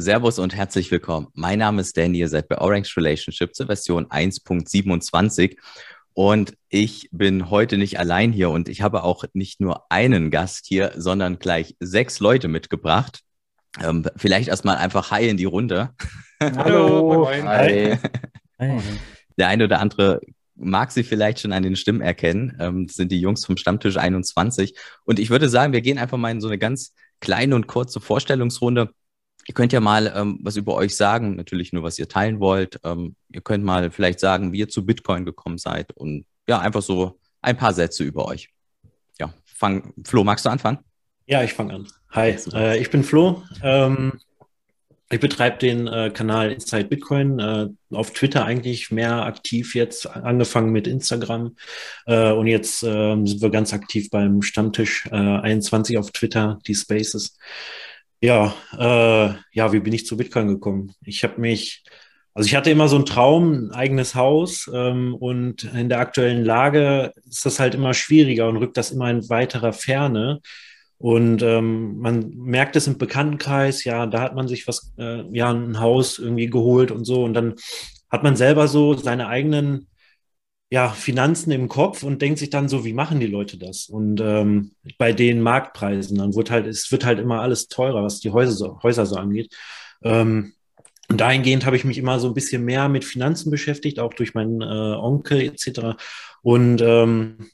Servus und herzlich willkommen. Mein Name ist Danny, ihr seid bei Orange Relationship zur Version 1.27 und ich bin heute nicht allein hier und ich habe auch nicht nur einen Gast hier, sondern gleich sechs Leute mitgebracht. Ähm, vielleicht erstmal einfach Hi in die Runde. Hallo. Hi. Hi. Der eine oder andere mag sie vielleicht schon an den Stimmen erkennen. Ähm, das sind die Jungs vom Stammtisch 21. Und ich würde sagen, wir gehen einfach mal in so eine ganz kleine und kurze Vorstellungsrunde. Ihr könnt ja mal ähm, was über euch sagen, natürlich nur, was ihr teilen wollt. Ähm, ihr könnt mal vielleicht sagen, wie ihr zu Bitcoin gekommen seid und ja, einfach so ein paar Sätze über euch. Ja, fang, Flo, magst du anfangen? Ja, ich fange an. Hi, äh, ich bin Flo. Ähm, ich betreibe den äh, Kanal Inside Bitcoin, äh, auf Twitter eigentlich mehr aktiv jetzt, angefangen mit Instagram. Äh, und jetzt ähm, sind wir ganz aktiv beim Stammtisch 21 äh, auf Twitter, die Spaces. Ja, äh, ja, wie bin ich zu Bitcoin gekommen? Ich habe mich, also ich hatte immer so einen Traum, ein eigenes Haus ähm, und in der aktuellen Lage ist das halt immer schwieriger und rückt das immer in weiterer Ferne. Und ähm, man merkt es im Bekanntenkreis, ja, da hat man sich was, äh, ja, ein Haus irgendwie geholt und so. Und dann hat man selber so seine eigenen ja, Finanzen im Kopf und denkt sich dann so, wie machen die Leute das? Und ähm, bei den Marktpreisen, dann wird halt, es wird halt immer alles teurer, was die Häuser so, Häuser so angeht. Ähm, und dahingehend habe ich mich immer so ein bisschen mehr mit Finanzen beschäftigt, auch durch meinen äh, Onkel etc. Und ähm,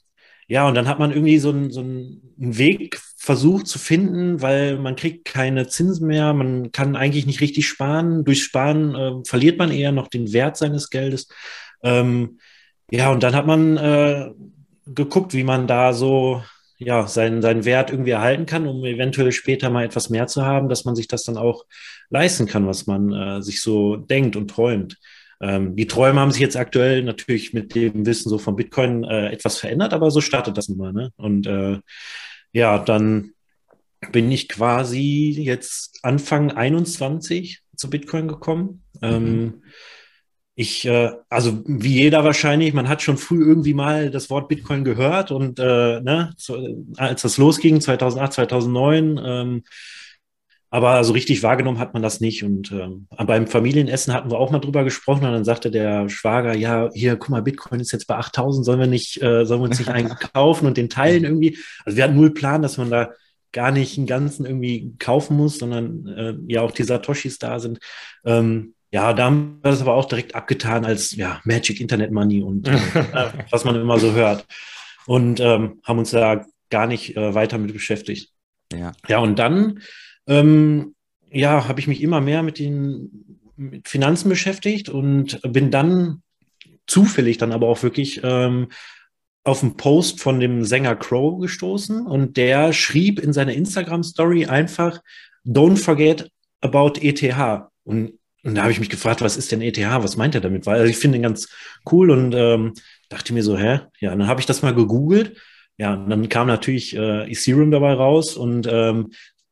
ja, und dann hat man irgendwie so, ein, so einen Weg versucht zu finden, weil man kriegt keine Zinsen mehr, man kann eigentlich nicht richtig sparen. Durch Sparen äh, verliert man eher noch den Wert seines Geldes. Ähm, ja, und dann hat man äh, geguckt, wie man da so ja, seinen, seinen Wert irgendwie erhalten kann, um eventuell später mal etwas mehr zu haben, dass man sich das dann auch leisten kann, was man äh, sich so denkt und träumt. Ähm, die Träume haben sich jetzt aktuell natürlich mit dem Wissen so von Bitcoin äh, etwas verändert, aber so startet das nun mal. Ne? Und äh, ja, dann bin ich quasi jetzt Anfang 21 zu Bitcoin gekommen. Mhm. Ähm, ich, äh, also wie jeder wahrscheinlich, man hat schon früh irgendwie mal das Wort Bitcoin gehört und äh, ne, so, als das losging, 2008, 2009, ähm, aber so richtig wahrgenommen hat man das nicht. Und ähm, beim Familienessen hatten wir auch mal drüber gesprochen und dann sagte der Schwager, ja, hier, guck mal, Bitcoin ist jetzt bei 8000, sollen wir nicht, äh, sollen wir uns nicht einen kaufen und den teilen irgendwie? Also wir hatten null Plan, dass man da gar nicht einen ganzen irgendwie kaufen muss, sondern äh, ja auch die Satoshis da sind. Ähm, ja, da haben wir das aber auch direkt abgetan als ja, Magic Internet Money und äh, was man immer so hört. Und ähm, haben uns da gar nicht äh, weiter mit beschäftigt. Ja. ja, und dann ähm, ja, habe ich mich immer mehr mit den mit Finanzen beschäftigt und bin dann zufällig dann aber auch wirklich ähm, auf einen Post von dem Sänger Crow gestoßen und der schrieb in seiner Instagram-Story einfach, don't forget about ETH. Und, und da habe ich mich gefragt, was ist denn ETH? Was meint er damit? Weil also ich finde ihn ganz cool und ähm, dachte mir so, hä? Ja, dann habe ich das mal gegoogelt. Ja, und dann kam natürlich äh, Ethereum dabei raus und ähm,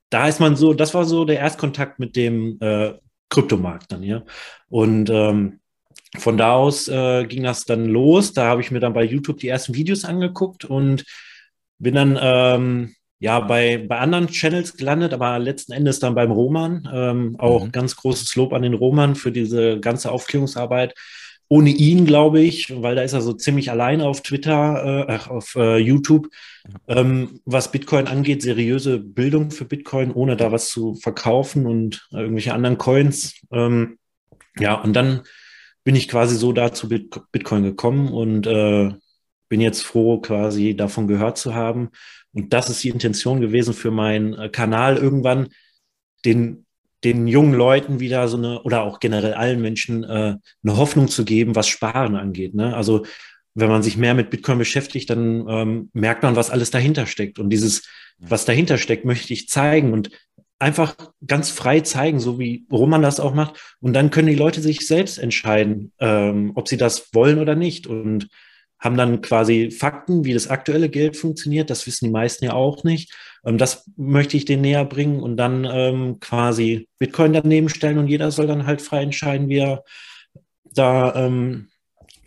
da ist man so, das war so der Erstkontakt mit dem äh, Kryptomarkt dann, ja. Und ähm, von da aus äh, ging das dann los. Da habe ich mir dann bei YouTube die ersten Videos angeguckt und bin dann ähm, ja bei, bei anderen Channels gelandet, aber letzten Endes dann beim Roman. Ähm, auch mhm. ganz großes Lob an den Roman für diese ganze Aufklärungsarbeit ohne ihn, glaube ich, weil da ist er so ziemlich allein auf Twitter, äh, auf äh, YouTube, ähm, was Bitcoin angeht, seriöse Bildung für Bitcoin, ohne da was zu verkaufen und äh, irgendwelche anderen Coins. Ähm, ja, und dann bin ich quasi so da zu Bitcoin gekommen und äh, bin jetzt froh, quasi davon gehört zu haben. Und das ist die Intention gewesen für meinen äh, Kanal irgendwann, den den jungen Leuten wieder so eine, oder auch generell allen Menschen, äh, eine Hoffnung zu geben, was Sparen angeht. Ne? Also wenn man sich mehr mit Bitcoin beschäftigt, dann ähm, merkt man, was alles dahinter steckt. Und dieses, was dahinter steckt, möchte ich zeigen und einfach ganz frei zeigen, so wie Roman das auch macht. Und dann können die Leute sich selbst entscheiden, ähm, ob sie das wollen oder nicht. Und haben dann quasi Fakten, wie das aktuelle Geld funktioniert. Das wissen die meisten ja auch nicht. Ähm, das möchte ich denen näher bringen und dann ähm, quasi Bitcoin daneben stellen und jeder soll dann halt frei entscheiden, wie er da ähm,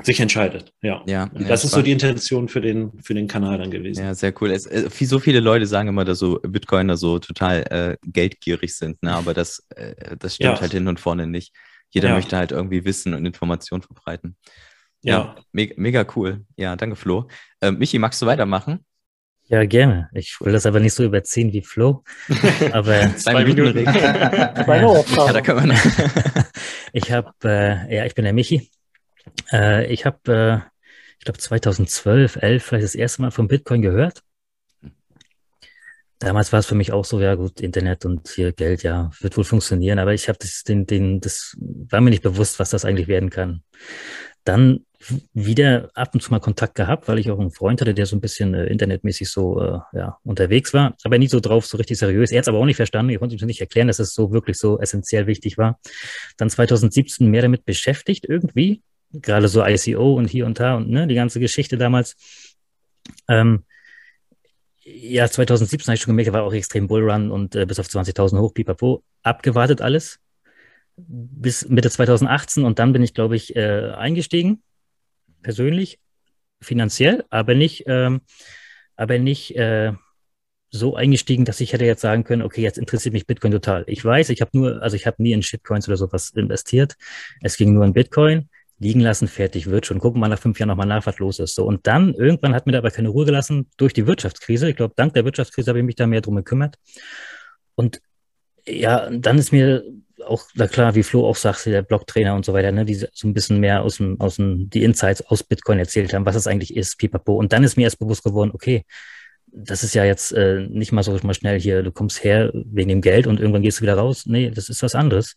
sich entscheidet. Ja. ja das ist so die Intention für den, für den Kanal dann gewesen. Ja, sehr cool. Es, äh, so viele Leute sagen immer, dass so Bitcoiner so total äh, geldgierig sind, ne? aber das, äh, das stimmt ja. halt hin und vorne nicht. Jeder ja. möchte halt irgendwie Wissen und Informationen verbreiten. Ja. Me mega cool. Ja, danke, Flo. Äh, Michi, magst du weitermachen? Ja, gerne. Ich will das aber nicht so überziehen wie Flo. Aber zwei Minuten. ja, da können wir ich habe, äh, ja, ich bin der Michi. Äh, ich habe, äh, ich glaube 2012, 11 vielleicht das erste Mal von Bitcoin gehört. Damals war es für mich auch so, ja gut, Internet und hier Geld, ja, wird wohl funktionieren, aber ich habe das, den, den, das war mir nicht bewusst, was das eigentlich werden kann. Dann wieder ab und zu mal Kontakt gehabt, weil ich auch einen Freund hatte, der so ein bisschen äh, internetmäßig so äh, ja, unterwegs war, aber nie so drauf, so richtig seriös. Er hat es aber auch nicht verstanden. Ich konnte ihm nicht erklären, dass es so wirklich so essentiell wichtig war. Dann 2017 mehr damit beschäftigt irgendwie, gerade so ICO und hier und da und ne, die ganze Geschichte damals. Ähm, ja, 2017 habe ich schon gemerkt, war auch extrem Bullrun und äh, bis auf 20.000 hoch, pipapo, abgewartet alles bis Mitte 2018 und dann bin ich, glaube ich, äh, eingestiegen, persönlich, finanziell, aber nicht, ähm, aber nicht äh, so eingestiegen, dass ich hätte jetzt sagen können, okay, jetzt interessiert mich Bitcoin total. Ich weiß, ich habe nur, also ich habe nie in Shitcoins oder sowas investiert. Es ging nur in Bitcoin liegen lassen, fertig wird schon. Gucken wir nach fünf Jahren nochmal nach, was los ist. So. Und dann, irgendwann hat mir dabei keine Ruhe gelassen durch die Wirtschaftskrise. Ich glaube, dank der Wirtschaftskrise habe ich mich da mehr drum gekümmert. Und ja, dann ist mir auch, na klar, wie Flo auch sagt, der Blogtrainer und so weiter, ne, die so ein bisschen mehr aus dem, aus dem, die Insights aus Bitcoin erzählt haben, was es eigentlich ist, pipapo. Und dann ist mir erst bewusst geworden, okay, das ist ja jetzt äh, nicht mal so mal schnell hier, du kommst her wegen dem Geld und irgendwann gehst du wieder raus. Nee, das ist was anderes.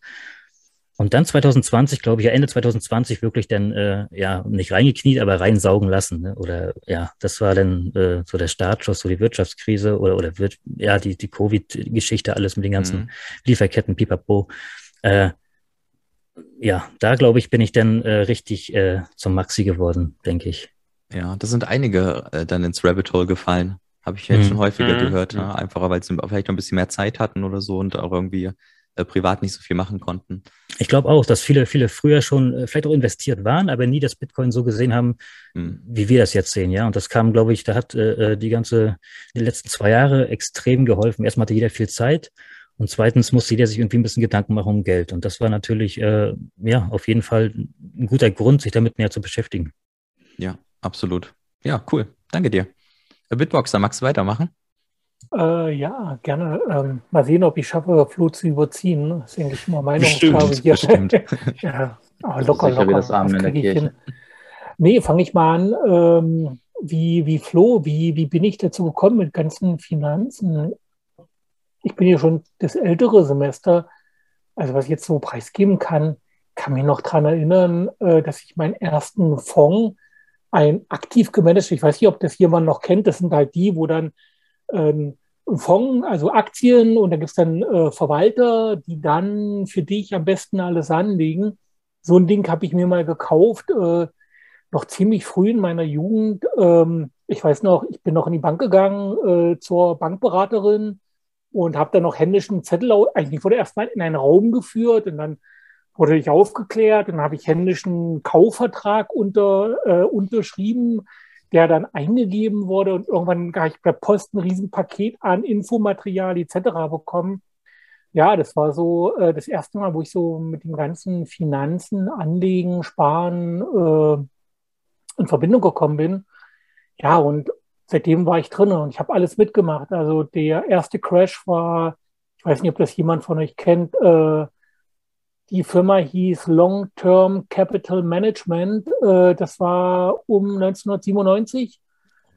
Und dann 2020, glaube ich, ja Ende 2020 wirklich dann, äh, ja, nicht reingekniet, aber reinsaugen lassen. Ne? Oder ja, das war dann äh, so der Startschuss, so die Wirtschaftskrise oder, oder wird, ja, die, die Covid-Geschichte, alles mit den ganzen mhm. Lieferketten, pipapo. Äh, ja, da glaube ich, bin ich dann äh, richtig äh, zum Maxi geworden, denke ich. Ja, da sind einige äh, dann ins Rabbit Hole gefallen. Habe ich jetzt mhm. schon häufiger mhm. gehört. Ne? Einfacher, weil sie vielleicht noch ein bisschen mehr Zeit hatten oder so und auch irgendwie äh, privat nicht so viel machen konnten. Ich glaube auch, dass viele, viele früher schon äh, vielleicht auch investiert waren, aber nie das Bitcoin so gesehen haben, mhm. wie wir das jetzt sehen. Ja, und das kam, glaube ich, da hat äh, äh, die ganze, die letzten zwei Jahre extrem geholfen. Erstmal hatte jeder viel Zeit und zweitens musste jeder sich irgendwie ein bisschen Gedanken machen um Geld. Und das war natürlich, äh, ja, auf jeden Fall ein guter Grund, sich damit näher zu beschäftigen. Ja, absolut. Ja, cool. Danke dir. Bitboxer, magst du weitermachen? Äh, ja, gerne. Ähm, mal sehen, ob ich schaffe, Flo zu überziehen. Das ist eigentlich immer meine bestimmt, Aufgabe hier. Bestimmt. ja, aber locker, locker. Wie das Abend in der Kirche. Nee, fange ich mal an. Ähm, wie, wie Flo, wie, wie bin ich dazu gekommen mit ganzen Finanzen? Ich bin ja schon das ältere Semester. Also was ich jetzt so preisgeben kann, kann mich noch daran erinnern, äh, dass ich meinen ersten Fonds, ein aktiv gemanagt, ich weiß nicht, ob das jemand noch kennt, das sind halt die, wo dann ähm, Fonds, also Aktien und da gibt es dann äh, Verwalter, die dann für dich am besten alles anlegen. So ein Ding habe ich mir mal gekauft, äh, noch ziemlich früh in meiner Jugend. Ähm, ich weiß noch, ich bin noch in die Bank gegangen äh, zur Bankberaterin und habe dann noch händischen Zettel, eigentlich wurde erstmal in einen Raum geführt und dann wurde ich aufgeklärt und habe ich händischen Kaufvertrag unter, äh, unterschrieben der dann eingegeben wurde und irgendwann gar ich per Post ein Riesenpaket an Infomaterial etc. bekommen. Ja, das war so äh, das erste Mal, wo ich so mit den ganzen Finanzen, Anlegen, Sparen äh, in Verbindung gekommen bin. Ja, und seitdem war ich drin und ich habe alles mitgemacht. Also der erste Crash war, ich weiß nicht, ob das jemand von euch kennt, äh, die Firma hieß Long Term Capital Management. Äh, das war um 1997.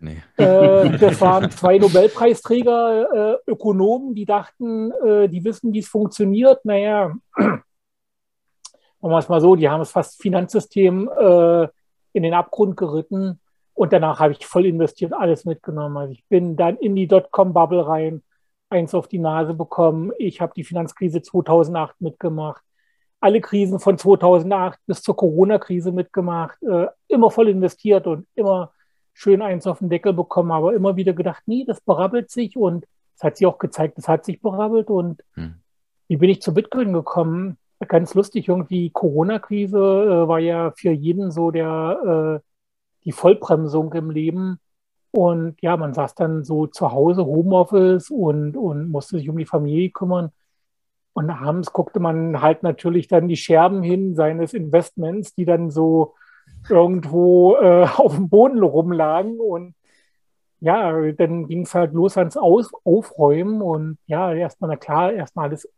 Nee. Äh, das waren zwei Nobelpreisträger, äh, Ökonomen, die dachten, die wissen, wie es funktioniert. Naja, machen wir es mal so, die haben das fast Finanzsystem in den Abgrund geritten. Und danach habe ich voll investiert, alles mitgenommen. Also ich bin dann in die Dotcom-Bubble rein, eins auf die Nase bekommen. Ich habe die Finanzkrise 2008 mitgemacht alle Krisen von 2008 bis zur Corona-Krise mitgemacht, äh, immer voll investiert und immer schön eins auf den Deckel bekommen, aber immer wieder gedacht, nee, das berabbelt sich und es hat sich auch gezeigt, es hat sich berabbelt und hm. wie bin ich zu Bitcoin gekommen? ganz lustig, irgendwie Corona-Krise äh, war ja für jeden so der, äh, die Vollbremsung im Leben. Und ja, man saß dann so zu Hause, Homeoffice und, und musste sich um die Familie kümmern. Und abends guckte man halt natürlich dann die Scherben hin seines Investments, die dann so irgendwo äh, auf dem Boden rumlagen. Und ja, dann ging es halt los ans Aus Aufräumen. Und ja, erstmal, na klar, erstmal alles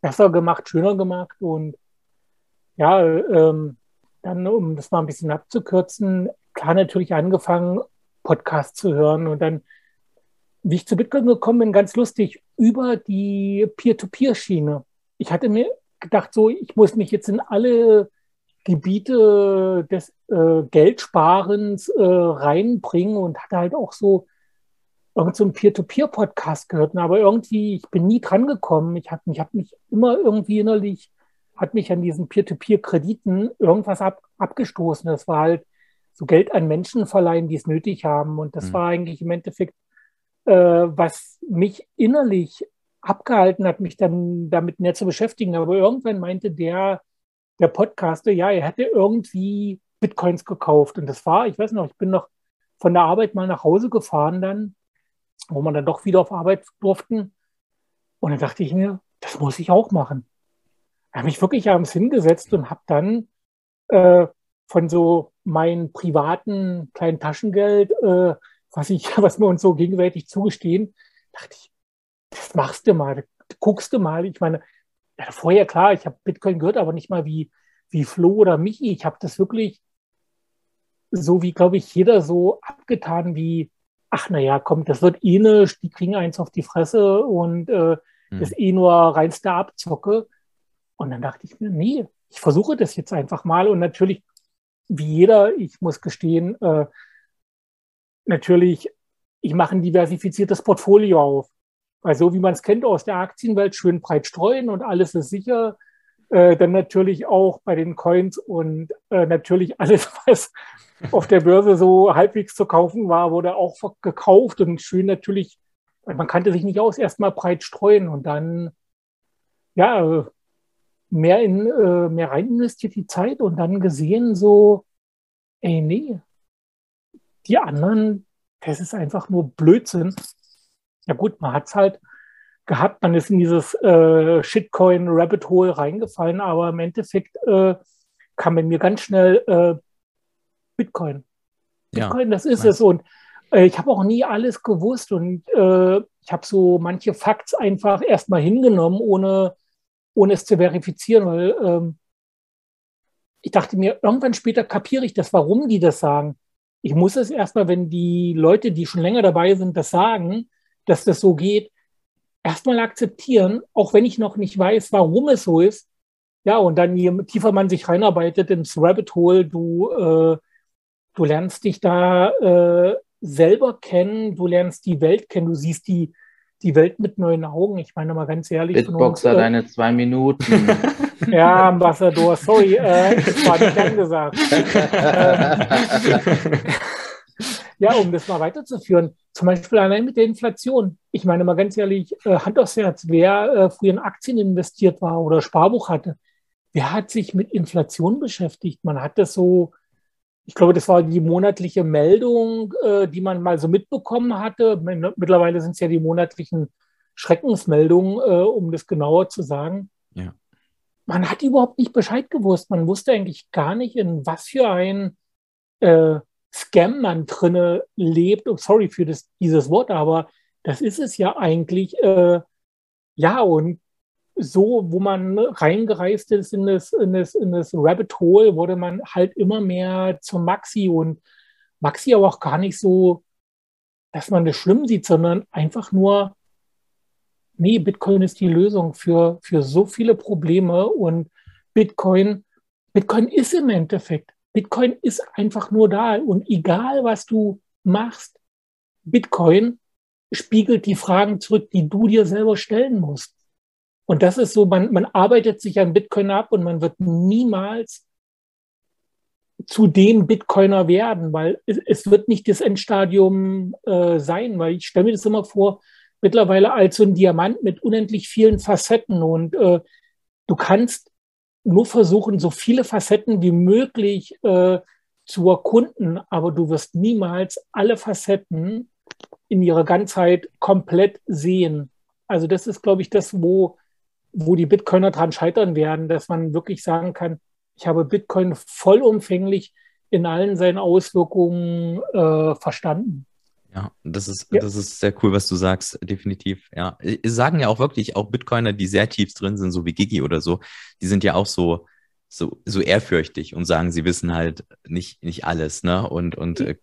besser gemacht, schöner gemacht. Und ja, ähm, dann, um das mal ein bisschen abzukürzen, klar natürlich angefangen, Podcasts zu hören und dann, wie ich zu Bitcoin gekommen bin, ganz lustig, über die Peer-to-Peer-Schiene. Ich hatte mir gedacht, so, ich muss mich jetzt in alle Gebiete des äh, Geldsparens äh, reinbringen und hatte halt auch so irgend so einen Peer-to-Peer-Podcast gehört. Aber irgendwie, ich bin nie dran gekommen. Ich habe mich, hab mich immer irgendwie innerlich, hat mich an diesen Peer-to-Peer-Krediten irgendwas ab, abgestoßen. Das war halt so Geld an Menschen verleihen, die es nötig haben. Und das mhm. war eigentlich im Endeffekt, äh, was mich innerlich abgehalten hat, mich dann damit näher zu beschäftigen. Aber irgendwann meinte der, der Podcaster, ja, er hätte irgendwie Bitcoins gekauft. Und das war, ich weiß noch, ich bin noch von der Arbeit mal nach Hause gefahren dann, wo man dann doch wieder auf Arbeit durften. Und dann dachte ich mir, das muss ich auch machen. Ich habe mich wirklich abends hingesetzt und habe dann äh, von so meinem privaten kleinen Taschengeld, äh, was ich, was wir uns so gegenseitig zugestehen, dachte ich, das machst du mal, guckst du mal. Ich meine, ja, vorher klar, ich habe Bitcoin gehört, aber nicht mal wie, wie Flo oder Michi. Ich habe das wirklich so wie, glaube ich, jeder so abgetan wie, ach naja, komm, das wird eh nicht, die kriegen eins auf die Fresse und äh, hm. das ist eh nur reinste Abzocke. Und dann dachte ich mir, nee, ich versuche das jetzt einfach mal. Und natürlich wie jeder, ich muss gestehen, äh, natürlich, ich mache ein diversifiziertes Portfolio auf. Weil so wie man es kennt aus der Aktienwelt, schön breit streuen und alles ist sicher. Äh, dann natürlich auch bei den Coins und äh, natürlich alles, was auf der Börse so halbwegs zu kaufen war, wurde auch gekauft und schön natürlich, man kannte sich nicht aus, erstmal breit streuen und dann, ja, mehr in äh, mehr rein investiert die Zeit und dann gesehen so, ey, nee, die anderen, das ist einfach nur Blödsinn. Ja gut, man hat es halt gehabt, man ist in dieses äh, Shitcoin-Rabbit-Hole reingefallen, aber im Endeffekt äh, kam bei mir ganz schnell äh, Bitcoin. Bitcoin, ja, das ist es. Und äh, ich habe auch nie alles gewusst und äh, ich habe so manche Facts einfach erstmal hingenommen, ohne ohne es zu verifizieren, weil ähm, ich dachte mir, irgendwann später kapiere ich das, warum die das sagen. Ich muss es erstmal, wenn die Leute, die schon länger dabei sind, das sagen, dass das so geht, erstmal akzeptieren, auch wenn ich noch nicht weiß, warum es so ist. Ja, und dann, je tiefer man sich reinarbeitet ins Rabbit Hole, du, äh, du lernst dich da äh, selber kennen, du lernst die Welt kennen, du siehst die, die Welt mit neuen Augen. Ich meine mal ganz ehrlich. Bitboxer, uns, äh, deine zwei Minuten. ja, Ambassador, sorry, äh, das war nicht angesagt. ja, um das mal weiterzuführen, zum Beispiel allein mit der Inflation. Ich meine mal ganz ehrlich, äh, Hand aufs Herz, wer äh, früher in Aktien investiert war oder Sparbuch hatte, wer hat sich mit Inflation beschäftigt? Man hat das so ich glaube, das war die monatliche Meldung, äh, die man mal so mitbekommen hatte. Mittlerweile sind es ja die monatlichen Schreckensmeldungen, äh, um das genauer zu sagen. Ja. Man hat überhaupt nicht Bescheid gewusst. Man wusste eigentlich gar nicht, in was für ein äh, Scam man drinne lebt. Oh, sorry für das, dieses Wort, aber das ist es ja eigentlich. Äh, ja, und so, wo man reingereist ist in das, in, das, in das Rabbit Hole, wurde man halt immer mehr zum Maxi und Maxi aber auch gar nicht so, dass man das schlimm sieht, sondern einfach nur, nee, Bitcoin ist die Lösung für, für so viele Probleme und Bitcoin, Bitcoin ist im Endeffekt, Bitcoin ist einfach nur da und egal was du machst, Bitcoin spiegelt die Fragen zurück, die du dir selber stellen musst. Und das ist so, man, man arbeitet sich an Bitcoin ab und man wird niemals zu dem Bitcoiner werden, weil es, es wird nicht das Endstadium äh, sein, weil ich stelle mir das immer vor, mittlerweile als so ein Diamant mit unendlich vielen Facetten und äh, du kannst nur versuchen, so viele Facetten wie möglich äh, zu erkunden, aber du wirst niemals alle Facetten in ihrer Ganzheit komplett sehen. Also das ist, glaube ich, das, wo, wo die Bitcoiner dran scheitern werden, dass man wirklich sagen kann, ich habe Bitcoin vollumfänglich in allen seinen Auswirkungen äh, verstanden. Ja, das ist, ja. das ist sehr cool, was du sagst, definitiv. Ja, sagen ja auch wirklich, auch Bitcoiner, die sehr tief drin sind, so wie Gigi oder so, die sind ja auch so, so, so ehrfürchtig und sagen, sie wissen halt nicht, nicht alles, ne? Und, und äh,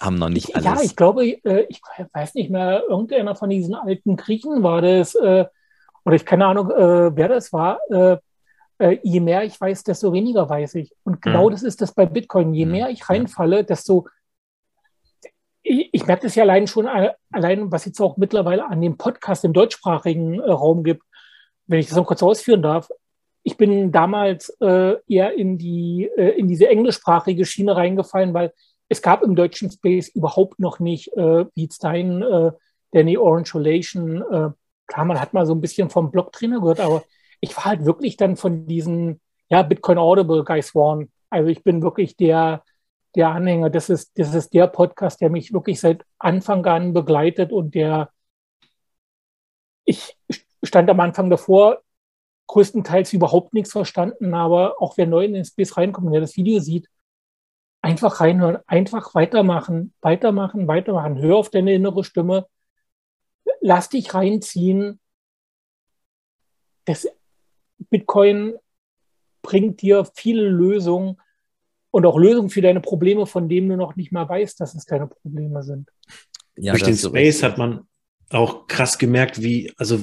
haben noch nicht alles. Ja, ich glaube, äh, ich weiß nicht mehr, irgendeiner von diesen alten Griechen war das, äh, oder ich keine Ahnung, äh, wer das war. Äh, äh, je mehr ich weiß, desto weniger weiß ich. Und genau mhm. das ist das bei Bitcoin. Je mhm. mehr ich reinfalle, desto ich, ich merke das ja allein schon, allein was jetzt auch mittlerweile an dem Podcast im deutschsprachigen äh, Raum gibt, wenn ich das noch kurz ausführen darf. Ich bin damals äh, eher in, die, äh, in diese englischsprachige Schiene reingefallen, weil es gab im deutschen Space überhaupt noch nicht, äh, wie Stein, äh, Danny Orange Relation. Klar, man hat mal so ein bisschen vom Blocktrainer gehört, aber ich war halt wirklich dann von diesen, ja, Bitcoin Audible Guys Swan. Also ich bin wirklich der, der Anhänger. Das ist, das ist der Podcast, der mich wirklich seit Anfang an begleitet und der ich stand am Anfang davor, größtenteils überhaupt nichts verstanden, aber auch wer neu in den Space reinkommt der das Video sieht, einfach reinhören, einfach weitermachen, weitermachen, weitermachen. Hör auf deine innere Stimme, lass dich reinziehen. Das Bitcoin bringt dir viele Lösungen und auch Lösungen für deine Probleme, von denen du noch nicht mal weißt, dass es deine Probleme sind. Ja, Durch den Space hat man auch krass gemerkt, wie, also,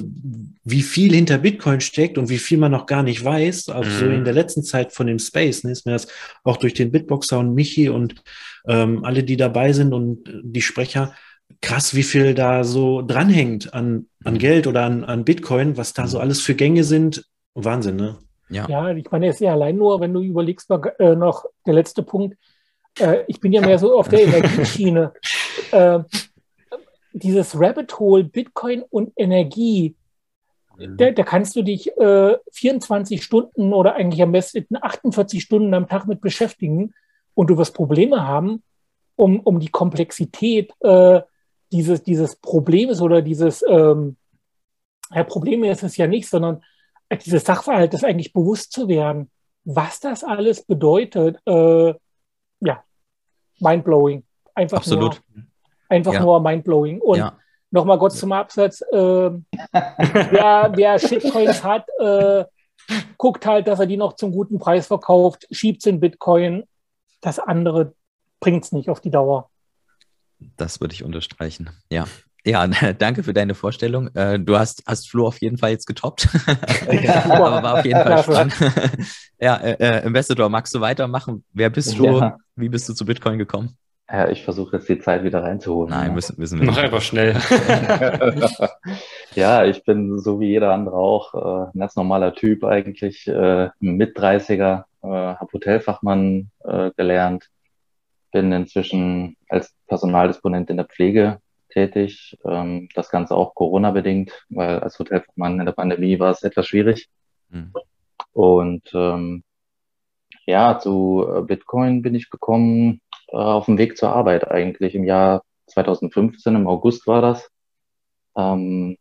wie viel hinter Bitcoin steckt und wie viel man noch gar nicht weiß. Also mhm. so in der letzten Zeit von dem Space ne, ist mir das auch durch den Bitboxer und Michi und ähm, alle, die dabei sind und die Sprecher, krass, wie viel da so dranhängt an, an mhm. Geld oder an, an Bitcoin, was da so mhm. alles für Gänge sind. Wahnsinn, ne? Ja. ja, ich meine, es ist ja allein nur, wenn du überlegst, äh, noch der letzte Punkt. Äh, ich bin ja mehr so auf der Energieschiene. äh, dieses Rabbit Hole Bitcoin und Energie, mhm. da, da, kannst du dich 24 äh, Stunden oder eigentlich am besten 48 Stunden am Tag mit beschäftigen und du wirst Probleme haben, um, um die Komplexität äh, dieses, dieses Problems oder dieses ähm, ja, Probleme ist es ja nicht, sondern dieses Sachverhalt ist eigentlich bewusst zu werden, was das alles bedeutet. Äh, ja, mindblowing. Einfach Absolut. Nur, einfach ja. nur mindblowing. Und ja. nochmal kurz zum Absatz. Äh, wer, wer Shitcoins hat, äh, guckt halt, dass er die noch zum guten Preis verkauft, schiebt es in Bitcoin. Das andere bringt es nicht auf die Dauer. Das würde ich unterstreichen. Ja. Ja, danke für deine Vorstellung. Äh, du hast, hast Flo auf jeden Fall jetzt getoppt. Ja, aber war auf jeden Fall spannend. ja, äh, äh, Ambassador, magst du weitermachen? Wer bist du? Ja. Wie bist du zu Bitcoin gekommen? Ja, ich versuche jetzt die Zeit wieder reinzuholen. Nein, müssen, müssen wir Mach einfach schnell. ja, ich bin so wie jeder andere auch äh, ein ganz normaler Typ eigentlich, äh, mit 30er, äh, habe Hotelfachmann äh, gelernt, bin inzwischen als Personaldisponent in der Pflege tätig. Ähm, das Ganze auch Corona-bedingt, weil als Hotelfachmann in der Pandemie war es etwas schwierig. Mhm. Und ähm, ja, zu äh, Bitcoin bin ich gekommen äh, auf dem Weg zur Arbeit eigentlich im Jahr 2015, im August war das. Ähm,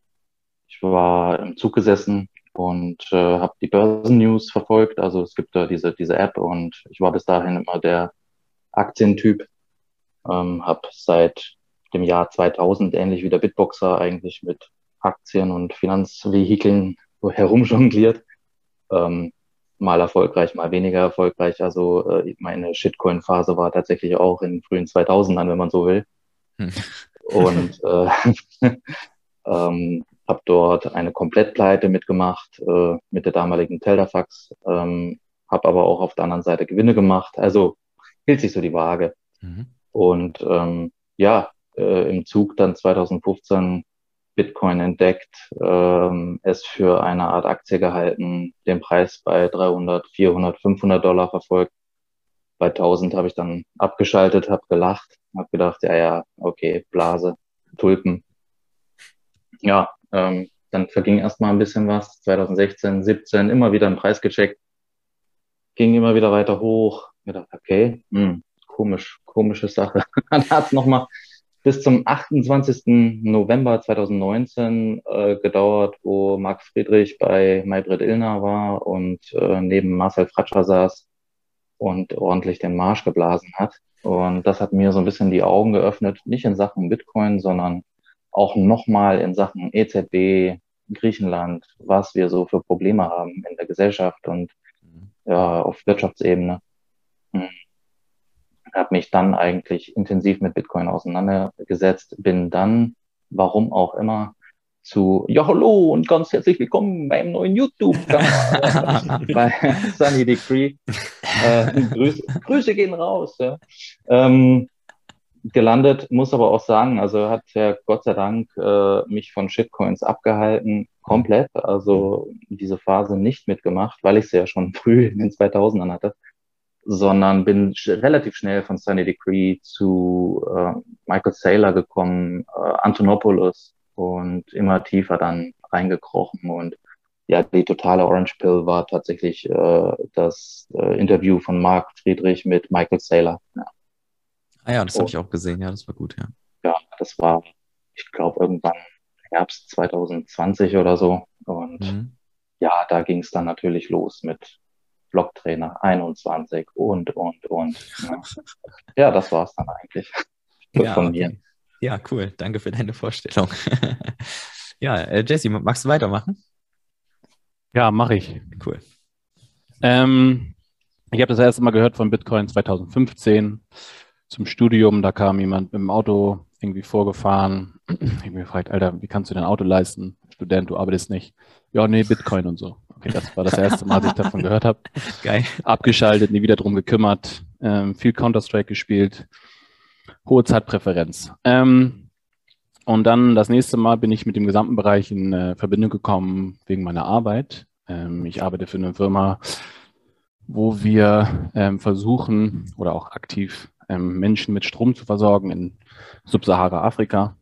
ich war im Zug gesessen und äh, habe die Börsennews verfolgt. Also es gibt da diese, diese App und ich war bis dahin immer der Aktientyp. Ähm, habe seit dem Jahr 2000, ähnlich wie der Bitboxer, eigentlich mit Aktien und Finanzvehikeln herumjongliert. Ähm, mal erfolgreich, mal weniger erfolgreich. Also äh, meine Shitcoin-Phase war tatsächlich auch in den frühen 2000ern, wenn man so will. Hm. Und äh, ähm, habe dort eine Komplettpleite mitgemacht äh, mit der damaligen Teldafax, ähm, habe aber auch auf der anderen Seite Gewinne gemacht. Also hielt sich so die Waage. Mhm. Und ähm, ja, äh, im Zug dann 2015 Bitcoin entdeckt, ähm, es für eine Art Aktie gehalten, den Preis bei 300, 400, 500 Dollar verfolgt. Bei 1000 habe ich dann abgeschaltet, habe gelacht, habe gedacht, ja, ja, okay, Blase, Tulpen. Ja, ähm, dann verging erstmal ein bisschen was. 2016, 17 immer wieder einen Preis gecheckt. ging immer wieder weiter hoch. Ich dachte, okay, hm, komisch, komische Sache. Dann hat es nochmal bis zum 28. November 2019 äh, gedauert, wo Marc Friedrich bei Maybrit Illner war und äh, neben Marcel Fratscher saß und ordentlich den Marsch geblasen hat. Und das hat mir so ein bisschen die Augen geöffnet, nicht in Sachen Bitcoin, sondern auch nochmal in Sachen EZB, Griechenland, was wir so für Probleme haben in der Gesellschaft und ja, auf Wirtschaftsebene. Hm. Habe mich dann eigentlich intensiv mit Bitcoin auseinandergesetzt, bin dann, warum auch immer, zu Ja, hallo und ganz herzlich willkommen beim neuen YouTube-Kanal bei Sunny Decree. Äh, Grüße, Grüße gehen raus. Ja. Ähm, gelandet, muss aber auch sagen, also hat ja Gott sei Dank äh, mich von Shitcoins abgehalten, komplett, also diese Phase nicht mitgemacht, weil ich sie ja schon früh in den 2000ern hatte, sondern bin relativ schnell von Sunny Decree zu äh, Michael Saylor gekommen, äh, Antonopoulos, und immer tiefer dann reingekrochen. Und ja, die totale Orange Pill war tatsächlich äh, das äh, Interview von Mark Friedrich mit Michael Saylor. Ja. Ah ja, das habe ich auch gesehen. Ja, das war gut, ja. Ja, das war, ich glaube, irgendwann Herbst 2020 oder so. Und mhm. ja, da ging es dann natürlich los mit Blocktrainer 21 und, und, und. Ja, ja das war es dann eigentlich. Ja, von okay. mir. Ja, cool. Danke für deine Vorstellung. ja, äh, Jesse, magst du weitermachen? Ja, mache ich. Cool. Ähm, ich habe das erste Mal gehört von Bitcoin 2015 zum Studium. Da kam jemand mit dem Auto irgendwie vorgefahren. Ich habe mir gefragt, Alter, wie kannst du dein Auto leisten? Student, du arbeitest nicht. Ja, nee, Bitcoin und so. Okay, das war das erste Mal, dass ich davon gehört habe. Geil. Abgeschaltet, nie wieder drum gekümmert. Ähm, viel Counter-Strike gespielt hohe Zeitpräferenz. Ähm, und dann das nächste Mal bin ich mit dem gesamten Bereich in äh, Verbindung gekommen wegen meiner Arbeit. Ähm, ich arbeite für eine Firma, wo wir ähm, versuchen oder auch aktiv ähm, Menschen mit Strom zu versorgen in Subsahara-Afrika.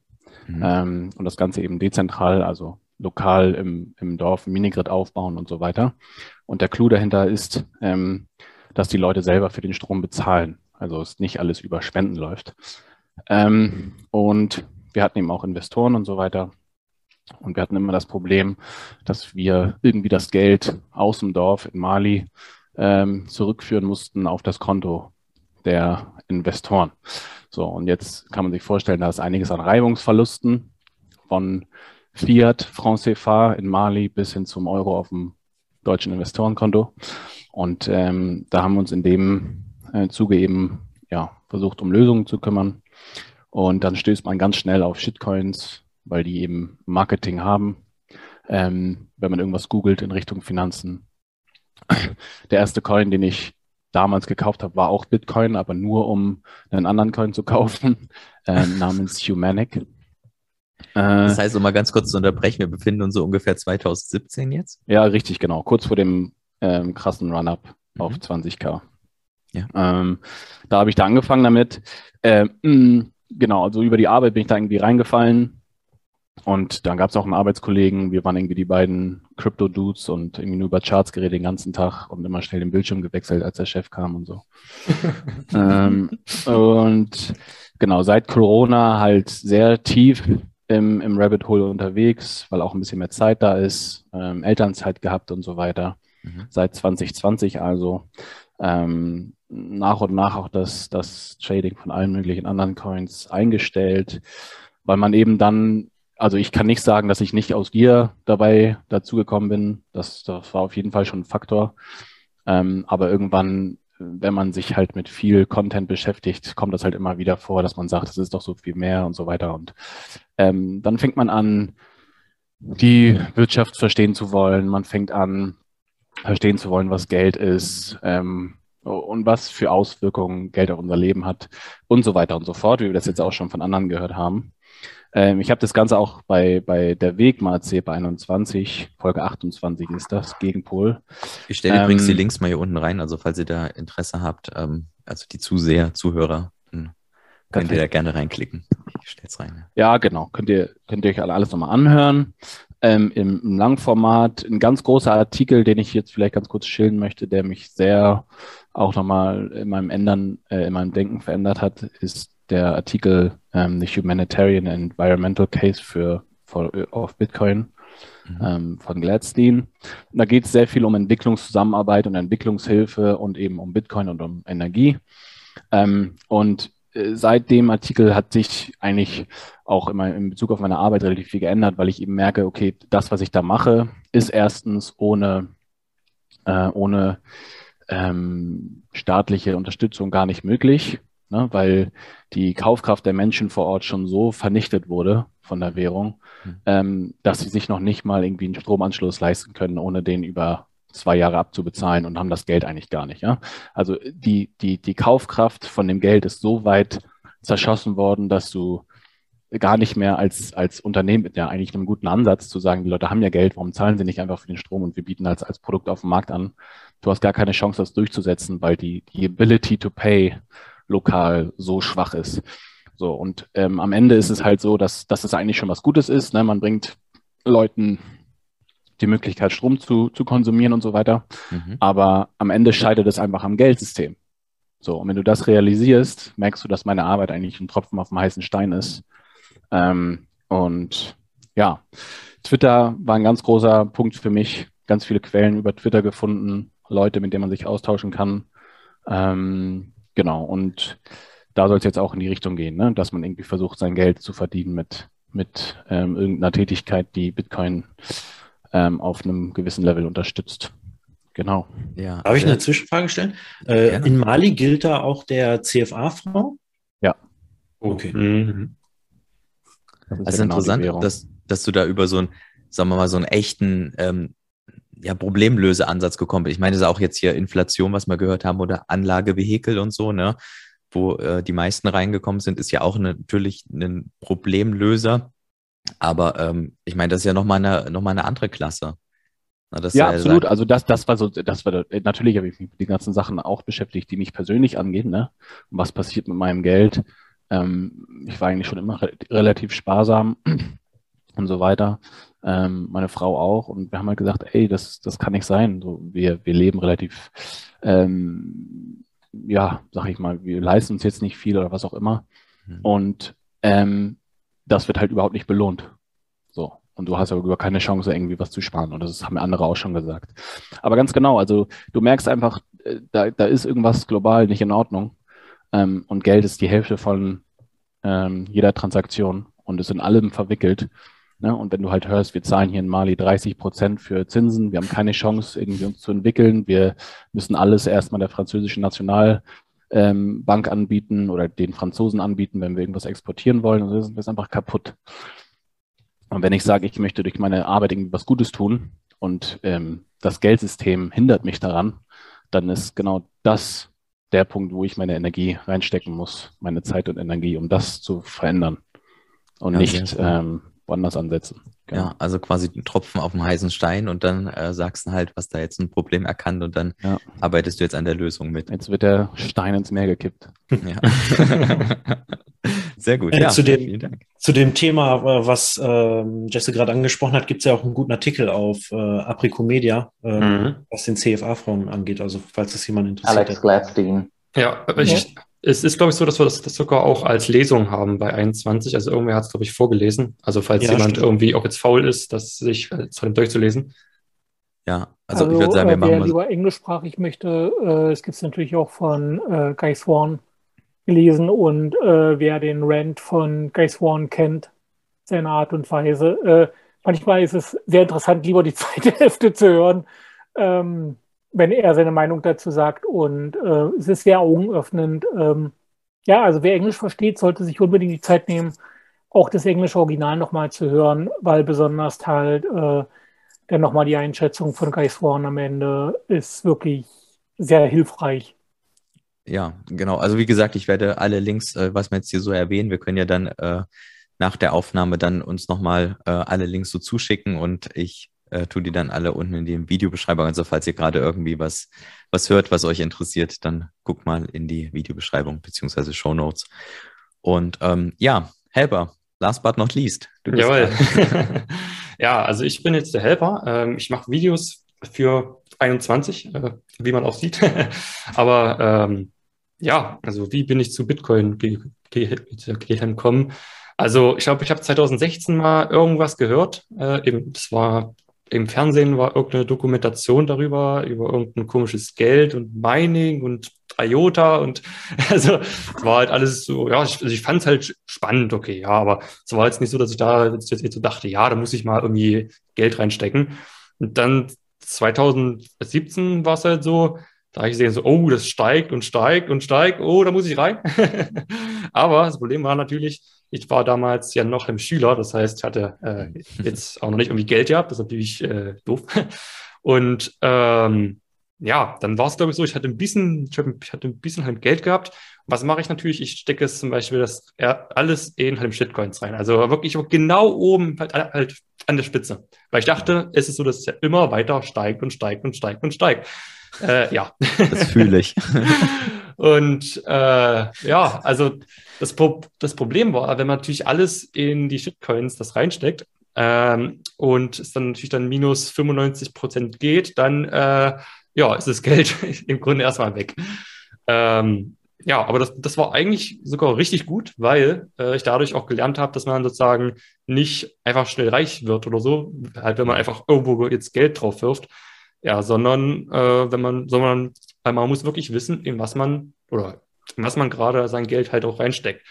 Mhm. Ähm, und das Ganze eben dezentral, also lokal im, im Dorf Minigrid aufbauen und so weiter. Und der Clou dahinter ist, ähm, dass die Leute selber für den Strom bezahlen. Also es nicht alles über Spenden läuft. Ähm, und wir hatten eben auch Investoren und so weiter. Und wir hatten immer das Problem, dass wir irgendwie das Geld aus dem Dorf in Mali ähm, zurückführen mussten auf das Konto der Investoren. So, und jetzt kann man sich vorstellen, da ist einiges an Reibungsverlusten von Fiat, Franc CFA in Mali bis hin zum Euro auf dem deutschen Investorenkonto. Und ähm, da haben wir uns in dem äh, Zuge eben ja, versucht, um Lösungen zu kümmern. Und dann stößt man ganz schnell auf Shitcoins, weil die eben Marketing haben. Ähm, wenn man irgendwas googelt in Richtung Finanzen. Der erste Coin, den ich damals gekauft habe, war auch Bitcoin, aber nur um einen anderen Coin zu kaufen, äh, namens Humanic. Äh, das heißt, um mal ganz kurz zu unterbrechen, wir befinden uns so ungefähr 2017 jetzt? Ja, richtig, genau. Kurz vor dem ähm, krassen Run-Up mhm. auf 20k. Ja. Ähm, da habe ich da angefangen damit. Äh, mh, genau, also über die Arbeit bin ich da irgendwie reingefallen. Und dann gab es auch einen Arbeitskollegen, wir waren irgendwie die beiden Crypto-Dudes und irgendwie nur über Charts geredet den ganzen Tag und immer schnell den Bildschirm gewechselt, als der Chef kam und so. ähm, und genau, seit Corona halt sehr tief im, im Rabbit Hole unterwegs, weil auch ein bisschen mehr Zeit da ist, ähm, Elternzeit gehabt und so weiter. Mhm. Seit 2020 also. Ähm, nach und nach auch das, das Trading von allen möglichen anderen Coins eingestellt, weil man eben dann, also ich kann nicht sagen, dass ich nicht aus Gier dabei dazugekommen bin. Das, das war auf jeden Fall schon ein Faktor. Ähm, aber irgendwann, wenn man sich halt mit viel Content beschäftigt, kommt das halt immer wieder vor, dass man sagt, es ist doch so viel mehr und so weiter. Und ähm, dann fängt man an, die Wirtschaft verstehen zu wollen. Man fängt an, verstehen zu wollen, was Geld ist, ähm, und was für Auswirkungen Geld auf unser Leben hat und so weiter und so fort, wie wir das jetzt auch schon von anderen gehört haben. Ähm, ich habe das Ganze auch bei, bei der Weg mal erzählt, bei 21, Folge 28 ist das, Gegenpol. Ich stelle ähm, übrigens die Links mal hier unten rein, also falls ihr da Interesse habt, ähm, also die Zuseher, Zuhörer, könnt ihr da gerne reinklicken. Ich stelle es rein. Ja. ja, genau, könnt ihr, könnt ihr euch alles nochmal anhören. ähm, im, im, Langformat. Ein ganz großer Artikel, den ich jetzt vielleicht ganz kurz schildern möchte, der mich sehr auch nochmal in meinem Ändern, äh, in meinem Denken verändert hat, ist der Artikel ähm, The Humanitarian and Environmental Case für, for, auf Bitcoin mhm. ähm, von Gladstein. Und da geht es sehr viel um Entwicklungszusammenarbeit und Entwicklungshilfe und eben um Bitcoin und um Energie. Ähm, und äh, seit dem Artikel hat sich eigentlich auch immer in Bezug auf meine Arbeit relativ viel geändert, weil ich eben merke, okay, das, was ich da mache, ist erstens ohne, äh, ohne ähm, staatliche Unterstützung gar nicht möglich, ne, weil die Kaufkraft der Menschen vor Ort schon so vernichtet wurde von der Währung, mhm. ähm, dass sie sich noch nicht mal irgendwie einen Stromanschluss leisten können, ohne den über zwei Jahre abzubezahlen und haben das Geld eigentlich gar nicht. Ja? Also die, die, die Kaufkraft von dem Geld ist so weit zerschossen worden, dass du gar nicht mehr als, als Unternehmen mit ja eigentlich einem guten Ansatz zu sagen, die Leute haben ja Geld, warum zahlen sie nicht einfach für den Strom und wir bieten als, als Produkt auf dem Markt an. Du hast gar keine Chance, das durchzusetzen, weil die, die Ability to pay lokal so schwach ist. So, und ähm, am Ende ist es halt so, dass, dass es eigentlich schon was Gutes ist. Ne? Man bringt Leuten die Möglichkeit, Strom zu, zu konsumieren und so weiter. Mhm. Aber am Ende scheitert es einfach am Geldsystem. So, und wenn du das realisierst, merkst du, dass meine Arbeit eigentlich ein Tropfen auf dem heißen Stein ist. Ähm, und ja, Twitter war ein ganz großer Punkt für mich. Ganz viele Quellen über Twitter gefunden, Leute, mit denen man sich austauschen kann. Ähm, genau, und da soll es jetzt auch in die Richtung gehen, ne? dass man irgendwie versucht, sein Geld zu verdienen mit, mit ähm, irgendeiner Tätigkeit, die Bitcoin ähm, auf einem gewissen Level unterstützt. Genau. Ja, Darf ich eine Zwischenfrage stellen? Äh, in Mali gilt da auch der CFA-Fonds? Ja. Okay. Mhm. Das also genau interessant, dass, dass du da über so einen, sagen wir mal, so einen echten ähm, ja, Problemlöseansatz gekommen bist. Ich meine, das ist auch jetzt hier Inflation, was wir gehört haben, oder Anlagevehikel und so, ne? Wo äh, die meisten reingekommen sind, ist ja auch eine, natürlich ein Problemlöser. Aber ähm, ich meine, das ist ja nochmal eine, noch mal eine andere Klasse. Na, ja, ja, absolut. Also das, das war so, das war natürlich habe ich mich mit den ganzen Sachen auch beschäftigt, die mich persönlich angehen, ne? Und was passiert mit meinem Geld? Ähm, ich war eigentlich schon immer re relativ sparsam und so weiter. Ähm, meine Frau auch. Und wir haben halt gesagt, ey, das, das kann nicht sein. So, wir, wir leben relativ, ähm, ja, sag ich mal, wir leisten uns jetzt nicht viel oder was auch immer. Mhm. Und ähm, das wird halt überhaupt nicht belohnt. So. Und du hast aber über keine Chance, irgendwie was zu sparen. Und das haben andere auch schon gesagt. Aber ganz genau, also du merkst einfach, äh, da, da ist irgendwas global nicht in Ordnung. Ähm, und Geld ist die Hälfte von ähm, jeder Transaktion und ist in allem verwickelt. Ne? Und wenn du halt hörst, wir zahlen hier in Mali 30 Prozent für Zinsen, wir haben keine Chance, irgendwie uns zu entwickeln, wir müssen alles erstmal der französischen National ähm, Bank anbieten oder den Franzosen anbieten, wenn wir irgendwas exportieren wollen. Und das ist einfach kaputt. Und wenn ich sage, ich möchte durch meine Arbeit irgendwie was Gutes tun und ähm, das Geldsystem hindert mich daran, dann ist genau das der Punkt, wo ich meine Energie reinstecken muss, meine Zeit und Energie, um das zu verändern und ja, nicht ähm, woanders ansetzen. Genau. Ja, also quasi den Tropfen auf dem heißen Stein und dann äh, sagst du halt, was da jetzt ein Problem erkannt und dann ja. arbeitest du jetzt an der Lösung mit. Jetzt wird der Stein ins Meer gekippt. Ja. Sehr gut. Äh, ja, zu, dem, zu dem Thema, äh, was äh, Jesse gerade angesprochen hat, gibt es ja auch einen guten Artikel auf äh, Apricomedia, äh, mhm. was den CFA-Frauen angeht. Also falls das jemand interessiert. Alex Gladstein. Ja, ich, es ist, glaube ich, so, dass wir das, das, sogar auch als Lesung haben bei 21. Also irgendwer hat es, glaube ich, vorgelesen. Also falls ja, jemand stimmt. irgendwie auch jetzt faul ist, das sich zu dem durchzulesen. Ja, also, also ich würde sagen, wir äh, machen wer lieber englischsprachig möchte, äh, es gibt es natürlich auch von äh, Guy Swan gelesen und äh, wer den Rant von Guy Swan kennt, seine Art und Weise. Äh, manchmal ist es sehr interessant, lieber die zweite Hälfte zu hören. Ähm, wenn er seine Meinung dazu sagt. Und äh, es ist sehr augenöffnend. Ähm, ja, also wer Englisch versteht, sollte sich unbedingt die Zeit nehmen, auch das englische Original nochmal zu hören, weil besonders halt äh, dann nochmal die Einschätzung von Guy Swan am Ende ist wirklich sehr hilfreich. Ja, genau. Also wie gesagt, ich werde alle Links, äh, was wir jetzt hier so erwähnen, wir können ja dann äh, nach der Aufnahme dann uns nochmal äh, alle Links so zuschicken und ich äh, tu die dann alle unten in die Videobeschreibung. Also falls ihr gerade irgendwie was, was hört, was euch interessiert, dann guckt mal in die Videobeschreibung beziehungsweise Show Notes. Und ähm, ja, Helper, last but not least. Jawohl. Ja, also ich bin jetzt der Helfer. Ähm, ich mache Videos für 21, äh, wie man auch sieht. Aber ähm, ja, also wie bin ich zu Bitcoin ge ge gekommen? Also ich glaube, ich habe 2016 mal irgendwas gehört. Äh, eben, das war im Fernsehen war irgendeine Dokumentation darüber, über irgendein komisches Geld und Mining und IOTA und also war halt alles so, ja, ich, also ich fand es halt spannend, okay, ja, aber es war jetzt nicht so, dass ich da jetzt, jetzt so dachte, ja, da muss ich mal irgendwie Geld reinstecken. Und dann 2017 war es halt so, da habe ich gesehen, so, oh, das steigt und steigt und steigt, oh, da muss ich rein. aber das Problem war natürlich, ich war damals ja noch ein Schüler, das heißt, ich hatte äh, jetzt auch noch nicht irgendwie Geld gehabt, das ist natürlich äh, doof. Und ähm, ja, dann war es, glaube ich, so, ich hatte ein bisschen, ich hatte ein bisschen halt Geld gehabt. Was mache ich natürlich? Ich stecke es zum Beispiel das alles in halt Shitcoins rein. Also wirklich genau oben, halt, halt an der Spitze. Weil ich dachte, es ist so, dass es ja immer weiter steigt und steigt und steigt und steigt. Äh, ja. Das fühle ich. und äh, ja, also das, Pro das Problem war, wenn man natürlich alles in die Shitcoins das reinsteckt ähm, und es dann natürlich dann minus 95 Prozent geht, dann äh, ja, ist das Geld im Grunde erstmal weg. Ähm, ja, aber das, das war eigentlich sogar richtig gut, weil äh, ich dadurch auch gelernt habe, dass man sozusagen nicht einfach schnell reich wird oder so, halt wenn man einfach irgendwo jetzt Geld drauf wirft, ja, sondern äh, wenn man, sondern man muss wirklich wissen, in was man oder in was man gerade sein Geld halt auch reinsteckt.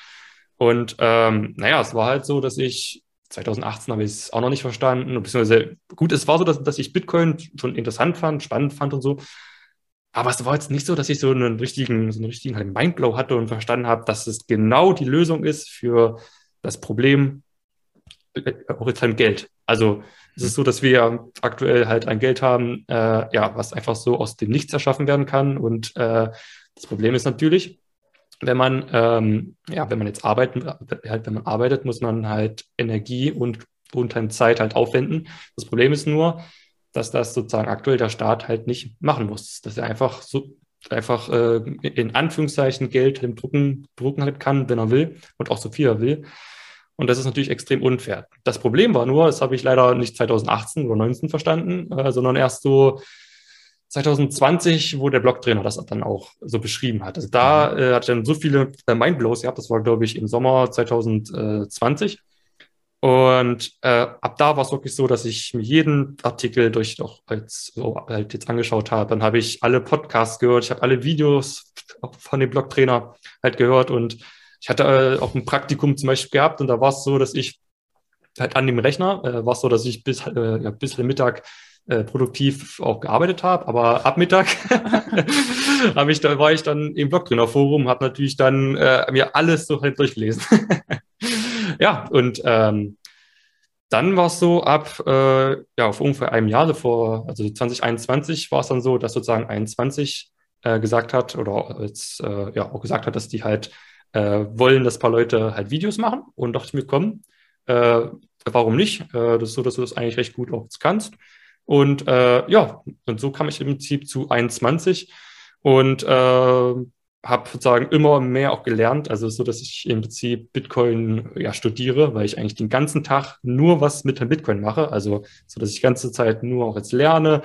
Und ähm, naja, es war halt so, dass ich 2018 habe ich es auch noch nicht verstanden. Beziehungsweise, gut, es war so, dass, dass ich Bitcoin schon interessant fand, spannend fand und so. Aber es war jetzt nicht so, dass ich so einen richtigen, so einen richtigen halt Mindblow hatte und verstanden habe, dass es genau die Lösung ist für das Problem äh, auch jetzt halt Geld. Also es ist so, dass wir aktuell halt ein Geld haben, äh, ja, was einfach so aus dem Nichts erschaffen werden kann. Und äh, das Problem ist natürlich, wenn man, ähm, ja, wenn man jetzt arbeiten, halt, wenn man arbeitet, muss man halt Energie und, und halt Zeit halt aufwenden. Das Problem ist nur, dass das sozusagen aktuell der Staat halt nicht machen muss, dass er einfach so einfach äh, in Anführungszeichen Geld im Drucken, drucken halt kann, wenn er will und auch so viel er will. Und das ist natürlich extrem unfair. Das Problem war nur, das habe ich leider nicht 2018 oder 2019 verstanden, äh, sondern erst so 2020, wo der Blogtrainer das dann auch so beschrieben hat. Also da mhm. äh, hatte ich dann so viele äh, Mindblows gehabt, das war, glaube ich, im Sommer 2020. Und äh, ab da war es wirklich so, dass ich mir jeden Artikel durch doch als so halt jetzt angeschaut habe. Dann habe ich alle Podcasts gehört, ich habe alle Videos von dem Blogtrainer halt gehört und ich hatte äh, auch ein Praktikum zum Beispiel gehabt und da war es so, dass ich halt an dem Rechner äh, war es so, dass ich bis äh, ja, bis Mittag äh, produktiv auch gearbeitet habe, aber ab Mittag habe ich da war ich dann im Blogtrainer-Forum, habe natürlich dann äh, mir alles so halt durchgelesen. ja, und ähm, dann war es so ab äh, ja, auf ungefähr einem Jahr, vor, also 2021 war es dann so, dass sozusagen 21 äh, gesagt hat oder jetzt äh, ja auch gesagt hat, dass die halt äh, wollen, dass ein paar Leute halt Videos machen und dachte mir, komm, äh, warum nicht? Äh, das ist so, dass du das eigentlich recht gut auch kannst. Und äh, ja, und so kam ich im Prinzip zu 21 und äh, habe sozusagen immer mehr auch gelernt. Also so, dass ich im Prinzip Bitcoin ja studiere, weil ich eigentlich den ganzen Tag nur was mit Bitcoin mache. Also so, dass ich die ganze Zeit nur auch jetzt lerne.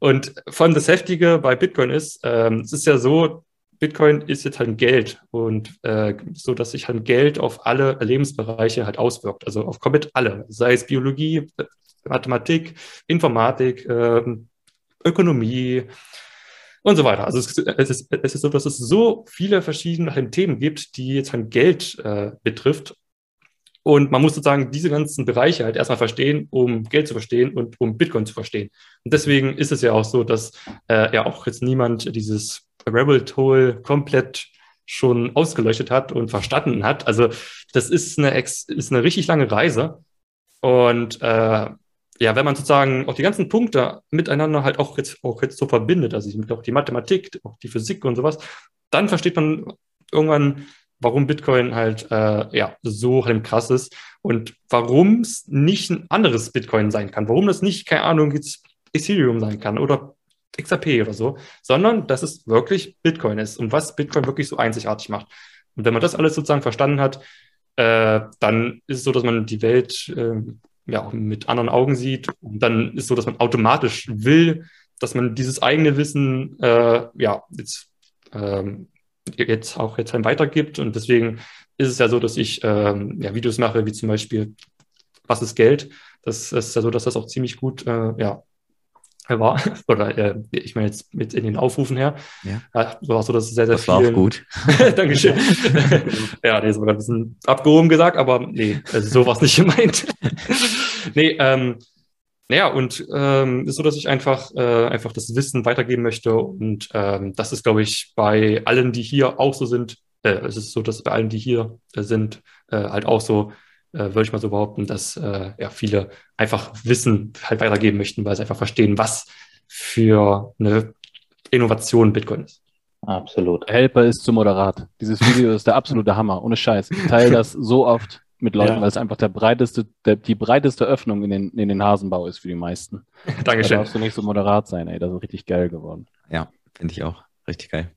Und vor allem das Heftige bei Bitcoin ist, ähm, es ist ja so, Bitcoin ist jetzt halt Geld und äh, so, dass sich halt Geld auf alle Lebensbereiche halt auswirkt, also auf komplett alle, sei es Biologie, Mathematik, Informatik, äh, Ökonomie und so weiter. Also es, es, ist, es ist so, dass es so viele verschiedene Themen gibt, die jetzt halt Geld äh, betrifft. Und man muss sozusagen diese ganzen Bereiche halt erstmal verstehen, um Geld zu verstehen und um Bitcoin zu verstehen. Und deswegen ist es ja auch so, dass äh, ja auch jetzt niemand dieses Rabbit Hole komplett schon ausgeleuchtet hat und verstanden hat. Also das ist eine, ist eine richtig lange Reise. Und äh, ja, wenn man sozusagen auch die ganzen Punkte miteinander halt auch jetzt, auch jetzt so verbindet, also auch die Mathematik, auch die Physik und sowas, dann versteht man irgendwann, warum Bitcoin halt äh, ja so halt krass ist und warum es nicht ein anderes Bitcoin sein kann, warum das nicht, keine Ahnung, jetzt Ethereum sein kann oder XRP oder so, sondern dass es wirklich Bitcoin ist und was Bitcoin wirklich so einzigartig macht. Und wenn man das alles sozusagen verstanden hat, äh, dann ist es so, dass man die Welt äh, ja auch mit anderen Augen sieht. Und dann ist so, dass man automatisch will, dass man dieses eigene Wissen äh, ja jetzt, ähm, jetzt auch jetzt weitergibt. Und deswegen ist es ja so, dass ich ähm, ja, Videos mache, wie zum Beispiel Was ist Geld? Das, ist ja so, dass das auch ziemlich gut äh, ja, war, oder äh, ich meine jetzt mit in den Aufrufen her, ja. ja war so, dass es sehr, sehr das viel. war auch gut. Dankeschön. ja, nee, ist sogar ein bisschen abgehoben gesagt, aber nee, also so war es nicht gemeint. nee, ähm, naja, und ähm, ist so, dass ich einfach, äh, einfach das Wissen weitergeben möchte. Und ähm, das ist, glaube ich, bei allen, die hier auch so sind, äh, es ist so, dass bei allen, die hier sind, äh, halt auch so, würde ich mal so behaupten, dass äh, ja viele einfach Wissen halt weitergeben möchten, weil sie einfach verstehen, was für eine Innovation Bitcoin ist. Absolut. Helper ist zu moderat. Dieses Video ist der absolute Hammer. Ohne Scheiß. Ich teile das so oft mit Leuten, ja. weil es einfach der breiteste, der, die breiteste Öffnung in den, in den Hasenbau ist für die meisten. Dankeschön. Da darfst du nicht so moderat sein, ey. Das ist richtig geil geworden. Ja, finde ich auch. Richtig geil.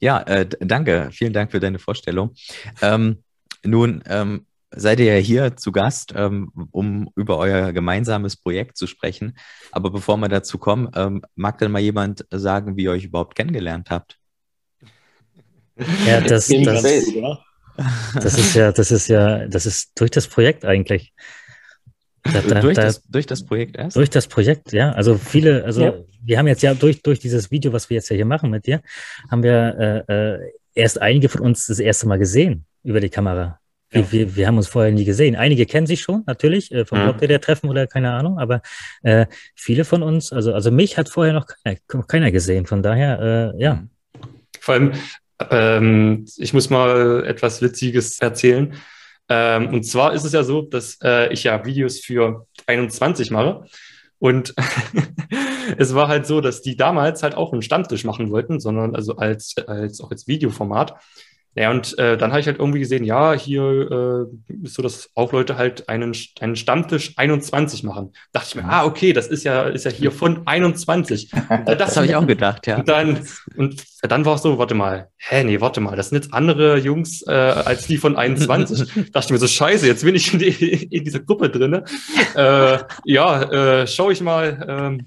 Ja, äh, danke. Vielen Dank für deine Vorstellung. Ähm, nun ähm, seid ihr ja hier zu Gast, ähm, um über euer gemeinsames Projekt zu sprechen. Aber bevor wir dazu kommen, ähm, mag denn mal jemand sagen, wie ihr euch überhaupt kennengelernt habt? Ja, das, das, das ist ja, das ist ja, das ist durch das Projekt eigentlich. Da, da, durch, das, durch das Projekt erst? Durch das Projekt, ja. Also viele, also ja. wir haben jetzt ja durch, durch dieses Video, was wir jetzt ja hier machen mit dir, haben wir äh, äh, erst einige von uns das erste Mal gesehen über die Kamera. Wir, ja. wir, wir haben uns vorher nie gesehen. Einige kennen sich schon, natürlich, äh, vom ja. Blog der Treffen oder keine Ahnung, aber äh, viele von uns, also, also mich hat vorher noch keiner, keiner gesehen. Von daher, äh, ja. Vor allem, ähm, ich muss mal etwas Witziges erzählen. Ähm, und zwar ist es ja so, dass äh, ich ja Videos für 21 mache. Und es war halt so, dass die damals halt auch einen Stammtisch machen wollten, sondern also als, als auch als Videoformat. Ja, und äh, dann habe ich halt irgendwie gesehen, ja, hier äh, ist so, dass auch Leute halt einen, einen Stammtisch 21 machen. Dachte ich mir, ah, okay, das ist ja, ist ja hier von 21. das, das habe ich auch gedacht, ja. Und dann, und dann war es so, warte mal, hä, nee, warte mal, das sind jetzt andere Jungs äh, als die von 21. dachte ich mir so, scheiße, jetzt bin ich in, die, in dieser Gruppe drin. Äh, ja, äh, schau ich mal. Äh,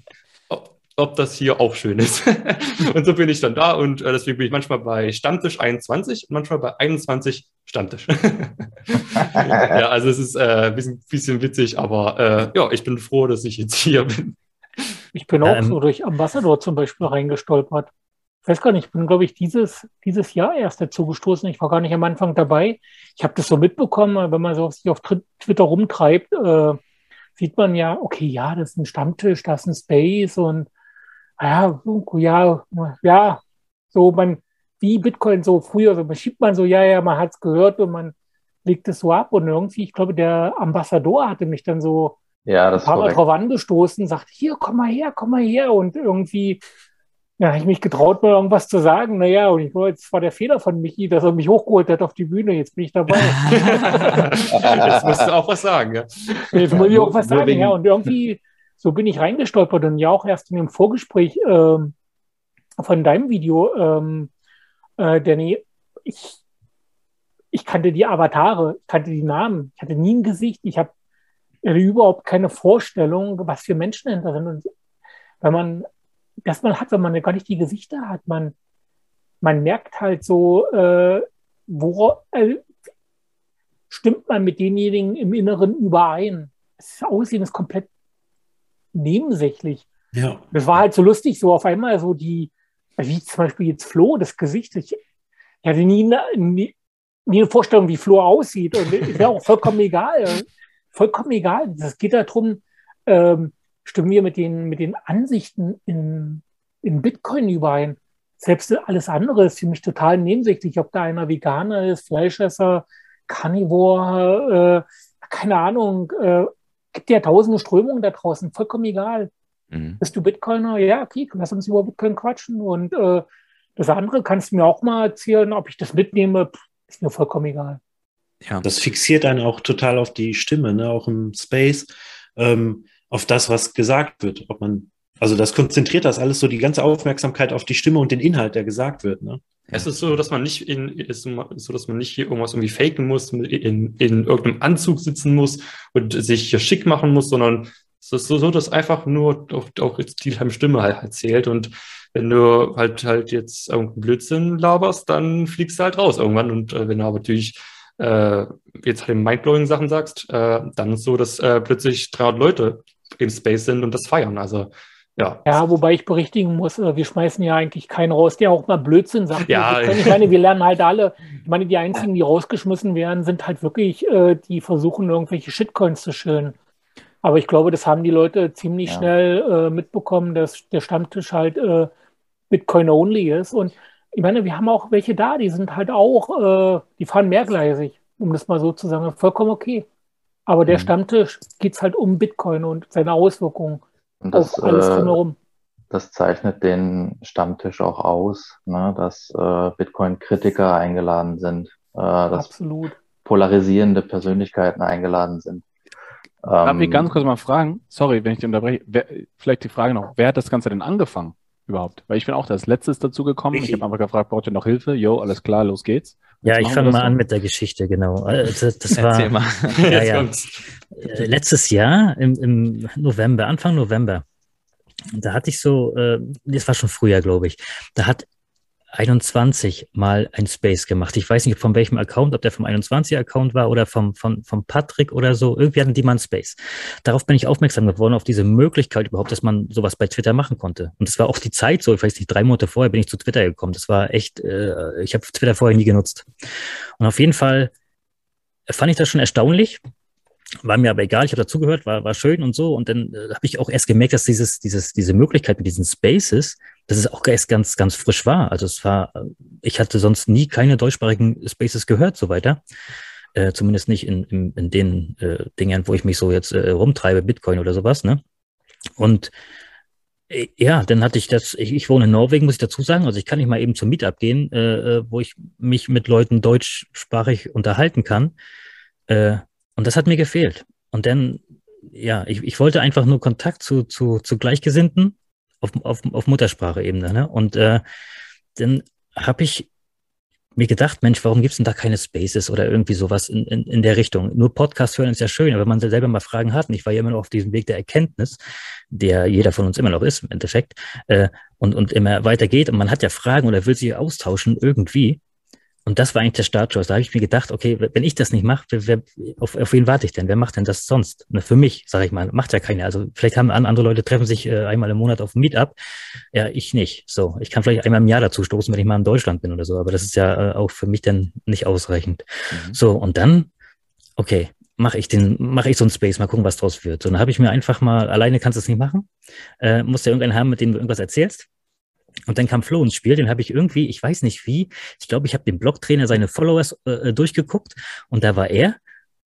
ob das hier auch schön ist. und so bin ich dann da und äh, deswegen bin ich manchmal bei Stammtisch 21 und manchmal bei 21 Stammtisch. ja, also es ist ein äh, bisschen, bisschen, witzig, aber äh, ja, ich bin froh, dass ich jetzt hier bin. Ich bin auch ähm, so durch Ambassador zum Beispiel reingestolpert. Ich weiß gar nicht, ich bin, glaube ich, dieses, dieses Jahr erst dazu gestoßen. Ich war gar nicht am Anfang dabei. Ich habe das so mitbekommen, wenn man so sich auf Twitter rumtreibt, äh, sieht man ja, okay, ja, das ist ein Stammtisch, das ist ein Space und ja, ja, ja, so man, wie Bitcoin so früher, so man schiebt man so, ja, ja, man hat es gehört und man legt es so ab und irgendwie, ich glaube, der Ambassador hatte mich dann so ja, ein paar Mal drauf angestoßen, sagte, hier, komm mal her, komm mal her und irgendwie, ja, habe ich mich getraut, mal irgendwas zu sagen. Naja, und ich war, jetzt war der Fehler von Michi, dass er mich hochgeholt hat auf die Bühne. Jetzt bin ich dabei. jetzt musst du auch was sagen, ja. Jetzt muss ich auch was sagen, ja. Und irgendwie so bin ich reingestolpert und ja auch erst in dem Vorgespräch äh, von deinem Video, ähm, äh, Danny, ich, ich kannte die Avatare, ich kannte die Namen, ich hatte nie ein Gesicht, ich habe überhaupt keine Vorstellung, was für Menschen dahinter sind. Und wenn man das man hat, wenn man gar nicht die Gesichter hat, man, man merkt halt so, äh, wo äh, stimmt man mit denjenigen im Inneren überein. Das Aussehen ist komplett nebensächlich. Ja. Das war halt so lustig, so auf einmal so die, wie zum Beispiel jetzt Flo, das Gesicht. Ich, ich hatte nie, nie, nie eine Vorstellung, wie Flo aussieht. Und ist ja auch vollkommen egal. Vollkommen egal. Es geht darum, ähm, stimmen wir mit den, mit den Ansichten in, in Bitcoin überein. Selbst alles andere ist für mich total nebensächlich, ob da einer Veganer ist, Fleischesser, Carnivore, äh, keine Ahnung, äh, gibt ja tausende Strömungen da draußen, vollkommen egal. Mhm. Bist du Bitcoiner? Ja, okay, lass uns über Bitcoin quatschen. Und äh, das andere kannst du mir auch mal erzählen, ob ich das mitnehme, ist mir vollkommen egal. Ja. Das fixiert einen auch total auf die Stimme, ne? auch im Space, ähm, auf das, was gesagt wird. Ob man, also das konzentriert das alles so die ganze Aufmerksamkeit auf die Stimme und den Inhalt, der gesagt wird. Ne? Es ist so, dass man nicht in, ist so, dass man nicht hier irgendwas irgendwie faken muss, in, in irgendeinem Anzug sitzen muss und sich hier schick machen muss, sondern es ist so, so dass einfach nur auch, auch jetzt die Stimme halt, halt zählt. Und wenn du halt halt jetzt irgendeinen Blödsinn laberst, dann fliegst du halt raus irgendwann. Und äh, wenn du aber natürlich äh, jetzt halt mindblowing Sachen sagst, äh, dann ist so, dass äh, plötzlich 300 Leute im Space sind und das feiern. Also ja. Ja, wobei ich berichtigen muss, äh, wir schmeißen ja eigentlich keinen raus, der auch mal Blödsinn sagt. Ja. Ich meine, wir lernen halt alle. Ich meine, die einzigen, die rausgeschmissen werden, sind halt wirklich, äh, die versuchen, irgendwelche Shitcoins zu schillen. Aber ich glaube, das haben die Leute ziemlich ja. schnell äh, mitbekommen, dass der Stammtisch halt Bitcoin-only ist. Und ich meine, wir haben auch welche da, die sind halt auch, die fahren mehrgleisig, um das mal so zu sagen. Vollkommen okay. Aber der mhm. Stammtisch geht es halt um Bitcoin und seine Auswirkungen. Und das, auf alles äh, drumherum. das zeichnet den Stammtisch auch aus, ne, dass äh, Bitcoin-Kritiker eingeladen sind, äh, dass Absolut. polarisierende Persönlichkeiten eingeladen sind. Darf ähm, ich ganz kurz mal fragen? Sorry, wenn ich dich unterbreche. Wer, vielleicht die Frage noch, wer hat das Ganze denn angefangen überhaupt? Weil ich bin auch das Letztes dazu gekommen. Ich habe einfach gefragt, braucht ihr noch Hilfe? Jo, alles klar, los geht's. Ja, ich fange mal an mit der Geschichte, genau. Äh, das, das war ja, ja. Äh, letztes Jahr im, im November, Anfang November. Da hatte ich so, äh, das war schon früher, glaube ich. Da hat 21 mal ein Space gemacht. Ich weiß nicht von welchem Account, ob der vom 21er-Account war oder vom, vom, vom Patrick oder so. Irgendwie hatten die mal ein Space. Darauf bin ich aufmerksam geworden, auf diese Möglichkeit überhaupt, dass man sowas bei Twitter machen konnte. Und das war auch die Zeit so, ich weiß nicht, drei Monate vorher bin ich zu Twitter gekommen. Das war echt, äh, ich habe Twitter vorher nie genutzt. Und auf jeden Fall fand ich das schon erstaunlich, war mir aber egal, ich habe dazugehört, war, war schön und so. Und dann äh, habe ich auch erst gemerkt, dass dieses, dieses, diese Möglichkeit mit diesen Spaces, dass es auch erst ganz, ganz frisch war. Also es war, ich hatte sonst nie keine deutschsprachigen Spaces gehört, so weiter. Äh, zumindest nicht in, in, in den äh, Dingen, wo ich mich so jetzt äh, rumtreibe, Bitcoin oder sowas, ne? Und äh, ja, dann hatte ich das, ich, ich wohne in Norwegen, muss ich dazu sagen. Also ich kann nicht mal eben zum Meetup gehen, äh, äh wo ich mich mit Leuten deutschsprachig unterhalten kann. Äh, und das hat mir gefehlt. Und dann, ja, ich, ich wollte einfach nur Kontakt zu, zu, zu Gleichgesinnten auf, auf, auf Muttersprache-Ebene. Ne? Und äh, dann habe ich mir gedacht, Mensch, warum gibt es denn da keine Spaces oder irgendwie sowas in, in, in der Richtung? Nur Podcast hören ist ja schön, aber wenn man selber mal Fragen hat, und ich war ja immer noch auf diesem Weg der Erkenntnis, der jeder von uns immer noch ist im Endeffekt, äh, und, und immer weitergeht und man hat ja Fragen oder will sich austauschen irgendwie, und das war eigentlich der Startschuss. Da habe ich mir gedacht, okay, wenn ich das nicht mache, wer, auf, auf wen warte ich denn? Wer macht denn das sonst? Na, für mich, sage ich mal, macht ja keiner. Also vielleicht haben andere Leute treffen sich äh, einmal im Monat auf ein Meetup. Ja, ich nicht. So, ich kann vielleicht einmal im Jahr dazu stoßen, wenn ich mal in Deutschland bin oder so. Aber das ist ja äh, auch für mich dann nicht ausreichend. Mhm. So, und dann, okay, mache ich den, mache ich so einen Space, mal gucken, was draus wird. So, dann habe ich mir einfach mal, alleine kannst du es nicht machen. Äh, musst ja irgendeinen haben, mit dem du irgendwas erzählst. Und dann kam Flo ins Spiel, den habe ich irgendwie, ich weiß nicht wie, ich glaube, ich habe dem Blogtrainer seine Followers äh, äh, durchgeguckt und da war er.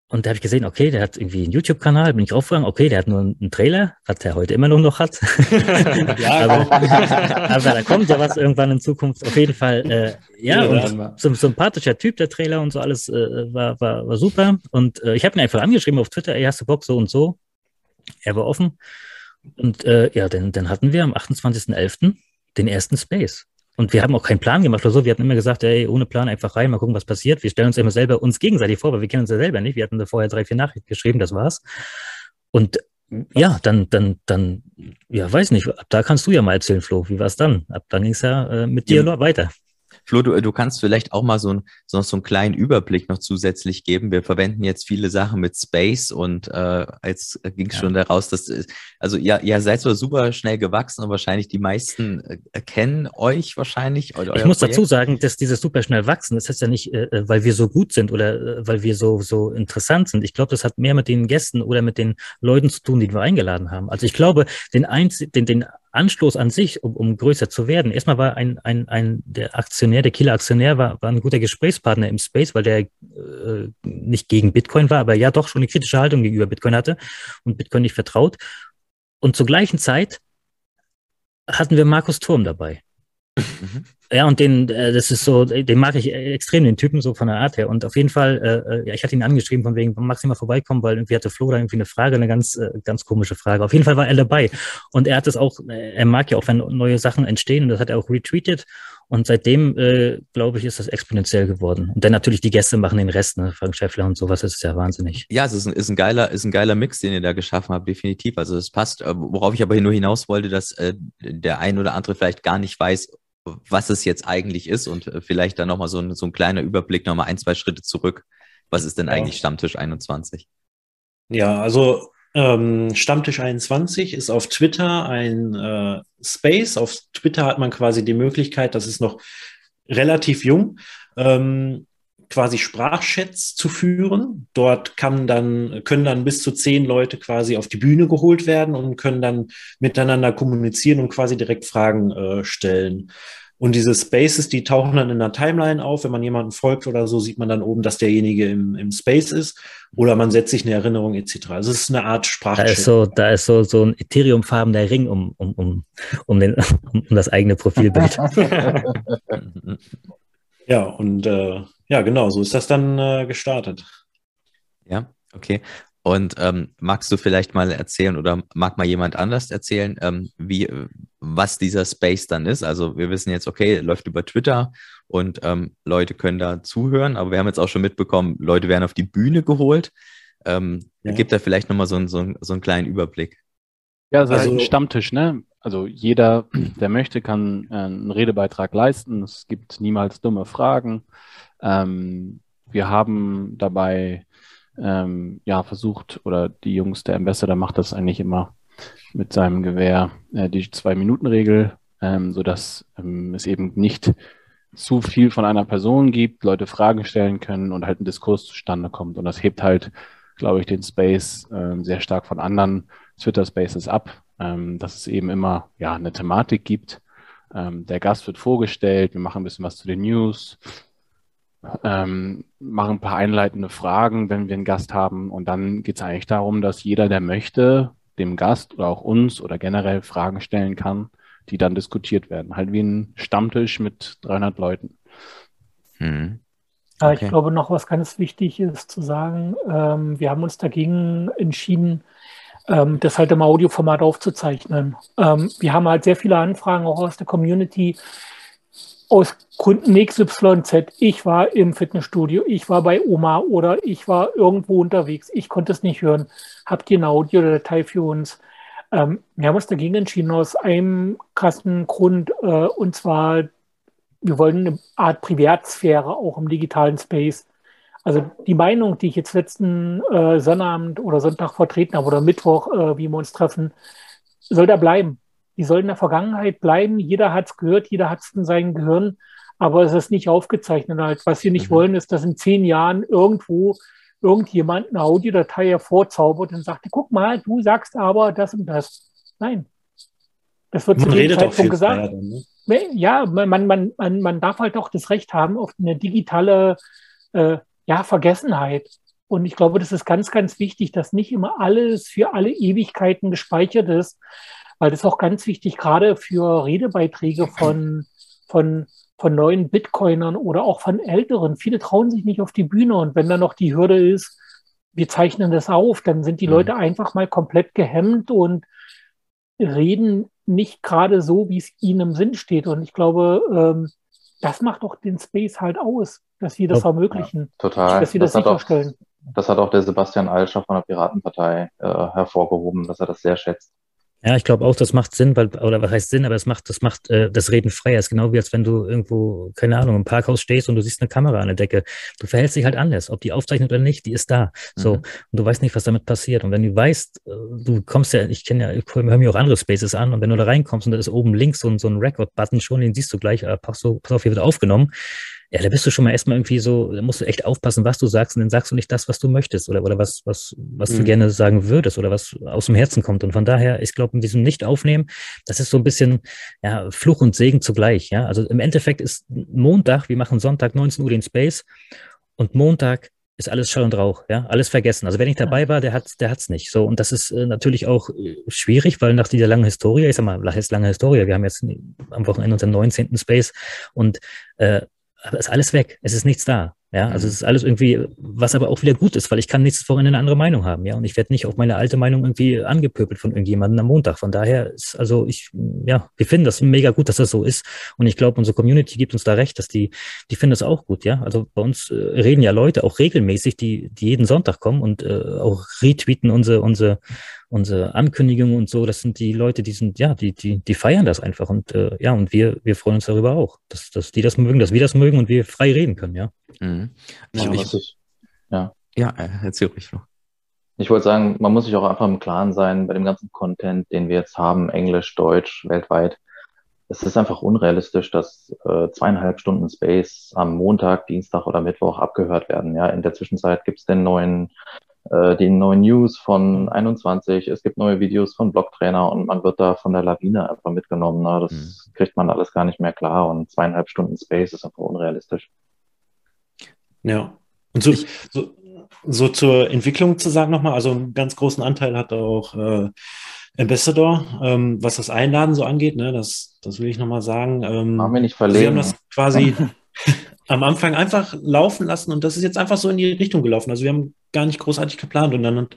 Und da habe ich gesehen, okay, der hat irgendwie einen YouTube-Kanal, bin ich raufgegangen, okay, der hat nur einen Trailer, was der heute immer noch hat. ja, aber, aber, da kommt ja was irgendwann in Zukunft. Auf jeden Fall, äh, ja, ja und so ein sympathischer Typ, der Trailer und so alles äh, war, war, war super. Und äh, ich habe ihn einfach angeschrieben auf Twitter, ey, hast du Bock, so und so. Er war offen. Und äh, ja, dann, dann hatten wir am 28.11 den ersten Space. Und wir haben auch keinen Plan gemacht oder so. Wir hatten immer gesagt, ey, ohne Plan einfach rein, mal gucken, was passiert. Wir stellen uns immer selber uns gegenseitig vor, weil wir kennen uns ja selber nicht. Wir hatten da vorher drei, vier Nachrichten geschrieben, das war's. Und ja, dann, dann, dann, ja, weiß nicht, ab da kannst du ja mal erzählen, Flo, wie war es dann? Ab dann ging es ja äh, mit dir ja. weiter. Flo, du, du kannst vielleicht auch mal so, ein, so, so einen kleinen Überblick noch zusätzlich geben. Wir verwenden jetzt viele Sachen mit Space und äh, jetzt ging es ja. schon daraus, dass, also ja, ihr seid so super schnell gewachsen und wahrscheinlich die meisten äh, kennen euch wahrscheinlich. ich muss Projekt. dazu sagen, dass dieses super schnell wachsen, das heißt ja nicht, äh, äh, weil wir so gut sind oder äh, weil wir so, so interessant sind. Ich glaube, das hat mehr mit den Gästen oder mit den Leuten zu tun, die wir eingeladen haben. Also ich glaube, den, Einz den, den Anstoß an sich, um, um größer zu werden. Erstmal war ein, ein, ein der Aktionär, der Kieler Aktionär, war, war ein guter Gesprächspartner im Space, weil der äh, nicht gegen Bitcoin war, aber ja doch schon eine kritische Haltung gegenüber Bitcoin hatte und Bitcoin nicht vertraut. Und zur gleichen Zeit hatten wir Markus Turm dabei. Mhm. Ja, und den, äh, das ist so, den mag ich extrem, den Typen, so von der Art her. Und auf jeden Fall, äh, äh ja, ich hatte ihn angeschrieben, von wegen, magst du mal vorbeikommen, weil irgendwie hatte Flo da irgendwie eine Frage, eine ganz, ganz komische Frage. Auf jeden Fall war er dabei. Und er hat es auch, er mag ja auch, wenn neue Sachen entstehen, und das hat er auch retweetet. Und seitdem, äh, glaube ich, ist das exponentiell geworden. Und dann natürlich die Gäste machen den Rest, ne? Frank Schäffler und sowas, das ist ja wahnsinnig. Ja, es ist ein, ist ein geiler, ist ein geiler Mix, den ihr da geschaffen habt, definitiv. Also es passt, worauf ich aber nur hinaus wollte, dass äh, der ein oder andere vielleicht gar nicht weiß, was es jetzt eigentlich ist und äh, vielleicht dann nochmal so ein, so ein kleiner Überblick, nochmal ein, zwei Schritte zurück. Was ist denn ja. eigentlich Stammtisch 21? Ja, also ähm, Stammtisch 21 ist auf Twitter ein äh, Space. Auf Twitter hat man quasi die Möglichkeit, das ist noch relativ jung, ähm, quasi Sprachchats zu führen. Dort kann dann, können dann bis zu zehn Leute quasi auf die Bühne geholt werden und können dann miteinander kommunizieren und quasi direkt Fragen äh, stellen. Und diese Spaces, die tauchen dann in der Timeline auf. Wenn man jemanden folgt oder so, sieht man dann oben, dass derjenige im, im Space ist. Oder man setzt sich eine Erinnerung etc. Also es ist eine Art Sprache. Da ist so, da ist so, so ein Ethereum-farbener Ring um, um, um, um, den, um das eigene Profilbild. ja, und äh, ja, genau, so ist das dann äh, gestartet. Ja, okay. Und ähm, magst du vielleicht mal erzählen oder mag mal jemand anders erzählen, ähm, wie, was dieser Space dann ist? Also wir wissen jetzt, okay, läuft über Twitter und ähm, Leute können da zuhören, aber wir haben jetzt auch schon mitbekommen, Leute werden auf die Bühne geholt. Ähm, ja. Gibt da vielleicht nochmal so, so, so einen kleinen Überblick? Ja, also, also ein Stammtisch, ne? Also jeder, der möchte, kann äh, einen Redebeitrag leisten. Es gibt niemals dumme Fragen. Ähm, wir haben dabei ähm, ja, versucht, oder die Jungs, der Ambassador macht das eigentlich immer mit seinem Gewehr, äh, die Zwei-Minuten-Regel, ähm, sodass ähm, es eben nicht zu viel von einer Person gibt, Leute Fragen stellen können und halt ein Diskurs zustande kommt. Und das hebt halt, glaube ich, den Space äh, sehr stark von anderen Twitter-Spaces ab, ähm, dass es eben immer ja, eine Thematik gibt. Ähm, der Gast wird vorgestellt, wir machen ein bisschen was zu den News, ähm, machen ein paar einleitende Fragen, wenn wir einen Gast haben. Und dann geht es eigentlich darum, dass jeder, der möchte, dem Gast oder auch uns oder generell Fragen stellen kann, die dann diskutiert werden. Halt wie ein Stammtisch mit 300 Leuten. Hm. Okay. Ich glaube, noch was ganz wichtig ist zu sagen, ähm, wir haben uns dagegen entschieden, ähm, das halt im Audioformat aufzuzeichnen. Ähm, wir haben halt sehr viele Anfragen auch aus der Community, aus Kunden XYZ, ich war im Fitnessstudio, ich war bei Oma oder ich war irgendwo unterwegs, ich konnte es nicht hören. Habt ihr eine Audiodatei für uns? Ähm, wir haben uns dagegen entschieden aus einem krassen Grund, äh, und zwar, wir wollen eine Art Privatsphäre auch im digitalen Space. Also die Meinung, die ich jetzt letzten äh, Sonnabend oder Sonntag vertreten habe oder Mittwoch, äh, wie wir uns treffen, soll da bleiben die sollen in der Vergangenheit bleiben. Jeder hat es gehört, jeder hat es in seinem Gehirn, aber es ist nicht aufgezeichnet. Halt. Was wir nicht mhm. wollen, ist, dass in zehn Jahren irgendwo irgendjemand eine Audiodatei hervorzaubert und sagt, guck mal, du sagst aber das und das. Nein. Das wird man zu dem Zeitpunkt gesagt. Dann, ne? Ja, man, man, man, man darf halt auch das Recht haben auf eine digitale äh, ja, Vergessenheit. Und ich glaube, das ist ganz, ganz wichtig, dass nicht immer alles für alle Ewigkeiten gespeichert ist, weil das ist auch ganz wichtig, gerade für Redebeiträge von, von, von neuen Bitcoinern oder auch von älteren. Viele trauen sich nicht auf die Bühne und wenn dann noch die Hürde ist, wir zeichnen das auf, dann sind die mhm. Leute einfach mal komplett gehemmt und reden nicht gerade so, wie es ihnen im Sinn steht. Und ich glaube, ähm, das macht doch den Space halt aus, dass wir das ermöglichen. Ja, total. Dass wir das, das sicherstellen. Auch, das hat auch der Sebastian Alscher von der Piratenpartei äh, hervorgehoben, dass er das sehr schätzt. Ja, ich glaube auch, das macht Sinn, weil, oder was heißt Sinn, aber es macht, das macht äh, das Reden freier. Es ist genau wie als wenn du irgendwo, keine Ahnung, im Parkhaus stehst und du siehst eine Kamera an der Decke. Du verhältst dich halt anders, ob die aufzeichnet oder nicht, die ist da. So. Mhm. Und du weißt nicht, was damit passiert. Und wenn du weißt, äh, du kommst ja, ich kenne ja, ich höre mir auch andere Spaces an und wenn du da reinkommst und da ist oben links so, so ein Record-Button schon, den siehst du gleich, äh, pass, so, pass auf, hier wird aufgenommen ja, da bist du schon mal erstmal irgendwie so, da musst du echt aufpassen, was du sagst, und dann sagst du nicht das, was du möchtest oder, oder was, was, was mhm. du gerne sagen würdest oder was aus dem Herzen kommt. Und von daher, ich glaube, mit diesem Nicht-Aufnehmen, das ist so ein bisschen ja, Fluch und Segen zugleich. Ja? Also im Endeffekt ist Montag, wir machen Sonntag 19 Uhr den Space und Montag ist alles Schall und Rauch, ja, alles vergessen. Also wer nicht dabei war, der hat, der hat's nicht. So und das ist äh, natürlich auch äh, schwierig, weil nach dieser langen Historie, ich sag mal, ist lange Historie. Wir haben jetzt am Wochenende unseren 19. Space und äh, aber ist alles weg. Es ist nichts da. Ja, also es ist alles irgendwie, was aber auch wieder gut ist, weil ich kann nächstes Wochenende eine andere Meinung haben, ja. Und ich werde nicht auf meine alte Meinung irgendwie angepöbelt von irgendjemandem am Montag. Von daher ist, also ich, ja, wir finden das mega gut, dass das so ist. Und ich glaube, unsere Community gibt uns da recht, dass die, die finden das auch gut, ja. Also bei uns äh, reden ja Leute auch regelmäßig, die, die jeden Sonntag kommen und äh, auch retweeten unsere, unsere, unsere Ankündigungen und so. Das sind die Leute, die sind, ja, die, die, die feiern das einfach. Und äh, ja, und wir, wir freuen uns darüber auch, dass, dass die das mögen, dass wir das mögen und wir frei reden können, ja. Mhm. Ich, ja, ich, ich, ja. ja, äh, erzähl ruhig, Flo. Ich wollte sagen, man muss sich auch einfach im Klaren sein bei dem ganzen Content, den wir jetzt haben, Englisch, Deutsch, weltweit. Es ist einfach unrealistisch, dass äh, zweieinhalb Stunden Space am Montag, Dienstag oder Mittwoch abgehört werden. Ja, in der Zwischenzeit gibt es den neuen, äh, die neuen News von 21, es gibt neue Videos von Blocktrainer und man wird da von der Lawine einfach mitgenommen. Ne? Das mhm. kriegt man alles gar nicht mehr klar und zweieinhalb Stunden Space ist einfach unrealistisch. Ja. Und so, so, so zur Entwicklung zu sagen nochmal, also einen ganz großen Anteil hat auch äh, Ambassador, ähm, was das Einladen so angeht, ne, das, das will ich nochmal sagen. Ähm, haben wir nicht verlegen. Wir haben das quasi am Anfang einfach laufen lassen und das ist jetzt einfach so in die Richtung gelaufen. Also wir haben gar nicht großartig geplant und dann hat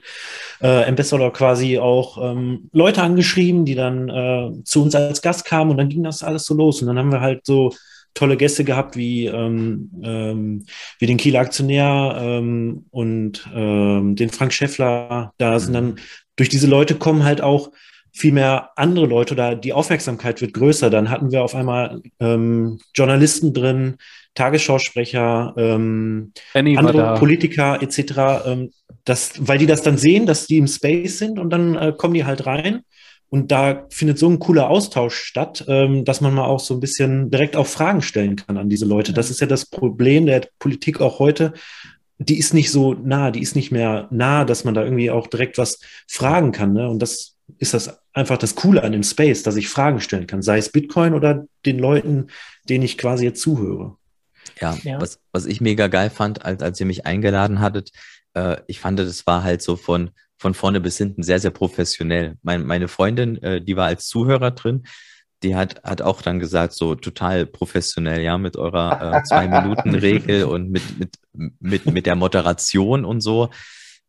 äh, Ambassador quasi auch ähm, Leute angeschrieben, die dann äh, zu uns als Gast kamen und dann ging das alles so los und dann haben wir halt so tolle Gäste gehabt, wie, ähm, ähm, wie den Kieler Aktionär ähm, und ähm, den Frank Schäffler. Da sind dann, durch diese Leute kommen halt auch viel mehr andere Leute oder die Aufmerksamkeit wird größer. Dann hatten wir auf einmal ähm, Journalisten drin, Tagesschausprecher, ähm, andere Politiker etc. Ähm, das, weil die das dann sehen, dass die im Space sind und dann äh, kommen die halt rein und da findet so ein cooler Austausch statt, ähm, dass man mal auch so ein bisschen direkt auch Fragen stellen kann an diese Leute. Das ist ja das Problem der Politik auch heute. Die ist nicht so nah, die ist nicht mehr nah, dass man da irgendwie auch direkt was fragen kann. Ne? Und das ist das einfach das Coole an dem Space, dass ich Fragen stellen kann, sei es Bitcoin oder den Leuten, denen ich quasi jetzt zuhöre. Ja, ja. Was, was ich mega geil fand, als, als ihr mich eingeladen hattet, äh, ich fand, das war halt so von, von vorne bis hinten sehr, sehr professionell. Mein, meine Freundin, äh, die war als Zuhörer drin, die hat, hat auch dann gesagt, so total professionell, ja, mit eurer äh, Zwei-Minuten-Regel und mit, mit, mit, mit der Moderation und so.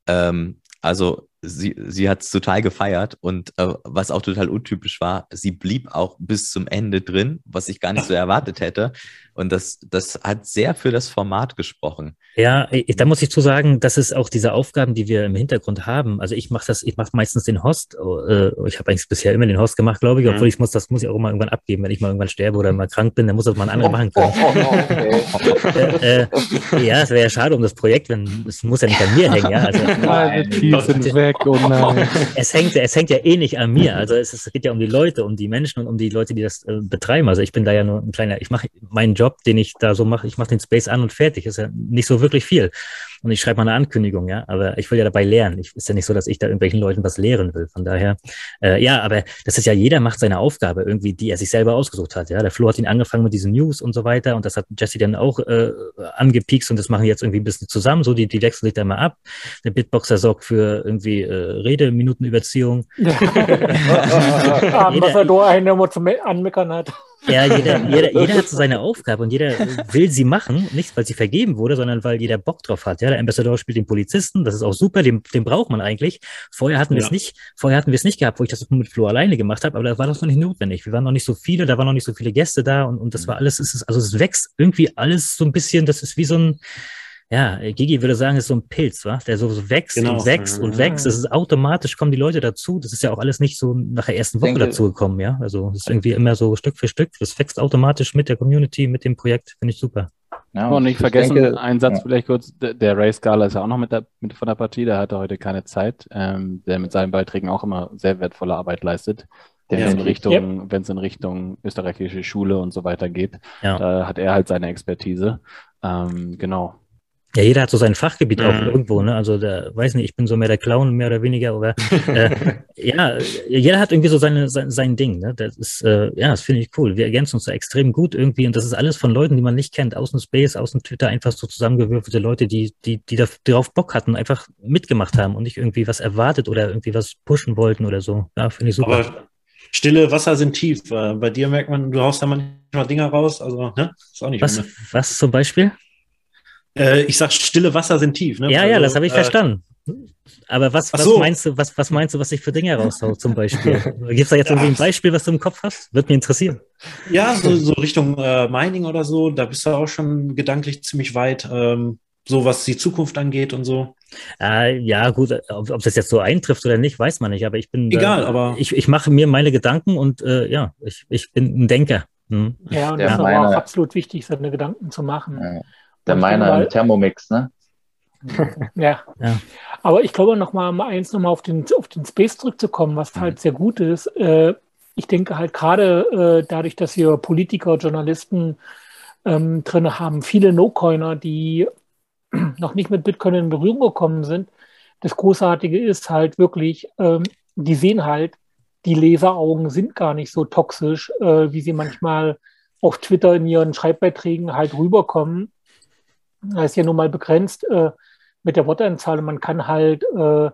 Ähm, also sie, sie hat es total gefeiert und äh, was auch total untypisch war, sie blieb auch bis zum Ende drin, was ich gar nicht so erwartet hätte. Und das, das hat sehr für das Format gesprochen. Ja, ich, da muss ich zu sagen, das ist auch diese Aufgaben, die wir im Hintergrund haben. Also ich mache das, ich mache meistens den Host. Äh, ich habe eigentlich bisher immer den Host gemacht, glaube ich, obwohl mhm. ich muss, das muss ich auch immer irgendwann abgeben, wenn ich mal irgendwann sterbe oder mal krank bin, dann muss das mal ein anderer machen können. Oh, oh, okay. äh, äh, ja, es wäre ja schade um das Projekt, wenn es muss ja nicht an mir hängen, ja. Also, nein, sind weg, oh nein. Es hängt, es hängt ja eh nicht an mir. Also es, es geht ja um die Leute, um die Menschen und um die Leute, die das äh, betreiben. Also ich bin da ja nur ein kleiner, ich mache meinen Job Job, den ich da so mache. Ich mache den Space an und fertig. Ist ja nicht so wirklich viel. Und ich schreibe mal eine Ankündigung, ja. Aber ich will ja dabei lernen. Ich, ist ja nicht so, dass ich da irgendwelchen Leuten was lehren will. Von daher, äh, ja, aber das ist ja, jeder macht seine Aufgabe irgendwie, die er sich selber ausgesucht hat. Ja, der Flo hat ihn angefangen mit diesen News und so weiter. Und das hat Jesse dann auch äh, angepiekst und das machen jetzt irgendwie ein bisschen zusammen. So, die, die wechseln sich da mal ab. Der Bitboxer sorgt für irgendwie äh, Redeminutenüberziehung. Ja. was er nur eine anmeckern hat. Ja, jeder, jeder, jeder hat so seine Aufgabe und jeder will sie machen, nicht weil sie vergeben wurde, sondern weil jeder Bock drauf hat. Ja, der Ambassador spielt den Polizisten, das ist auch super, den, den braucht man eigentlich. Vorher hatten wir es nicht, vorher hatten wir es nicht gehabt, wo ich das mit Flo alleine gemacht habe, aber da war das noch nicht notwendig. Wir waren noch nicht so viele, da waren noch nicht so viele Gäste da und, und das war alles, es ist, also es wächst irgendwie alles so ein bisschen, das ist wie so ein, ja, Gigi würde sagen, es ist so ein Pilz, wa? der so wächst genau. und wächst und wächst. Das ist automatisch kommen die Leute dazu. Das ist ja auch alles nicht so nach der ersten Woche dazu gekommen, ja. Also es ist irgendwie immer so Stück für Stück. Das wächst automatisch mit der Community, mit dem Projekt. Finde ich super. Ja, und nicht vergessen, denke, einen Satz ja. vielleicht kurz, der Ray Scala ist ja auch noch mit, der, mit von der Partie, der hatte heute keine Zeit, ähm, der mit seinen Beiträgen auch immer sehr wertvolle Arbeit leistet. Wenn es in Richtung, yep. wenn es in Richtung österreichische Schule und so weiter geht, ja. da hat er halt seine Expertise. Ähm, genau. Ja, jeder hat so sein Fachgebiet mhm. auch irgendwo, ne? Also da weiß nicht, ich bin so mehr der Clown, mehr oder weniger, aber äh, ja, jeder hat irgendwie so seine, sein, sein Ding, ne? Das ist, äh, ja, das finde ich cool. Wir ergänzen uns da extrem gut irgendwie und das ist alles von Leuten, die man nicht kennt, aus dem Space, aus dem Twitter, einfach so zusammengewürfelte Leute, die, die, die darauf Bock hatten, einfach mitgemacht haben und nicht irgendwie was erwartet oder irgendwie was pushen wollten oder so. Ja, finde ich super. Aber stille Wasser sind tief. Bei dir merkt man, du haust da manchmal Dinger raus, also, ne? Ist auch nicht was, was zum Beispiel? Äh, ich sag, stille Wasser sind tief. Ne? Ja, also, ja, das habe ich äh, verstanden. Aber was, was so. meinst du, was, was meinst du, was ich für Dinge raushaue zum Beispiel? Gibt es da jetzt ja. irgendwie ein Beispiel, was du im Kopf hast? Würde mich interessieren. Ja, so, so Richtung äh, Mining oder so, da bist du auch schon gedanklich ziemlich weit, ähm, so was die Zukunft angeht und so. Äh, ja, gut, ob, ob, das jetzt so eintrifft oder nicht, weiß man nicht, aber ich bin. Egal, da, aber. Ich, ich mache mir meine Gedanken und äh, ja, ich, ich bin ein Denker. Hm. Ja, und das ist aber auch absolut wichtig, seine Gedanken zu machen. Ja. Der meiner im Thermomix, ne? ja. ja. Aber ich glaube, noch mal eins nochmal auf den, auf den Space zurückzukommen, was mhm. halt sehr gut ist. Äh, ich denke halt gerade äh, dadurch, dass wir Politiker, Journalisten ähm, drin haben, viele No-Coiner, die noch nicht mit Bitcoin in Berührung gekommen sind. Das Großartige ist halt wirklich, ähm, die sehen halt, die Leseraugen sind gar nicht so toxisch, äh, wie sie manchmal auf Twitter in ihren Schreibbeiträgen halt rüberkommen. Das ist ja nun mal begrenzt äh, mit der Wortanzahl und man kann halt äh,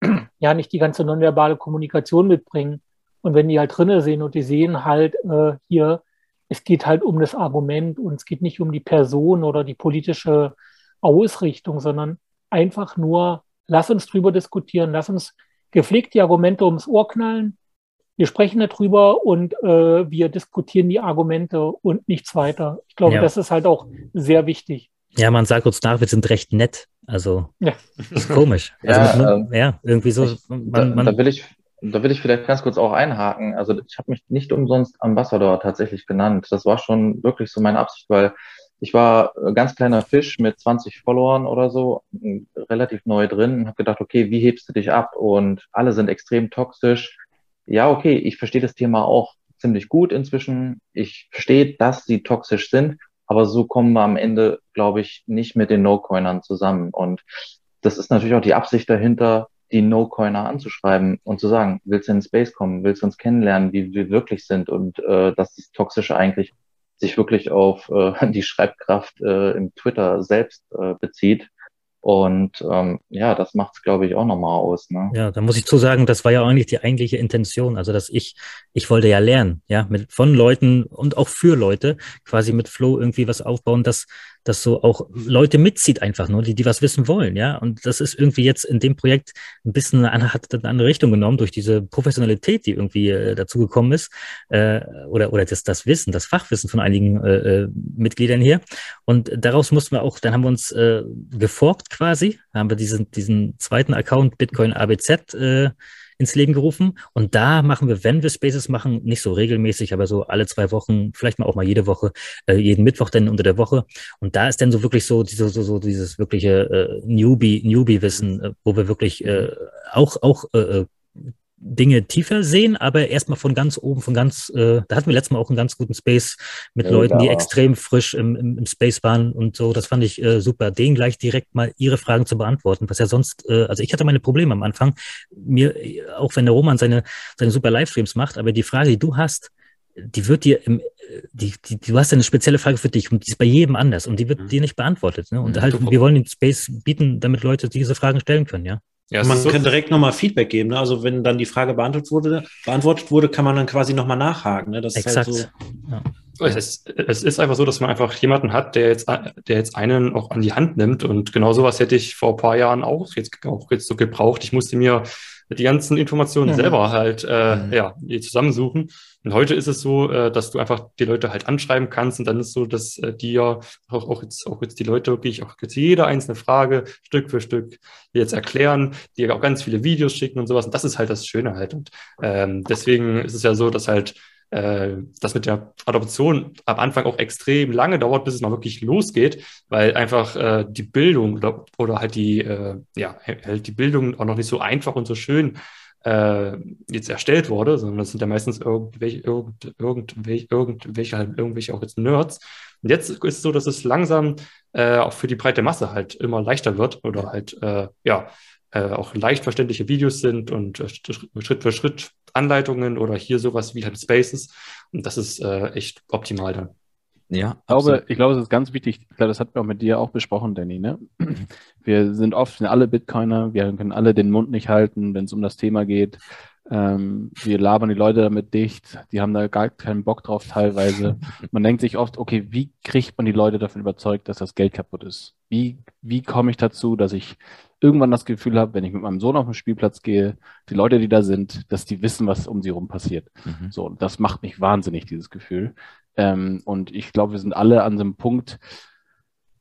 ja nicht die ganze nonverbale Kommunikation mitbringen. Und wenn die halt drinnen sehen und die sehen halt äh, hier, es geht halt um das Argument und es geht nicht um die Person oder die politische Ausrichtung, sondern einfach nur, lass uns drüber diskutieren, lass uns gepflegt die Argumente ums Ohr knallen. Wir sprechen darüber und äh, wir diskutieren die Argumente und nichts weiter. Ich glaube, ja. das ist halt auch sehr wichtig. Ja, man sagt uns nach, wir sind recht nett. Also, ja. ist komisch. ja, also, man, äh, ja, irgendwie so. Ich, man, man, da, da, will ich, da will ich vielleicht ganz kurz auch einhaken. Also, ich habe mich nicht umsonst Ambassador tatsächlich genannt. Das war schon wirklich so meine Absicht, weil ich war ganz kleiner Fisch mit 20 Followern oder so, relativ neu drin und habe gedacht, okay, wie hebst du dich ab? Und alle sind extrem toxisch. Ja, okay, ich verstehe das Thema auch ziemlich gut inzwischen. Ich verstehe, dass sie toxisch sind, aber so kommen wir am Ende, glaube ich, nicht mit den No-Coinern zusammen. Und das ist natürlich auch die Absicht dahinter, die No-Coiner anzuschreiben und zu sagen, willst du in Space kommen, willst du uns kennenlernen, wie wir wirklich sind und äh, dass das Toxische eigentlich sich wirklich auf äh, die Schreibkraft äh, im Twitter selbst äh, bezieht. Und ähm, ja, das macht es, glaube ich, auch nochmal aus. Ne? Ja, da muss ich zu sagen, das war ja eigentlich die eigentliche Intention. Also, dass ich, ich wollte ja lernen, ja, mit von Leuten und auch für Leute quasi mit Flow irgendwie was aufbauen, dass das so auch Leute mitzieht einfach nur, die, die was wissen wollen, ja. Und das ist irgendwie jetzt in dem Projekt ein bisschen eine, hat eine andere Richtung genommen durch diese Professionalität, die irgendwie äh, dazu gekommen ist, äh, oder, oder das, das Wissen, das Fachwissen von einigen äh, äh Mitgliedern hier. Und daraus mussten wir auch, dann haben wir uns äh, geforkt quasi, haben wir diesen, diesen zweiten Account Bitcoin ABZ äh, ins Leben gerufen. Und da machen wir, wenn wir Spaces machen, nicht so regelmäßig, aber so alle zwei Wochen, vielleicht mal auch mal jede Woche, äh, jeden Mittwoch dann unter der Woche. Und da ist dann so wirklich so, so, so, so dieses wirkliche äh, Newbie, Newbie-Wissen, äh, wo wir wirklich äh, auch, auch äh, äh Dinge tiefer sehen, aber erstmal von ganz oben, von ganz, äh, da hatten wir letztes Mal auch einen ganz guten Space mit ja, Leuten, die extrem frisch im, im, im, Space waren und so. Das fand ich äh, super, denen gleich direkt mal ihre Fragen zu beantworten, was ja sonst, äh, also ich hatte meine Probleme am Anfang, mir, auch wenn der Roman seine, seine super Livestreams macht, aber die Frage, die du hast, die wird dir im, die, die, du hast eine spezielle Frage für dich und die ist bei jedem anders und die wird mhm. dir nicht beantwortet. Ne? Und mhm. halt, wir wollen den Space bieten, damit Leute diese Fragen stellen können, ja. Ja, man so kann direkt nochmal Feedback geben. Ne? Also wenn dann die Frage beantwortet wurde, beantwortet wurde, kann man dann quasi nochmal nachhaken. Ne? Das Exakt. Ist halt so, ja. Es ist, es ist einfach so, dass man einfach jemanden hat, der jetzt, der jetzt einen auch an die Hand nimmt. Und genau sowas hätte ich vor ein paar Jahren auch jetzt, auch jetzt so gebraucht. Ich musste mir die ganzen Informationen mhm. selber halt äh, mhm. ja, zusammensuchen. Und heute ist es so, äh, dass du einfach die Leute halt anschreiben kannst und dann ist so, dass äh, die ja auch, auch, jetzt, auch jetzt die Leute wirklich auch jetzt jede einzelne Frage Stück für Stück jetzt erklären, die auch ganz viele Videos schicken und sowas. Und das ist halt das Schöne halt. Und ähm, deswegen ist es ja so, dass halt äh, das mit der Adoption am Anfang auch extrem lange dauert, bis es mal wirklich losgeht, weil einfach äh, die Bildung oder, oder halt die, äh, ja, halt die Bildung auch noch nicht so einfach und so schön äh, jetzt erstellt wurde, sondern das sind ja meistens irgendwelche, irgend, irgendwelche, irgendwelche, halt irgendwelche auch jetzt Nerds. Und jetzt ist es so, dass es langsam äh, auch für die breite Masse halt immer leichter wird oder halt, äh, ja, äh, auch leicht verständliche Videos sind und äh, Schritt für Schritt Anleitungen oder hier sowas wie halt Spaces. Und das ist äh, echt optimal dann. Ja, ich glaube, ich glaube, es ist ganz wichtig, ich glaube, das hatten wir auch mit dir auch besprochen, Danny. Ne? Wir sind oft, sind alle Bitcoiner, wir können alle den Mund nicht halten, wenn es um das Thema geht. Ähm, wir labern die Leute damit dicht, die haben da gar keinen Bock drauf teilweise. Man denkt sich oft, okay, wie kriegt man die Leute davon überzeugt, dass das Geld kaputt ist? Wie, wie komme ich dazu, dass ich irgendwann das Gefühl habe, wenn ich mit meinem Sohn auf den Spielplatz gehe, die Leute, die da sind, dass die wissen, was um sie herum passiert. Mhm. So, das macht mich wahnsinnig, dieses Gefühl. Ähm, und ich glaube, wir sind alle an so einem Punkt,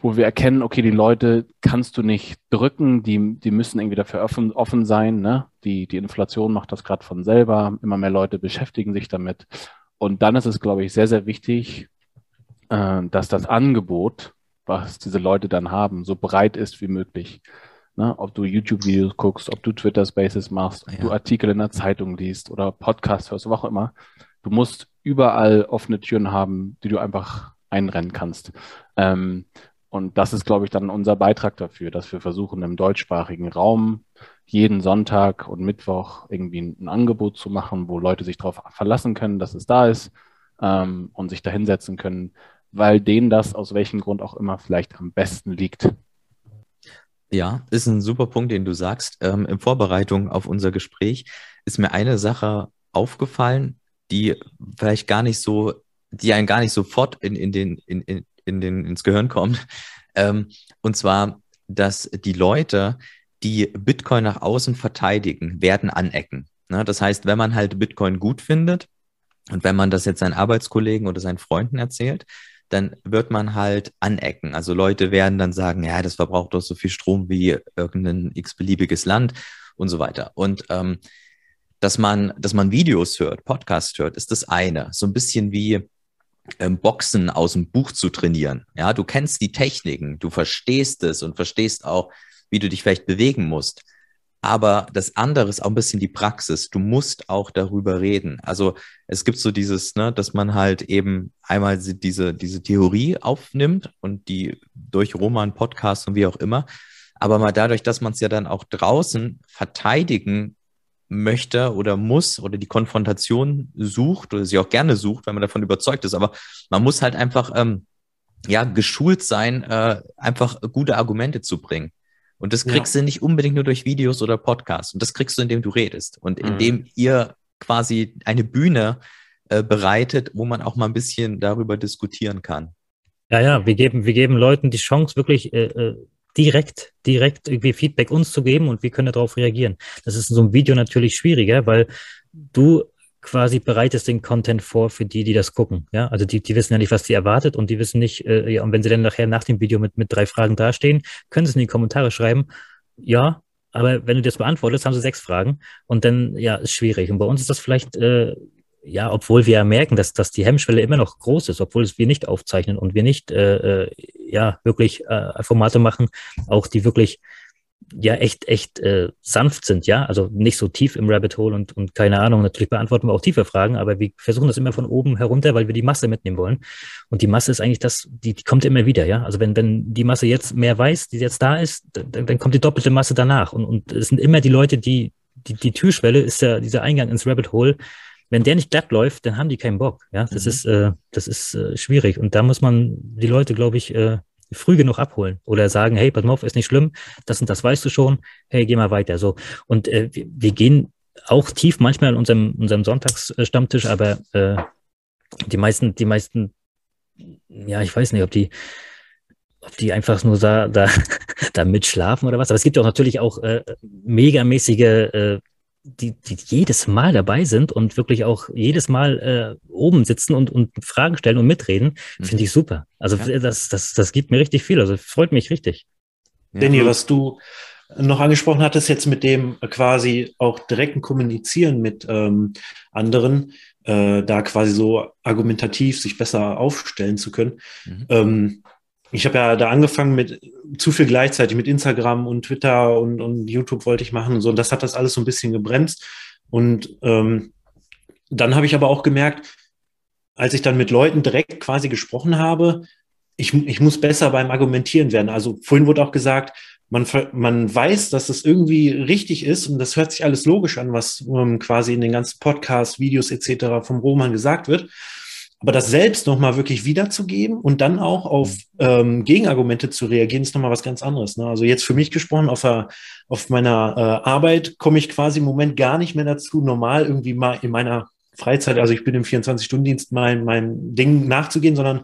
wo wir erkennen, okay, die Leute kannst du nicht drücken, die, die müssen irgendwie dafür offen, offen sein. Ne? Die, die Inflation macht das gerade von selber, immer mehr Leute beschäftigen sich damit. Und dann ist es, glaube ich, sehr, sehr wichtig, äh, dass das Angebot, was diese Leute dann haben, so breit ist wie möglich. Ne? Ob du YouTube-Videos guckst, ob du Twitter-Spaces machst, ob ja. du Artikel in der Zeitung liest oder Podcasts hörst, was auch immer. Du musst überall offene Türen haben, die du einfach einrennen kannst. Ähm, und das ist, glaube ich, dann unser Beitrag dafür, dass wir versuchen, im deutschsprachigen Raum jeden Sonntag und Mittwoch irgendwie ein Angebot zu machen, wo Leute sich darauf verlassen können, dass es da ist ähm, und sich da hinsetzen können, weil denen das aus welchem Grund auch immer vielleicht am besten liegt. Ja, ist ein super Punkt, den du sagst. Ähm, in Vorbereitung auf unser Gespräch ist mir eine Sache aufgefallen, die vielleicht gar nicht so, die einen gar nicht sofort in, in den, in, in, in den, ins Gehirn kommt. Ähm, und zwar, dass die Leute, die Bitcoin nach außen verteidigen, werden anecken. Ne? Das heißt, wenn man halt Bitcoin gut findet und wenn man das jetzt seinen Arbeitskollegen oder seinen Freunden erzählt, dann wird man halt anecken. Also Leute werden dann sagen, ja, das verbraucht doch so viel Strom wie irgendein x-beliebiges Land und so weiter. Und ähm, dass man, dass man Videos hört, Podcasts hört, ist das eine. So ein bisschen wie Boxen aus dem Buch zu trainieren. Ja, du kennst die Techniken, du verstehst es und verstehst auch, wie du dich vielleicht bewegen musst. Aber das andere ist auch ein bisschen die Praxis. Du musst auch darüber reden. Also es gibt so dieses, ne, dass man halt eben einmal diese, diese Theorie aufnimmt und die durch Roman, Podcast und wie auch immer. Aber mal dadurch, dass man es ja dann auch draußen verteidigen möchte oder muss oder die Konfrontation sucht oder sie auch gerne sucht, wenn man davon überzeugt ist. Aber man muss halt einfach ähm, ja geschult sein, äh, einfach gute Argumente zu bringen. Und das kriegst ja. du nicht unbedingt nur durch Videos oder Podcasts. Und das kriegst du, indem du redest und mhm. indem ihr quasi eine Bühne äh, bereitet, wo man auch mal ein bisschen darüber diskutieren kann. Ja, ja, wir geben, wir geben Leuten die Chance, wirklich äh, äh direkt, direkt irgendwie Feedback uns zu geben und wir können darauf reagieren. Das ist in so einem Video natürlich schwieriger, weil du quasi bereitest den Content vor für die, die das gucken. Ja, also die, die wissen ja nicht, was sie erwartet und die wissen nicht, äh, ja, und wenn sie dann nachher nach dem Video mit, mit drei Fragen dastehen, können sie es in die Kommentare schreiben. Ja, aber wenn du das beantwortest, haben sie sechs Fragen und dann, ja, ist schwierig. Und bei uns ist das vielleicht äh, ja, obwohl wir ja merken, dass, dass die Hemmschwelle immer noch groß ist, obwohl es wir nicht aufzeichnen und wir nicht äh, äh, ja wirklich äh, Formate machen, auch die wirklich ja echt echt äh, sanft sind, ja, also nicht so tief im Rabbit Hole und und keine Ahnung. Natürlich beantworten wir auch tiefe Fragen, aber wir versuchen das immer von oben herunter, weil wir die Masse mitnehmen wollen. Und die Masse ist eigentlich das, die, die kommt immer wieder, ja. Also wenn wenn die Masse jetzt mehr weiß, die jetzt da ist, dann, dann kommt die doppelte Masse danach. Und und es sind immer die Leute, die die, die Türschwelle ist ja dieser Eingang ins Rabbit Hole wenn der nicht glatt läuft, dann haben die keinen Bock. Ja, das mhm. ist, äh, das ist äh, schwierig. Und da muss man die Leute, glaube ich, äh, früh genug abholen oder sagen, hey, pass mal auf, ist nicht schlimm, das und das weißt du schon, hey, geh mal weiter. So. Und äh, wir, wir gehen auch tief manchmal in unserem, unserem Sonntagsstammtisch, aber äh, die meisten, die meisten, ja, ich weiß nicht, ob die, ob die einfach nur da, da, da mitschlafen oder was. Aber es gibt auch natürlich auch äh, megamäßige äh, die, die jedes Mal dabei sind und wirklich auch jedes Mal äh, oben sitzen und, und Fragen stellen und mitreden, mhm. finde ich super. Also ja. das, das, das gibt mir richtig viel. Also freut mich richtig. Ja. Danny, was du noch angesprochen hattest, jetzt mit dem quasi auch direkten Kommunizieren mit ähm, anderen, äh, da quasi so argumentativ sich besser aufstellen zu können. Mhm. Ähm, ich habe ja da angefangen mit zu viel gleichzeitig mit Instagram und Twitter und, und YouTube wollte ich machen und so. Und das hat das alles so ein bisschen gebremst. Und ähm, dann habe ich aber auch gemerkt, als ich dann mit Leuten direkt quasi gesprochen habe, ich, ich muss besser beim Argumentieren werden. Also vorhin wurde auch gesagt, man, man weiß, dass das irgendwie richtig ist und das hört sich alles logisch an, was ähm, quasi in den ganzen Podcasts, Videos etc. vom Roman gesagt wird. Aber das selbst nochmal wirklich wiederzugeben und dann auch auf ähm, Gegenargumente zu reagieren, ist nochmal was ganz anderes. Ne? Also jetzt für mich gesprochen, auf, der, auf meiner äh, Arbeit komme ich quasi im Moment gar nicht mehr dazu, normal irgendwie mal in meiner Freizeit, also ich bin im 24-Stunden-Dienst, mein, mein Ding nachzugehen, sondern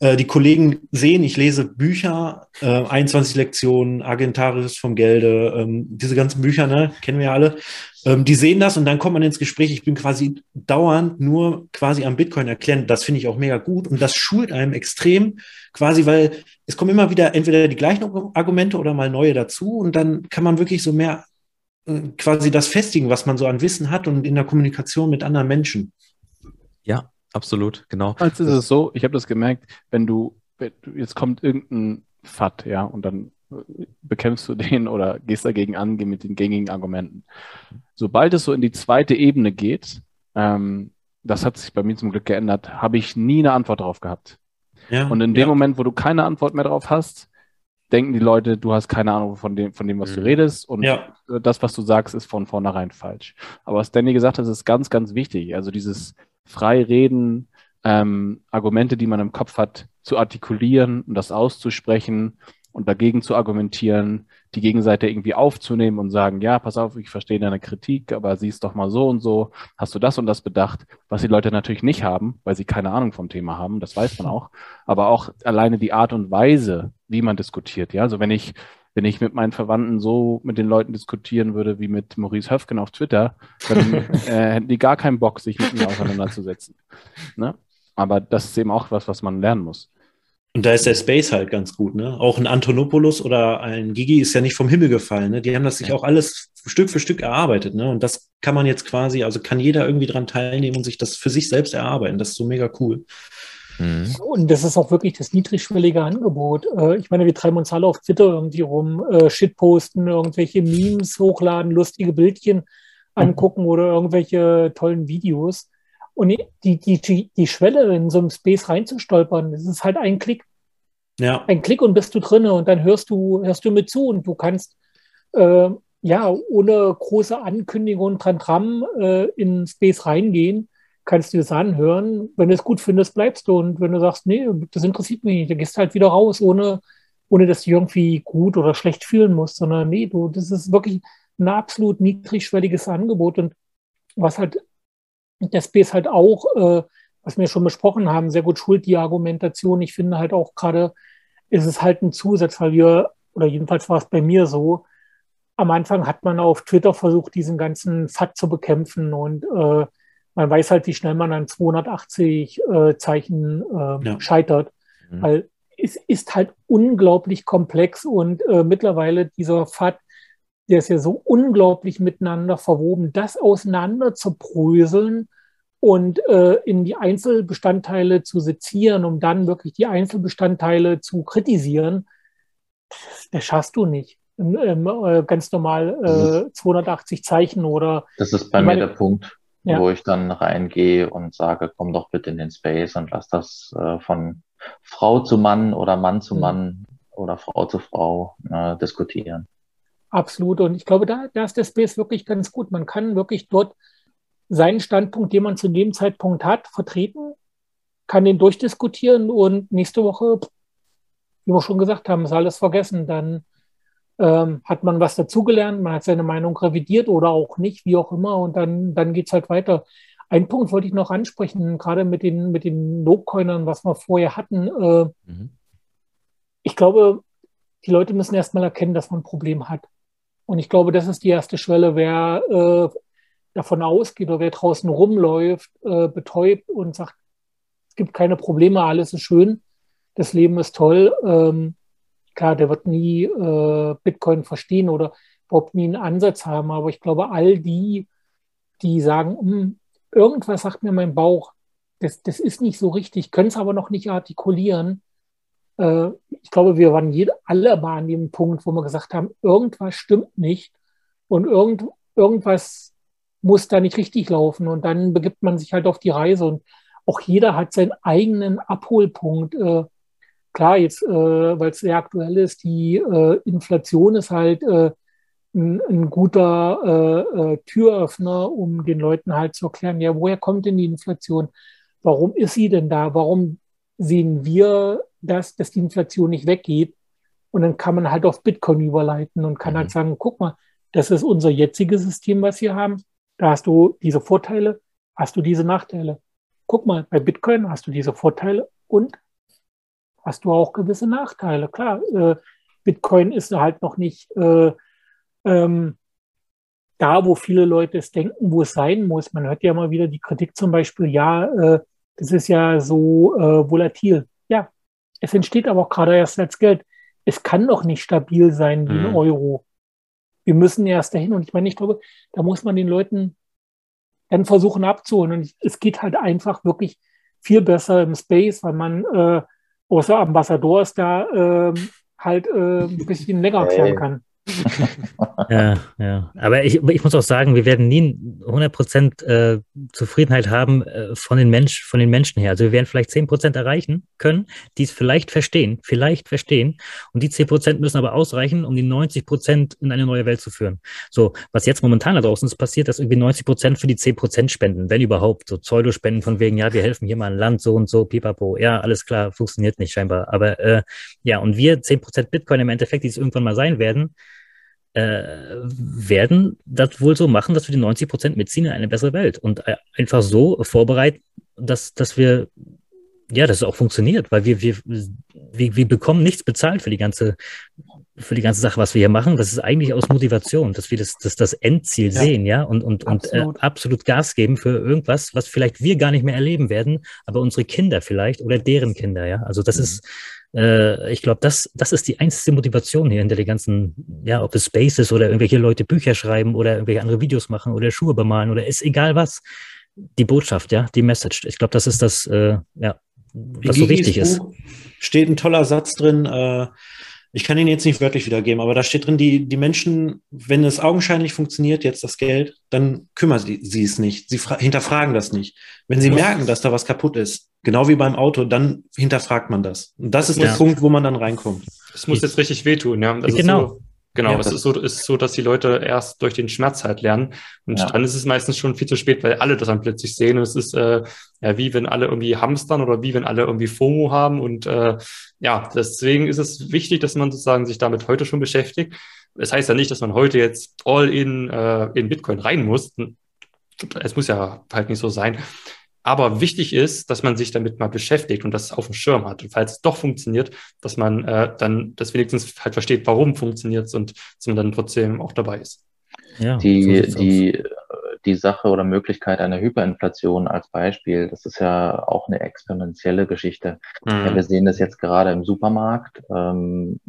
äh, die Kollegen sehen, ich lese Bücher, äh, 21 Lektionen, Agentaris vom Gelde, ähm, diese ganzen Bücher, ne, kennen wir ja alle. Ähm, die sehen das und dann kommt man ins Gespräch. Ich bin quasi dauernd nur quasi am Bitcoin erklären. Das finde ich auch mega gut und das schult einem extrem quasi, weil es kommen immer wieder entweder die gleichen Argumente oder mal neue dazu und dann kann man wirklich so mehr äh, quasi das festigen, was man so an Wissen hat und in der Kommunikation mit anderen Menschen. Ja, absolut, genau. Als ist es so, ich habe das gemerkt, wenn du, jetzt kommt irgendein FAT, ja, und dann bekämpfst du den oder gehst dagegen an mit den gängigen Argumenten. Sobald es so in die zweite Ebene geht, ähm, das hat sich bei mir zum Glück geändert, habe ich nie eine Antwort darauf gehabt. Ja, und in dem ja. Moment, wo du keine Antwort mehr drauf hast, denken die Leute, du hast keine Ahnung von dem, von dem was mhm. du redest und ja. das, was du sagst, ist von vornherein falsch. Aber was Danny gesagt hat, ist ganz, ganz wichtig. Also dieses frei reden, ähm, Argumente, die man im Kopf hat, zu artikulieren und das auszusprechen und dagegen zu argumentieren, die Gegenseite irgendwie aufzunehmen und sagen, ja, pass auf, ich verstehe deine Kritik, aber siehst doch mal so und so, hast du das und das bedacht, was die Leute natürlich nicht haben, weil sie keine Ahnung vom Thema haben, das weiß man auch, aber auch alleine die Art und Weise, wie man diskutiert, ja, also wenn ich wenn ich mit meinen Verwandten so mit den Leuten diskutieren würde wie mit Maurice Höfgen auf Twitter, dann äh, hätten die gar keinen Bock, sich mit mir auseinanderzusetzen. Ne? Aber das ist eben auch was, was man lernen muss. Und da ist der Space halt ganz gut, ne? Auch ein Antonopoulos oder ein Gigi ist ja nicht vom Himmel gefallen, ne? Die haben das sich auch alles Stück für Stück erarbeitet, ne? Und das kann man jetzt quasi, also kann jeder irgendwie dran teilnehmen und sich das für sich selbst erarbeiten. Das ist so mega cool. Mhm. Und das ist auch wirklich das niedrigschwellige Angebot. Äh, ich meine, wir treiben uns alle auf Twitter irgendwie rum, äh, Shitposten, irgendwelche Memes hochladen, lustige Bildchen angucken oder irgendwelche tollen Videos. Und die, die, die Schwelle in so einem Space reinzustolpern, das ist halt ein Klick. Ja. Ein Klick und bist du drinne und dann hörst du, hörst du mit zu und du kannst äh, ja ohne große Ankündigung dran dran äh, in Space reingehen kannst du das anhören. Wenn du es gut findest, bleibst du. Und wenn du sagst, nee, das interessiert mich nicht, dann gehst du halt wieder raus, ohne, ohne dass du irgendwie gut oder schlecht fühlen musst, sondern nee, du, das ist wirklich ein absolut niedrigschwelliges Angebot. Und was halt der Space halt auch, äh, was wir schon besprochen haben, sehr gut schult die Argumentation. Ich finde halt auch gerade, ist es halt ein Zusatz, weil wir, oder jedenfalls war es bei mir so, am Anfang hat man auf Twitter versucht, diesen ganzen FAT zu bekämpfen und äh, man weiß halt, wie schnell man an 280 äh, Zeichen äh, ja. scheitert, mhm. weil es ist halt unglaublich komplex und äh, mittlerweile dieser FAT, der ist ja so unglaublich miteinander verwoben, das auseinander zu bröseln und äh, in die Einzelbestandteile zu sezieren, um dann wirklich die Einzelbestandteile zu kritisieren, das schaffst du nicht. Ähm, äh, ganz normal äh, 280 Zeichen oder. Das ist bei mir meine, der Punkt ja. wo ich dann reingehe und sage, komm doch bitte in den Space und lass das äh, von Frau zu Mann oder Mann zu mhm. Mann oder Frau zu Frau äh, diskutieren. Absolut. Und ich glaube, da, da ist der Space wirklich ganz gut. Man kann wirklich dort seinen Standpunkt, den man zu dem Zeitpunkt hat, vertreten, kann den durchdiskutieren und nächste Woche, wie wir schon gesagt haben, ist alles vergessen. Dann ähm, hat man was dazugelernt, man hat seine Meinung revidiert oder auch nicht, wie auch immer, und dann, dann geht es halt weiter. Ein Punkt wollte ich noch ansprechen, gerade mit den, mit den Lobcoinern, was wir vorher hatten. Äh, mhm. Ich glaube, die Leute müssen erstmal erkennen, dass man ein Problem hat. Und ich glaube, das ist die erste Schwelle, wer äh, davon ausgeht oder wer draußen rumläuft, äh, betäubt und sagt, es gibt keine Probleme, alles ist schön, das Leben ist toll. Ähm, klar, der wird nie äh, Bitcoin verstehen oder überhaupt nie einen Ansatz haben. Aber ich glaube, all die, die sagen, hm, irgendwas sagt mir mein Bauch, das, das ist nicht so richtig, können es aber noch nicht artikulieren. Äh, ich glaube, wir waren jede, alle mal an dem Punkt, wo wir gesagt haben, irgendwas stimmt nicht und irgend, irgendwas muss da nicht richtig laufen. Und dann begibt man sich halt auf die Reise und auch jeder hat seinen eigenen Abholpunkt. Äh, klar, jetzt, äh, weil es sehr aktuell ist, die äh, Inflation ist halt äh, ein, ein, guter äh, äh, Türöffner, um den Leuten halt zu erklären, ja, woher kommt denn die Inflation? warum ist sie denn da? Warum sehen wir das, dass die Inflation nicht weggeht? Und dann kann man halt auf Bitcoin überleiten und kann halt mhm. halt sagen, guck mal, das ist unser jetziges System, was wir haben. Da hast du diese Vorteile, hast du diese Nachteile. Guck mal, bei Bitcoin hast du diese Vorteile und hast du auch gewisse Nachteile. Klar, äh, Bitcoin ist halt noch nicht äh, ähm, da, wo viele Leute es denken, wo es sein muss. Man hört ja immer wieder die Kritik zum Beispiel, ja, äh, das ist ja so äh, volatil. Es entsteht aber auch gerade erst als Geld. Es kann doch nicht stabil sein wie ein mhm. Euro. Wir müssen erst dahin. Und ich meine, ich glaube, da muss man den Leuten dann versuchen abzuholen. Und es geht halt einfach wirklich viel besser im Space, weil man äh, außer Ambassadors da äh, halt äh, ein bisschen länger erklären kann. Ja, ja. Aber ich, ich muss auch sagen, wir werden nie 100% äh, Zufriedenheit haben äh, von, den Mensch, von den Menschen her. Also wir werden vielleicht 10% erreichen können, die es vielleicht verstehen, vielleicht verstehen. Und die 10% müssen aber ausreichen, um die 90% in eine neue Welt zu führen. So, was jetzt momentan da draußen ist passiert, dass irgendwie 90% für die 10% spenden, wenn überhaupt. So Pseudospenden von wegen, ja, wir helfen hier mal ein Land, so und so, pipapo. Ja, alles klar, funktioniert nicht scheinbar. Aber äh, ja, und wir 10% Bitcoin im Endeffekt, die es irgendwann mal sein werden, äh, werden das wohl so machen, dass wir die 90 Prozent mitziehen in eine bessere Welt und äh, einfach so vorbereiten, dass, dass wir, ja, dass es auch funktioniert, weil wir, wir, wir, wir bekommen nichts bezahlt für die ganze, für die ganze Sache, was wir hier machen. Das ist eigentlich aus Motivation, dass wir das, das, das Endziel ja. sehen, ja, und, und, absolut. und äh, absolut Gas geben für irgendwas, was vielleicht wir gar nicht mehr erleben werden, aber unsere Kinder vielleicht oder deren Kinder, ja. Also das mhm. ist, äh, ich glaube, das, das ist die einzige Motivation hier hinter den ganzen, ja, ob es Spaces oder irgendwelche Leute Bücher schreiben oder irgendwelche andere Videos machen oder Schuhe bemalen oder ist egal was. Die Botschaft, ja, die Message. Ich glaube, das ist das, äh, ja, was so wichtig ist. Steht ein toller Satz drin, äh, ich kann ihn jetzt nicht wörtlich wiedergeben, aber da steht drin, die, die Menschen, wenn es augenscheinlich funktioniert, jetzt das Geld, dann kümmern sie, sie es nicht. Sie hinterfragen das nicht. Wenn sie merken, dass da was kaputt ist, genau wie beim Auto, dann hinterfragt man das. Und das ist ja. der Punkt, wo man dann reinkommt. Es muss jetzt richtig wehtun, ja. Das genau. So, genau, ja, es ist so, ist so, dass die Leute erst durch den Schmerz halt lernen. Und ja. dann ist es meistens schon viel zu spät, weil alle das dann plötzlich sehen. Und es ist äh, ja wie wenn alle irgendwie hamstern oder wie wenn alle irgendwie FOMO haben. Und äh, ja, deswegen ist es wichtig, dass man sozusagen sich damit heute schon beschäftigt. Das heißt ja nicht, dass man heute jetzt all in, äh, in Bitcoin rein muss. Es muss ja halt nicht so sein. Aber wichtig ist, dass man sich damit mal beschäftigt und das auf dem Schirm hat. Und falls es doch funktioniert, dass man äh, dann das wenigstens halt versteht, warum funktioniert es und dass man dann trotzdem auch dabei ist. Ja, die, so die, die Sache oder Möglichkeit einer Hyperinflation als Beispiel, das ist ja auch eine exponentielle Geschichte. Mhm. Ja, wir sehen das jetzt gerade im Supermarkt. Ähm,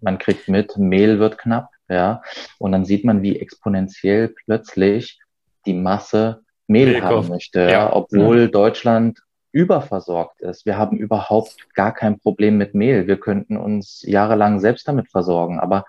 man kriegt mit, Mehl wird knapp, ja, und dann sieht man, wie exponentiell plötzlich die Masse Mehl Mehl haben möchte, ja. obwohl ja. Deutschland überversorgt ist. Wir haben überhaupt gar kein Problem mit Mehl. Wir könnten uns jahrelang selbst damit versorgen. Aber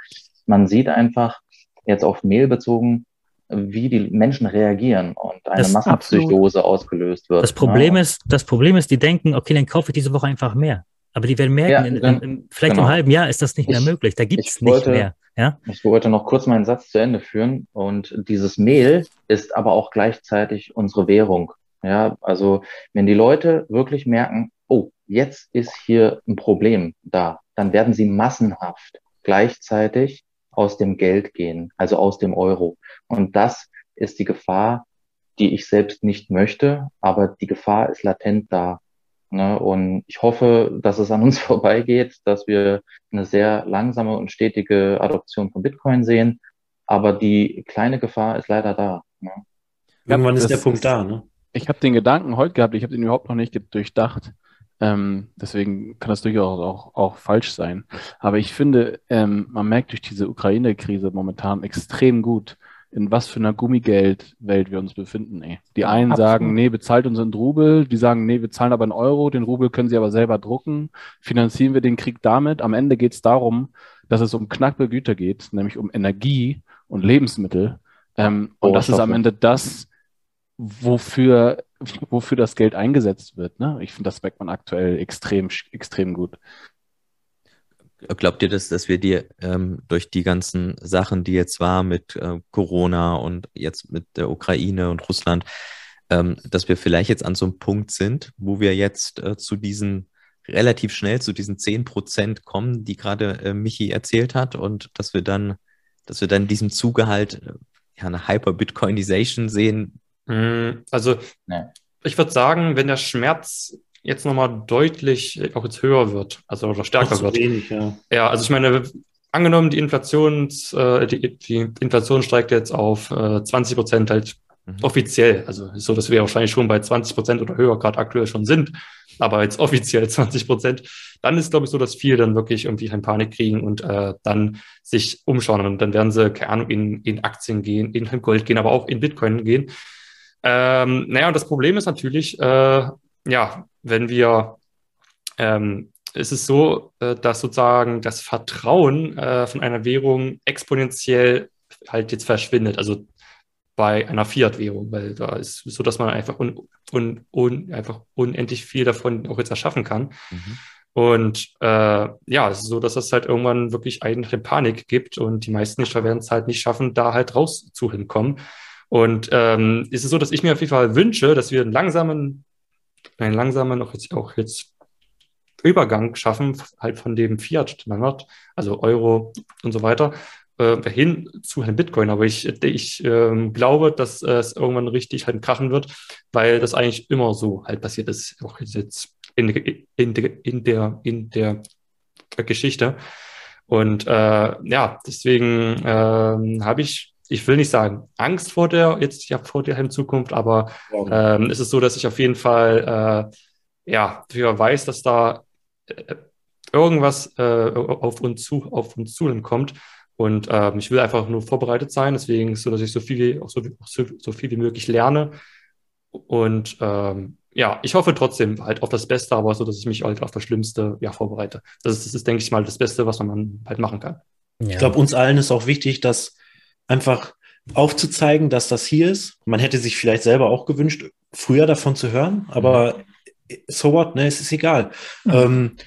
man sieht einfach jetzt auf Mehl bezogen, wie die Menschen reagieren und eine das Massenpsychose absolut. ausgelöst wird. Das Problem ja. ist, das Problem ist, die denken, okay, dann kaufe ich diese Woche einfach mehr. Aber die werden merken, ja, in, in, in, vielleicht genau. im halben Jahr ist das nicht mehr möglich. Da gibt es nicht mehr. Ja? Ich wollte noch kurz meinen Satz zu Ende führen. Und dieses Mehl ist aber auch gleichzeitig unsere Währung. Ja, also wenn die Leute wirklich merken, oh, jetzt ist hier ein Problem da, dann werden sie massenhaft gleichzeitig aus dem Geld gehen, also aus dem Euro. Und das ist die Gefahr, die ich selbst nicht möchte, aber die Gefahr ist latent da. Ne? Und ich hoffe, dass es an uns vorbeigeht, dass wir eine sehr langsame und stetige Adoption von Bitcoin sehen. Aber die kleine Gefahr ist leider da. Ne? Irgendwann ist der Punkt da. Ne? Ich habe den Gedanken heute gehabt, ich habe den überhaupt noch nicht durchdacht. Ähm, deswegen kann das durchaus auch, auch falsch sein. Aber ich finde, ähm, man merkt durch diese Ukraine-Krise momentan extrem gut, in was für einer Gummigeldwelt wir uns befinden. Ey. Die einen Absolut. sagen, nee, bezahlt uns in Rubel, die sagen, nee, wir zahlen aber in Euro, den Rubel können sie aber selber drucken, finanzieren wir den Krieg damit. Am Ende geht es darum, dass es um knappe Güter geht, nämlich um Energie und Lebensmittel. Ähm, oh, und das ist am Ende das, wofür, wofür das Geld eingesetzt wird. Ne? Ich finde, das merkt man aktuell extrem, extrem gut. Glaubt ihr, dass, dass wir dir ähm, durch die ganzen Sachen, die jetzt war mit äh, Corona und jetzt mit der Ukraine und Russland, ähm, dass wir vielleicht jetzt an so einem Punkt sind, wo wir jetzt äh, zu diesen relativ schnell zu diesen 10 Prozent kommen, die gerade äh, Michi erzählt hat und dass wir dann, dass wir dann in diesem Zuge halt äh, ja, eine Hyper-Bitcoinization sehen? Hm, also, nee. ich würde sagen, wenn der Schmerz jetzt nochmal deutlich auch jetzt höher wird, also oder stärker wird. Wenig, ja. ja, also ich meine, angenommen, die Inflation, äh, die, die, Inflation steigt jetzt auf äh, 20 Prozent halt mhm. offiziell. Also so, dass wir wahrscheinlich schon bei 20 Prozent oder höher gerade aktuell schon sind, aber jetzt offiziell 20 Prozent. Dann ist, glaube ich, so, dass viele dann wirklich irgendwie eine Panik kriegen und äh, dann sich umschauen. Und dann werden sie, keine Ahnung, in, in Aktien gehen, in Gold gehen, aber auch in Bitcoin gehen. Ähm, naja, und das Problem ist natürlich, äh, ja, wenn wir ähm, ist es so, äh, dass sozusagen das Vertrauen äh, von einer Währung exponentiell halt jetzt verschwindet. Also bei einer Fiat-Währung, weil da ist es so, dass man einfach, un, un, un, einfach unendlich viel davon auch jetzt erschaffen kann. Mhm. Und äh, ja, es ist so, dass das halt irgendwann wirklich eine Panik gibt und die meisten werden es halt nicht schaffen, da halt raus zu hinkommen. Und ähm, ist es so, dass ich mir auf jeden Fall wünsche, dass wir einen langsamen, einen langsamen, auch jetzt, auch jetzt Übergang schaffen, halt von dem Fiat-Standard, also Euro und so weiter, äh, hin zu Herrn Bitcoin. Aber ich, ich äh, glaube, dass äh, es irgendwann richtig halt krachen wird, weil das eigentlich immer so halt passiert ist, auch jetzt in, in, in der, in der Geschichte. Und äh, ja, deswegen äh, habe ich, ich will nicht sagen, Angst vor der, jetzt ja vor der Zukunft, aber ähm, es ist so, dass ich auf jeden Fall äh, ja, weiß, dass da äh, irgendwas äh, auf uns zu, auf uns zu kommt, und ähm, ich will einfach nur vorbereitet sein, deswegen so, dass ich so viel, auch so, so, so viel wie möglich lerne. Und ähm, ja, ich hoffe trotzdem halt auf das Beste, aber so, dass ich mich halt auf das Schlimmste ja vorbereite. Das ist, das ist denke ich mal, das Beste, was man halt machen kann. Ja. Ich glaube, uns allen ist auch wichtig, dass einfach aufzuzeigen, dass das hier ist. Man hätte sich vielleicht selber auch gewünscht, früher davon zu hören, aber so what, ne, es ist egal. Mhm. Ähm,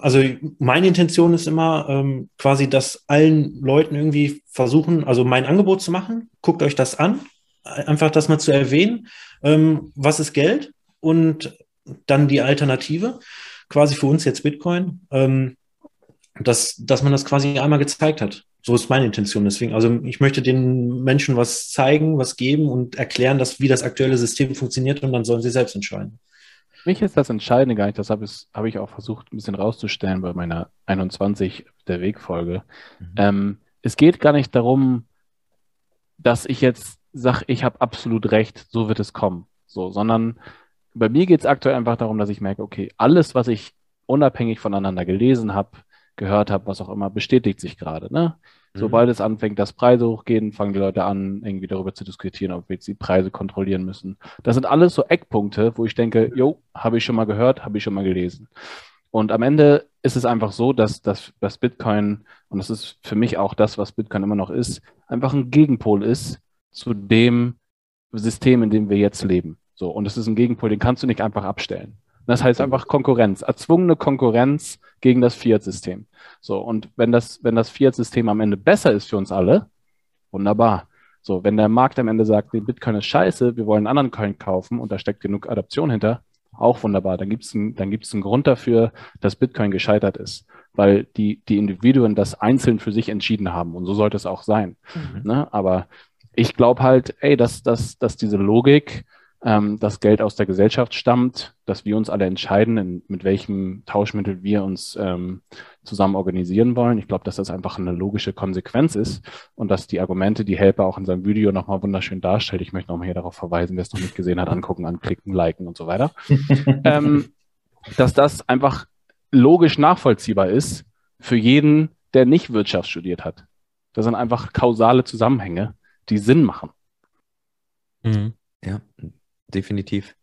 also meine Intention ist immer ähm, quasi, dass allen Leuten irgendwie versuchen, also mein Angebot zu machen. Guckt euch das an, einfach das mal zu erwähnen. Ähm, was ist Geld? Und dann die Alternative, quasi für uns jetzt Bitcoin, ähm, dass, dass man das quasi einmal gezeigt hat. So ist meine Intention. Deswegen, also ich möchte den Menschen was zeigen, was geben und erklären, dass, wie das aktuelle System funktioniert und dann sollen sie selbst entscheiden mich ist das Entscheidende gar nicht, das habe ich, hab ich auch versucht, ein bisschen rauszustellen bei meiner 21 der Wegfolge. Mhm. Ähm, es geht gar nicht darum, dass ich jetzt sage, ich habe absolut recht, so wird es kommen. So, sondern bei mir geht es aktuell einfach darum, dass ich merke, okay, alles, was ich unabhängig voneinander gelesen habe, gehört habe, was auch immer, bestätigt sich gerade. Ne? Mhm. Sobald es anfängt, dass Preise hochgehen, fangen die Leute an, irgendwie darüber zu diskutieren, ob wir jetzt die Preise kontrollieren müssen. Das sind alles so Eckpunkte, wo ich denke, jo, habe ich schon mal gehört, habe ich schon mal gelesen. Und am Ende ist es einfach so, dass, dass, dass Bitcoin, und das ist für mich auch das, was Bitcoin immer noch ist, einfach ein Gegenpol ist zu dem System, in dem wir jetzt leben. So, und es ist ein Gegenpol, den kannst du nicht einfach abstellen. Das heißt einfach Konkurrenz, erzwungene Konkurrenz gegen das Fiat-System. So, und wenn das, wenn das Fiat-System am Ende besser ist für uns alle, wunderbar. So, wenn der Markt am Ende sagt, der Bitcoin ist scheiße, wir wollen einen anderen Coin kaufen und da steckt genug Adaption hinter, auch wunderbar. Dann gibt es ein, dann gibt's einen Grund dafür, dass Bitcoin gescheitert ist, weil die, die Individuen das einzeln für sich entschieden haben. Und so sollte es auch sein. Mhm. Ne? Aber ich glaube halt, ey, dass, dass, dass diese Logik ähm, das Geld aus der Gesellschaft stammt, dass wir uns alle entscheiden, in, mit welchem Tauschmittel wir uns ähm, zusammen organisieren wollen. Ich glaube, dass das einfach eine logische Konsequenz ist und dass die Argumente, die Helper auch in seinem Video nochmal wunderschön darstellt. Ich möchte nochmal hier darauf verweisen, wer es noch nicht gesehen hat, angucken, anklicken, liken und so weiter. ähm, dass das einfach logisch nachvollziehbar ist für jeden, der nicht Wirtschaft studiert hat. Das sind einfach kausale Zusammenhänge, die Sinn machen. Mhm. Ja, definitiv.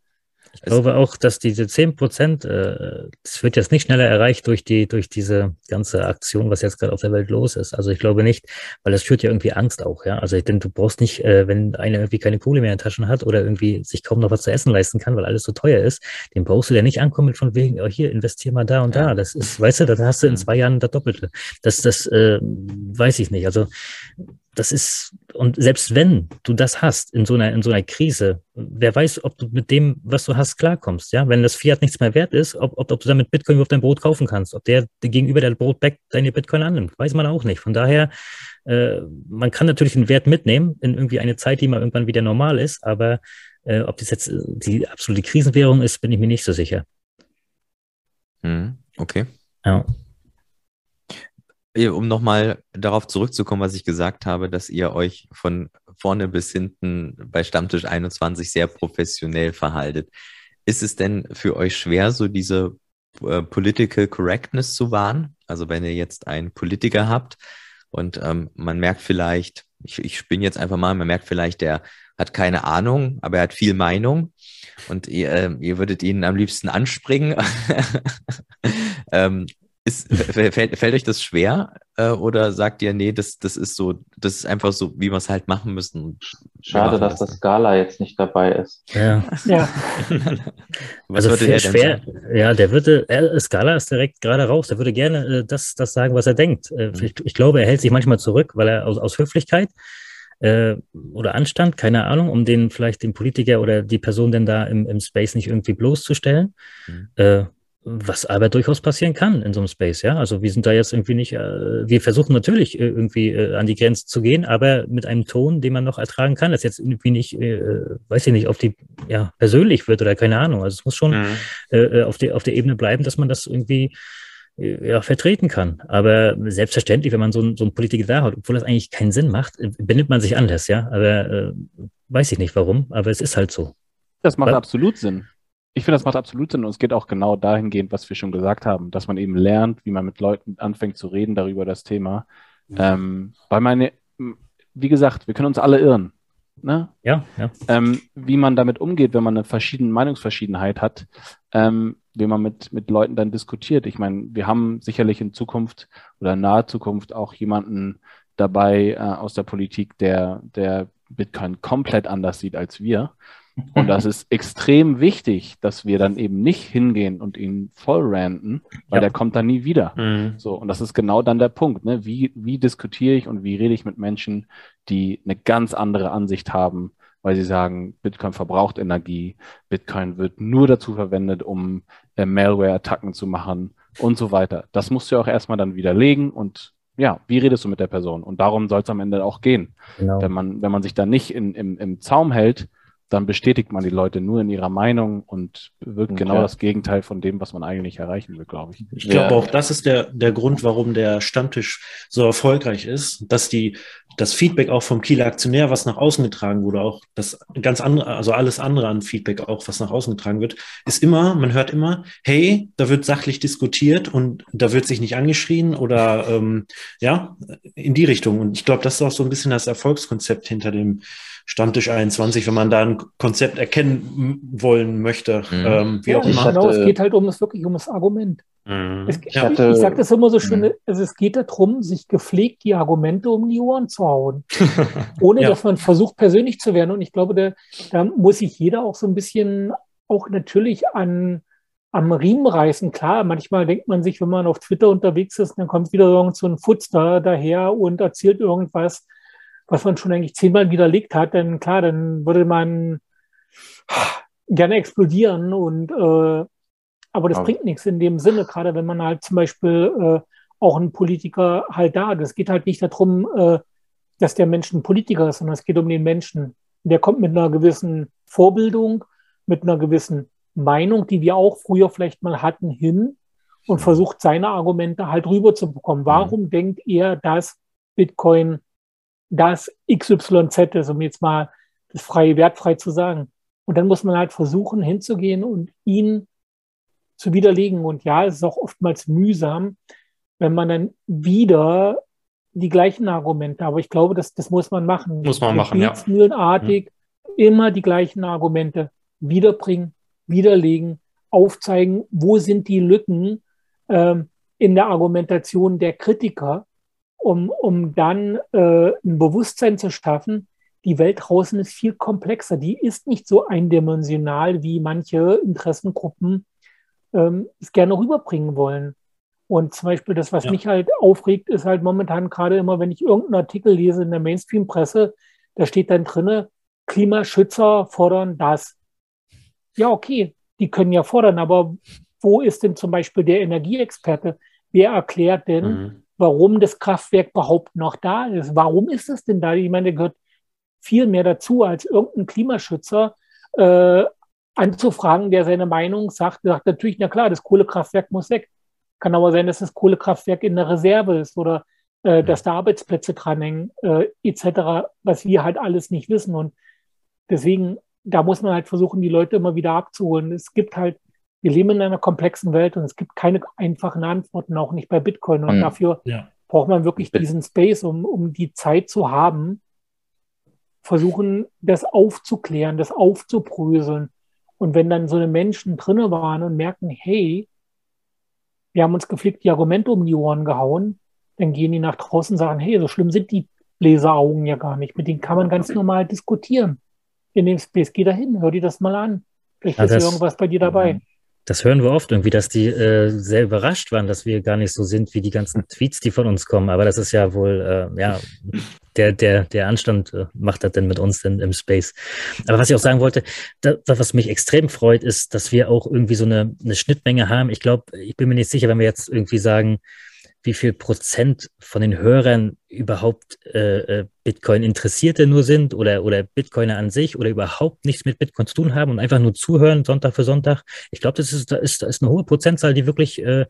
Ich glaube auch, dass diese 10 Prozent, äh, das wird jetzt nicht schneller erreicht durch die, durch diese ganze Aktion, was jetzt gerade auf der Welt los ist. Also ich glaube nicht, weil das führt ja irgendwie Angst auch, ja. Also denn du brauchst nicht, äh, wenn einer irgendwie keine Kohle mehr in Taschen hat oder irgendwie sich kaum noch was zu essen leisten kann, weil alles so teuer ist, den brauchst du ja nicht ankommen mit von wegen, oh, hier, investier mal da und da. Das ist, weißt du, da hast du in zwei Jahren das Doppelte. Das, das äh, weiß ich nicht. Also das ist und selbst wenn du das hast in so einer, in so einer Krise, wer weiß, ob du mit dem, was du hast, klarkommst, ja? Wenn das Fiat nichts mehr wert ist, ob, ob, ob du damit Bitcoin auf dein Brot kaufen kannst, ob der gegenüber der Brotback deine Bitcoin annimmt, weiß man auch nicht. Von daher, äh, man kann natürlich einen Wert mitnehmen in irgendwie eine Zeit, die mal irgendwann wieder normal ist, aber äh, ob das jetzt die absolute Krisenwährung ist, bin ich mir nicht so sicher. Hm, okay. Ja. Um nochmal darauf zurückzukommen, was ich gesagt habe, dass ihr euch von vorne bis hinten bei Stammtisch 21 sehr professionell verhaltet. Ist es denn für euch schwer, so diese äh, Political Correctness zu wahren? Also wenn ihr jetzt einen Politiker habt und ähm, man merkt vielleicht, ich, ich spinne jetzt einfach mal, man merkt vielleicht, der hat keine Ahnung, aber er hat viel Meinung und ihr, äh, ihr würdet ihn am liebsten anspringen. ähm, ist, fällt, fällt euch das schwer äh, oder sagt ihr, nee, das, das ist so, das ist einfach so, wie wir es halt machen müssen? Schade, dass das Skala jetzt nicht dabei ist. Ja. ja. Was also würde schwer, ja, der würde, äh, Skala ist direkt gerade raus, der würde gerne äh, das, das sagen, was er denkt. Äh, mhm. ich, ich, glaube, er hält sich manchmal zurück, weil er aus, aus Höflichkeit äh, oder Anstand, keine Ahnung, um den vielleicht den Politiker oder die Person denn da im, im Space nicht irgendwie bloßzustellen. Mhm. Was aber durchaus passieren kann in so einem Space, ja. Also wir sind da jetzt irgendwie nicht, äh, wir versuchen natürlich äh, irgendwie äh, an die Grenze zu gehen, aber mit einem Ton, den man noch ertragen kann, das jetzt irgendwie nicht, äh, weiß ich nicht, auf die, ja, persönlich wird oder keine Ahnung. Also es muss schon mhm. Äh, äh, auf, die, auf der Ebene bleiben, dass man das irgendwie äh, ja, vertreten kann. Aber selbstverständlich, wenn man so, ein, so einen Politiker da hat, obwohl das eigentlich keinen Sinn macht, benimmt man sich anders, ja. Aber äh, weiß ich nicht warum, aber es ist halt so. Das macht Weil, absolut Sinn. Ich finde, das macht absolut Sinn und es geht auch genau dahingehend, was wir schon gesagt haben, dass man eben lernt, wie man mit Leuten anfängt zu reden darüber das Thema. Mhm. Ähm, weil meine, wie gesagt, wir können uns alle irren. Ne? Ja, ja. Ähm, wie man damit umgeht, wenn man eine verschiedene Meinungsverschiedenheit hat, ähm, wie man mit, mit Leuten dann diskutiert. Ich meine, wir haben sicherlich in Zukunft oder in naher Zukunft auch jemanden dabei äh, aus der Politik, der, der Bitcoin komplett anders sieht als wir. Und das ist extrem wichtig, dass wir dann eben nicht hingehen und ihn voll ranten, weil ja. der kommt dann nie wieder. Mhm. So, und das ist genau dann der Punkt. Ne? Wie, wie diskutiere ich und wie rede ich mit Menschen, die eine ganz andere Ansicht haben, weil sie sagen, Bitcoin verbraucht Energie, Bitcoin wird nur dazu verwendet, um äh, Malware-Attacken zu machen und so weiter. Das musst du ja auch erstmal dann widerlegen und ja, wie redest du mit der Person? Und darum soll es am Ende auch gehen. Genau. Wenn, man, wenn man sich da nicht in, im, im Zaum hält, dann bestätigt man die Leute nur in ihrer Meinung und wirkt okay. genau das Gegenteil von dem, was man eigentlich erreichen will, glaube ich. Ich glaube ja. auch, das ist der, der Grund, warum der Stammtisch so erfolgreich ist, dass die, das Feedback auch vom Kieler Aktionär, was nach außen getragen wurde, auch das ganz andere, also alles andere an Feedback auch, was nach außen getragen wird, ist immer, man hört immer, hey, da wird sachlich diskutiert und da wird sich nicht angeschrien oder ähm, ja, in die Richtung. Und ich glaube, das ist auch so ein bisschen das Erfolgskonzept hinter dem Stammtisch 21, wenn man da ein Konzept erkennen wollen möchte. Mhm. Ähm, wie ja, auch immer. Genau, es geht halt um das wirklich um das Argument. Mhm. Es, ich, hatte, ich sage das immer so schön, mhm. also es geht darum, sich gepflegt die Argumente um die Ohren zu hauen, ohne ja. dass man versucht, persönlich zu werden. Und ich glaube, da, da muss sich jeder auch so ein bisschen auch natürlich an am Riemen reißen. Klar, manchmal denkt man sich, wenn man auf Twitter unterwegs ist, dann kommt wieder irgend so ein Futzter daher und erzählt irgendwas, was man schon eigentlich zehnmal widerlegt hat, dann klar, dann würde man gerne explodieren und äh, aber das aber bringt nichts in dem Sinne, gerade wenn man halt zum Beispiel äh, auch ein Politiker halt da. Das geht halt nicht darum, äh, dass der Mensch ein Politiker ist, sondern es geht um den Menschen. Der kommt mit einer gewissen Vorbildung, mit einer gewissen Meinung, die wir auch früher vielleicht mal hatten, hin und versucht seine Argumente halt rüberzubekommen. Warum mhm. denkt er, dass Bitcoin das XYZ ist, um jetzt mal das freie wertfrei zu sagen. Und dann muss man halt versuchen, hinzugehen und ihn zu widerlegen. Und ja, es ist auch oftmals mühsam, wenn man dann wieder die gleichen Argumente, aber ich glaube, das, das muss man machen. Muss man machen, ja. Mühlenartig mhm. immer die gleichen Argumente wiederbringen, widerlegen, aufzeigen, wo sind die Lücken ähm, in der Argumentation der Kritiker um, um dann äh, ein Bewusstsein zu schaffen, die Welt draußen ist viel komplexer. Die ist nicht so eindimensional, wie manche Interessengruppen ähm, es gerne rüberbringen wollen. Und zum Beispiel das, was ja. mich halt aufregt, ist halt momentan gerade immer, wenn ich irgendeinen Artikel lese in der Mainstream-Presse, da steht dann drinne, Klimaschützer fordern das. Ja, okay, die können ja fordern, aber wo ist denn zum Beispiel der Energieexperte? Wer erklärt denn, mhm. Warum das Kraftwerk überhaupt noch da ist? Warum ist es denn da? Ich meine, der gehört viel mehr dazu, als irgendein Klimaschützer äh, anzufragen, der seine Meinung sagt, sagt natürlich, na klar, das Kohlekraftwerk muss weg. Kann aber sein, dass das Kohlekraftwerk in der Reserve ist oder äh, dass da Arbeitsplätze dranhängen, äh, etc., was wir halt alles nicht wissen. Und deswegen, da muss man halt versuchen, die Leute immer wieder abzuholen. Es gibt halt, wir leben in einer komplexen Welt und es gibt keine einfachen Antworten, auch nicht bei Bitcoin. Und mhm. dafür ja. braucht man wirklich diesen Space, um, um die Zeit zu haben, versuchen, das aufzuklären, das aufzubröseln. Und wenn dann so eine Menschen drinne waren und merken, hey, wir haben uns gepflegt die Argumente um die Ohren gehauen, dann gehen die nach draußen und sagen, hey, so schlimm sind die Bläseraugen ja gar nicht. Mit denen kann man ganz normal diskutieren. In dem Space, geh da hin, hör dir das mal an. Vielleicht ist ja, irgendwas bei dir dabei. Das hören wir oft irgendwie, dass die äh, sehr überrascht waren, dass wir gar nicht so sind wie die ganzen Tweets, die von uns kommen. Aber das ist ja wohl, äh, ja, der, der, der Anstand äh, macht das denn mit uns denn im Space. Aber was ich auch sagen wollte, da, was mich extrem freut, ist, dass wir auch irgendwie so eine, eine Schnittmenge haben. Ich glaube, ich bin mir nicht sicher, wenn wir jetzt irgendwie sagen, wie viel Prozent von den Hörern überhaupt äh, äh, Bitcoin-Interessierte nur sind oder, oder Bitcoiner an sich oder überhaupt nichts mit Bitcoin zu tun haben und einfach nur zuhören, Sonntag für Sonntag. Ich glaube, das ist, da ist, da ist eine hohe Prozentzahl, die wirklich, äh,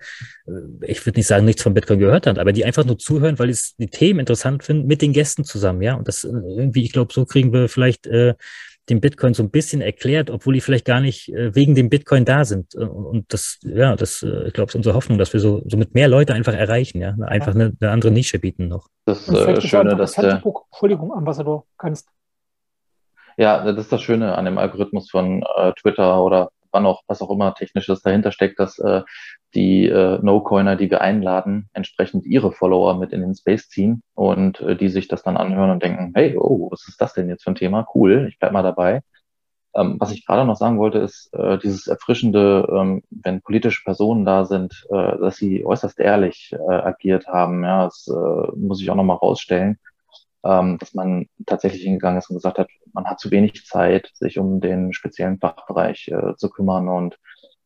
ich würde nicht sagen, nichts von Bitcoin gehört hat, aber die einfach nur zuhören, weil es die Themen interessant finden mit den Gästen zusammen, ja. Und das äh, irgendwie, ich glaube, so kriegen wir vielleicht äh, den Bitcoin so ein bisschen erklärt, obwohl die vielleicht gar nicht äh, wegen dem Bitcoin da sind. Äh, und das, ja, das, äh, ich glaube, ist unsere Hoffnung, dass wir so, so mit mehr Leute einfach erreichen, ja, einfach eine, eine andere Nische bieten noch. Das äh, Schöne, dass der, Entschuldigung, Ambassador, kannst. Ja, das ist das Schöne an dem Algorithmus von äh, Twitter oder wann auch, was auch immer technisches dahinter steckt, dass äh, die äh, No-Coiner, die wir einladen, entsprechend ihre Follower mit in den Space ziehen und äh, die sich das dann anhören und denken, hey, oh, was ist das denn jetzt für ein Thema? Cool, ich bleib mal dabei. Ähm, was ich gerade noch sagen wollte, ist äh, dieses Erfrischende, ähm, wenn politische Personen da sind, äh, dass sie äußerst ehrlich äh, agiert haben. Ja, das äh, muss ich auch nochmal rausstellen ähm, dass man tatsächlich hingegangen ist und gesagt hat, man hat zu wenig Zeit, sich um den speziellen Fachbereich äh, zu kümmern. Und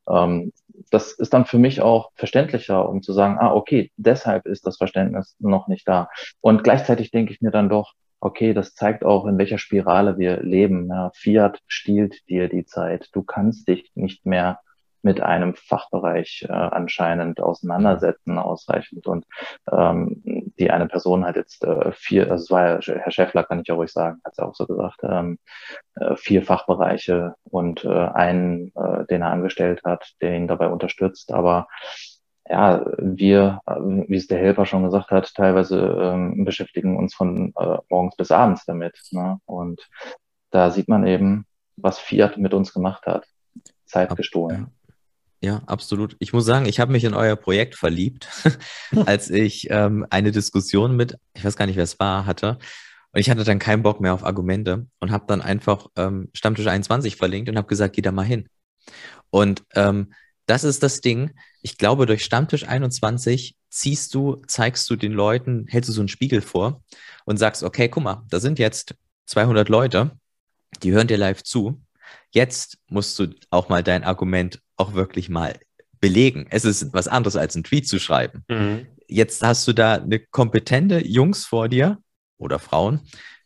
ähm, das ist dann für mich auch verständlicher, um zu sagen, ah, okay, deshalb ist das Verständnis noch nicht da. Und gleichzeitig denke ich mir dann doch, okay, das zeigt auch, in welcher Spirale wir leben. Ja, Fiat stiehlt dir die Zeit. Du kannst dich nicht mehr mit einem Fachbereich äh, anscheinend auseinandersetzen, ausreichend. Und ähm, die eine Person hat jetzt äh, vier, also es war ja Herr Schäffler, kann ich ja ruhig sagen, hat es auch so gesagt, ähm, äh, vier Fachbereiche und äh, einen, äh, den er angestellt hat, der ihn dabei unterstützt. Aber ja, wir, äh, wie es der Helfer schon gesagt hat, teilweise ähm, beschäftigen uns von äh, morgens bis abends damit. Ne? Und da sieht man eben, was Fiat mit uns gemacht hat. Zeit gestohlen. Ja, absolut. Ich muss sagen, ich habe mich in euer Projekt verliebt, als ich ähm, eine Diskussion mit, ich weiß gar nicht, wer es war, hatte. Und ich hatte dann keinen Bock mehr auf Argumente und habe dann einfach ähm, Stammtisch 21 verlinkt und habe gesagt, geh da mal hin. Und ähm, das ist das Ding. Ich glaube, durch Stammtisch 21 ziehst du, zeigst du den Leuten, hältst du so einen Spiegel vor und sagst, okay, guck mal, da sind jetzt 200 Leute, die hören dir live zu. Jetzt musst du auch mal dein Argument auch wirklich mal belegen. Es ist was anderes als ein Tweet zu schreiben. Mhm. Jetzt hast du da eine kompetente Jungs vor dir oder Frauen,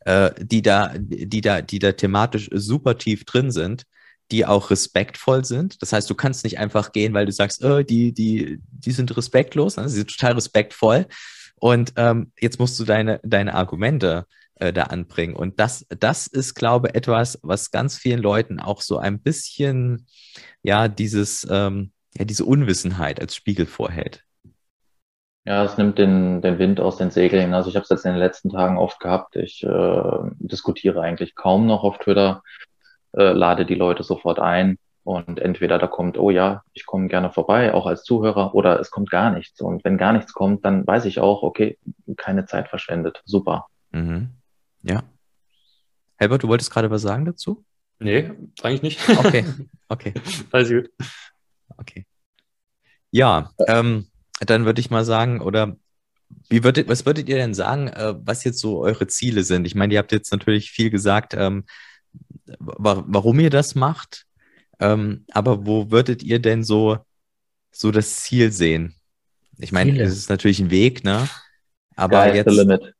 äh, die da, die da, die da thematisch super tief drin sind, die auch respektvoll sind. Das heißt, du kannst nicht einfach gehen, weil du sagst, oh, die, die, die sind respektlos, also sie sind total respektvoll. Und ähm, jetzt musst du deine, deine Argumente äh, da anbringen. Und das, das ist, glaube ich, etwas, was ganz vielen Leuten auch so ein bisschen, ja, dieses, ähm, ja, diese Unwissenheit als Spiegel vorhält. Ja, es nimmt den, den Wind aus den Segeln. Also ich habe es jetzt in den letzten Tagen oft gehabt. Ich äh, diskutiere eigentlich kaum noch auf Twitter, äh, lade die Leute sofort ein und entweder da kommt, oh ja, ich komme gerne vorbei, auch als Zuhörer, oder es kommt gar nichts. Und wenn gar nichts kommt, dann weiß ich auch, okay, keine Zeit verschwendet. Super. Mhm. Ja. Helbert, du wolltest gerade was sagen dazu? Nee, eigentlich nicht. Okay, okay. Alles gut. Okay. Ja, ähm, dann würde ich mal sagen, oder wie würdet, was würdet ihr denn sagen, äh, was jetzt so eure Ziele sind? Ich meine, ihr habt jetzt natürlich viel gesagt, ähm, wa warum ihr das macht, ähm, aber wo würdet ihr denn so, so das Ziel sehen? Ich meine, es ist natürlich ein Weg, ne? Aber ja, jetzt.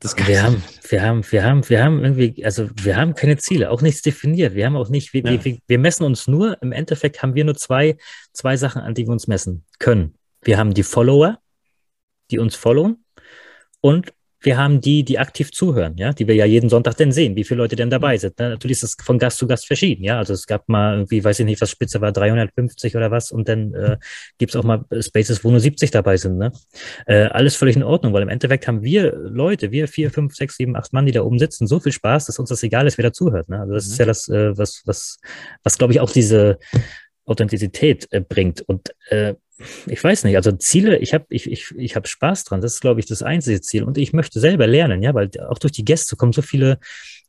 Das wir haben, wir haben, wir haben, wir haben irgendwie, also wir haben keine Ziele, auch nichts definiert. Wir haben auch nicht, wir, ja. wir, wir messen uns nur, im Endeffekt haben wir nur zwei, zwei Sachen, an die wir uns messen können. Wir haben die Follower, die uns followen und wir haben die, die aktiv zuhören, ja, die wir ja jeden Sonntag denn sehen, wie viele Leute denn dabei sind. Na, natürlich ist das von Gast zu Gast verschieden, ja. Also es gab mal irgendwie, weiß ich nicht, was Spitze war, 350 oder was, und dann äh, gibt es auch mal Spaces, wo nur 70 dabei sind, ne? Äh, alles völlig in Ordnung, weil im Endeffekt haben wir Leute, wir vier, fünf, sechs, sieben, acht Mann, die da oben sitzen, so viel Spaß, dass uns das egal ist, wer da zuhört. Ne? Also das mhm. ist ja das, äh, was, was, was glaube ich auch diese Authentizität äh, bringt. Und äh, ich weiß nicht, also Ziele, ich habe ich, ich, ich hab Spaß dran, das ist, glaube ich, das einzige Ziel. Und ich möchte selber lernen, ja, weil auch durch die Gäste kommen so viele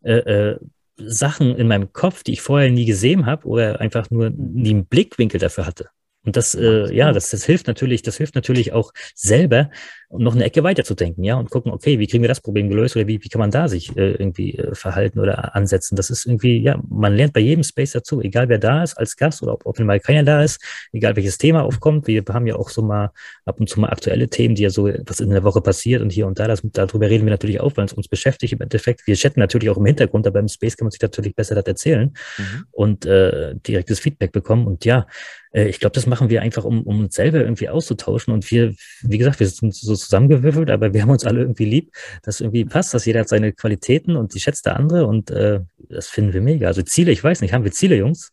äh, äh, Sachen in meinem Kopf, die ich vorher nie gesehen habe oder einfach nur nie einen Blickwinkel dafür hatte. Und das, äh, ja, das, das hilft natürlich, das hilft natürlich auch selber, um noch eine Ecke weiterzudenken, ja, und gucken, okay, wie kriegen wir das Problem gelöst oder wie, wie kann man da sich äh, irgendwie äh, verhalten oder ansetzen. Das ist irgendwie, ja, man lernt bei jedem Space dazu, egal wer da ist als Gast oder ob, ob mal keiner da ist, egal welches Thema aufkommt. Wir haben ja auch so mal ab und zu mal aktuelle Themen, die ja so, was in der Woche passiert und hier und da, das, darüber reden wir natürlich auch, weil es uns beschäftigt im Endeffekt. Wir chatten natürlich auch im Hintergrund, aber im Space kann man sich natürlich besser das erzählen mhm. und äh, direktes Feedback bekommen. Und ja, äh, ich glaube, das machen wir einfach, um, um uns selber irgendwie auszutauschen. Und wir, wie gesagt, wir sind so zusammengewürfelt, aber wir haben uns alle irgendwie lieb, dass irgendwie passt, dass jeder hat seine Qualitäten und die schätzt der andere und äh, das finden wir mega. Also Ziele, ich weiß nicht, haben wir Ziele, Jungs?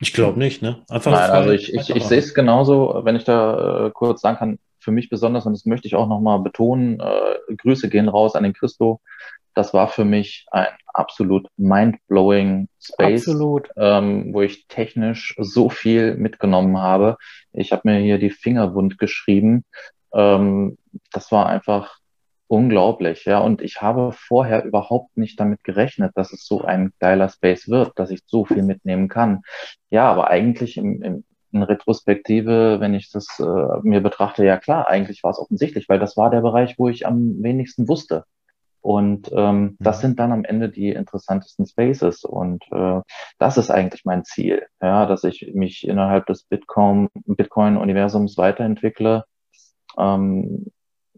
Ich glaube nicht, ne? Einfach Nein, also ich, ich, ich sehe es genauso, wenn ich da äh, kurz sagen kann, für mich besonders, und das möchte ich auch nochmal betonen, äh, Grüße gehen raus an den Christo, das war für mich ein absolut mind-blowing Space, absolut. Ähm, wo ich technisch so viel mitgenommen habe. Ich habe mir hier die Finger wund geschrieben. Ähm, das war einfach unglaublich, ja. Und ich habe vorher überhaupt nicht damit gerechnet, dass es so ein geiler Space wird, dass ich so viel mitnehmen kann. Ja, aber eigentlich im, im in Retrospektive, wenn ich das äh, mir betrachte, ja klar, eigentlich war es offensichtlich, weil das war der Bereich, wo ich am wenigsten wusste. Und ähm, das mhm. sind dann am Ende die interessantesten Spaces. Und äh, das ist eigentlich mein Ziel, ja, dass ich mich innerhalb des Bitcoin, Bitcoin-Universums weiterentwickle, ähm,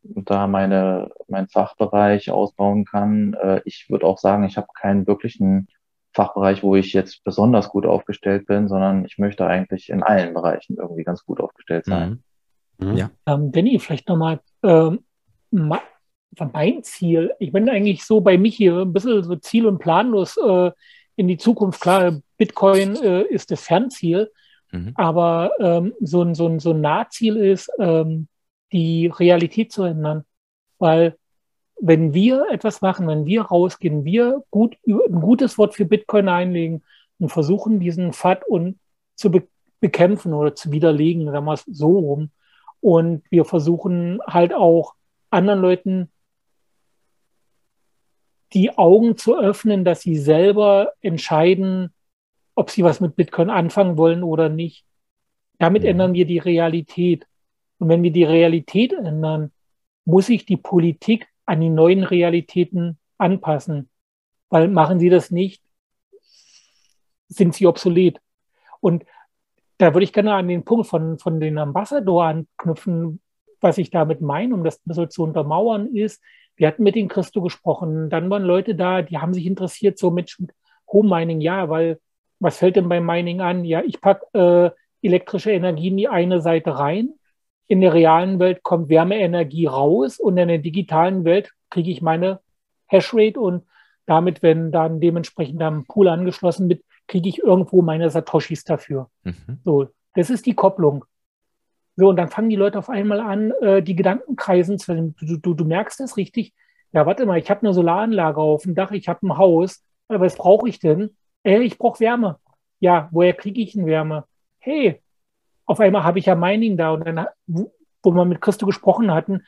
da meine, mein Fachbereich ausbauen kann. Äh, ich würde auch sagen, ich habe keinen wirklichen Fachbereich, wo ich jetzt besonders gut aufgestellt bin, sondern ich möchte eigentlich in allen Bereichen irgendwie ganz gut aufgestellt sein. Mhm. Mhm. Ja. Ähm, Danny, vielleicht nochmal ähm, mein Ziel, ich bin eigentlich so bei mich hier ein bisschen so ziel- und planlos äh, in die Zukunft. Klar, Bitcoin äh, ist das Fernziel, mhm. aber ähm, so, ein, so, ein, so ein Nahziel ist, ähm, die Realität zu ändern. Weil wenn wir etwas machen, wenn wir rausgehen, wir gut, ein gutes Wort für Bitcoin einlegen und versuchen, diesen FAT und zu be bekämpfen oder zu widerlegen, sagen wir es so rum. Und wir versuchen halt auch anderen Leuten die Augen zu öffnen, dass sie selber entscheiden, ob sie was mit Bitcoin anfangen wollen oder nicht. Damit. Mhm. ändern wir die Realität. Und wenn wir die Realität ändern, muss sich die Politik an die neuen Realitäten anpassen. Weil machen sie das nicht, sind sie obsolet. Und da würde ich gerne an den Punkt von, von den Ambassador anknüpfen, was ich damit meine, um das ein bisschen zu untermauern, ist, wir hatten mit den Christo gesprochen, dann waren Leute da, die haben sich interessiert, so mit Home Mining, ja, weil was fällt denn beim Mining an? Ja, ich packe äh, elektrische Energie in die eine Seite rein. In der realen Welt kommt Wärmeenergie raus und in der digitalen Welt kriege ich meine Hashrate und damit, wenn dann dementsprechend am Pool angeschlossen wird, kriege ich irgendwo meine Satoshis dafür. Mhm. So, das ist die Kopplung. So, und dann fangen die Leute auf einmal an, äh, die Gedanken kreisen zu du, du, du merkst das richtig. Ja, warte mal, ich habe eine Solaranlage auf dem Dach, ich habe ein Haus, aber was brauche ich denn? Äh, ich brauche Wärme. Ja, woher kriege ich denn Wärme? Hey, auf einmal habe ich ja Mining da und dann, wo wir mit Christo gesprochen hatten,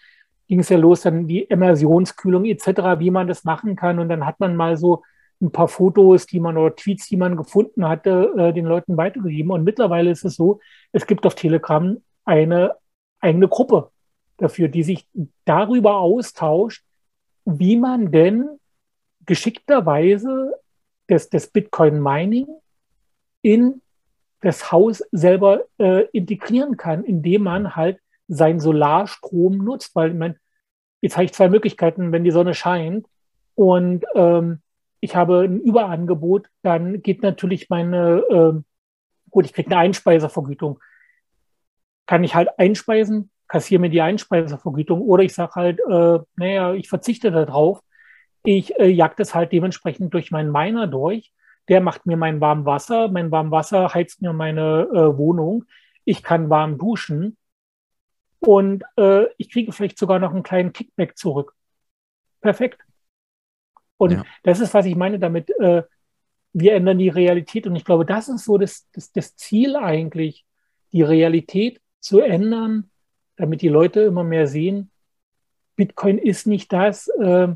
ging es ja los, dann die Immersionskühlung etc., wie man das machen kann. Und dann hat man mal so ein paar Fotos, die man oder Tweets, die man gefunden hatte, äh, den Leuten weitergegeben. Und mittlerweile ist es so, es gibt auf Telegram eine eigene Gruppe dafür, die sich darüber austauscht, wie man denn geschickterweise das, das Bitcoin-Mining in das Haus selber äh, integrieren kann, indem man halt seinen Solarstrom nutzt, weil man, jetzt habe ich zwei Möglichkeiten, wenn die Sonne scheint und ähm, ich habe ein Überangebot, dann geht natürlich meine, äh, gut, ich kriege eine Einspeiservergütung. Kann ich halt einspeisen, kassiere mir die Einspeiservergütung oder ich sage halt, äh, naja, ich verzichte darauf. Ich äh, jag das halt dementsprechend durch meinen Miner durch. Der macht mir mein warmes Wasser. Mein warmes Wasser heizt mir meine äh, Wohnung. Ich kann warm duschen. Und äh, ich kriege vielleicht sogar noch einen kleinen Kickback zurück. Perfekt. Und ja. das ist, was ich meine damit, äh, wir ändern die Realität. Und ich glaube, das ist so das, das, das Ziel eigentlich, die Realität zu ändern, damit die Leute immer mehr sehen, Bitcoin ist nicht das, äh,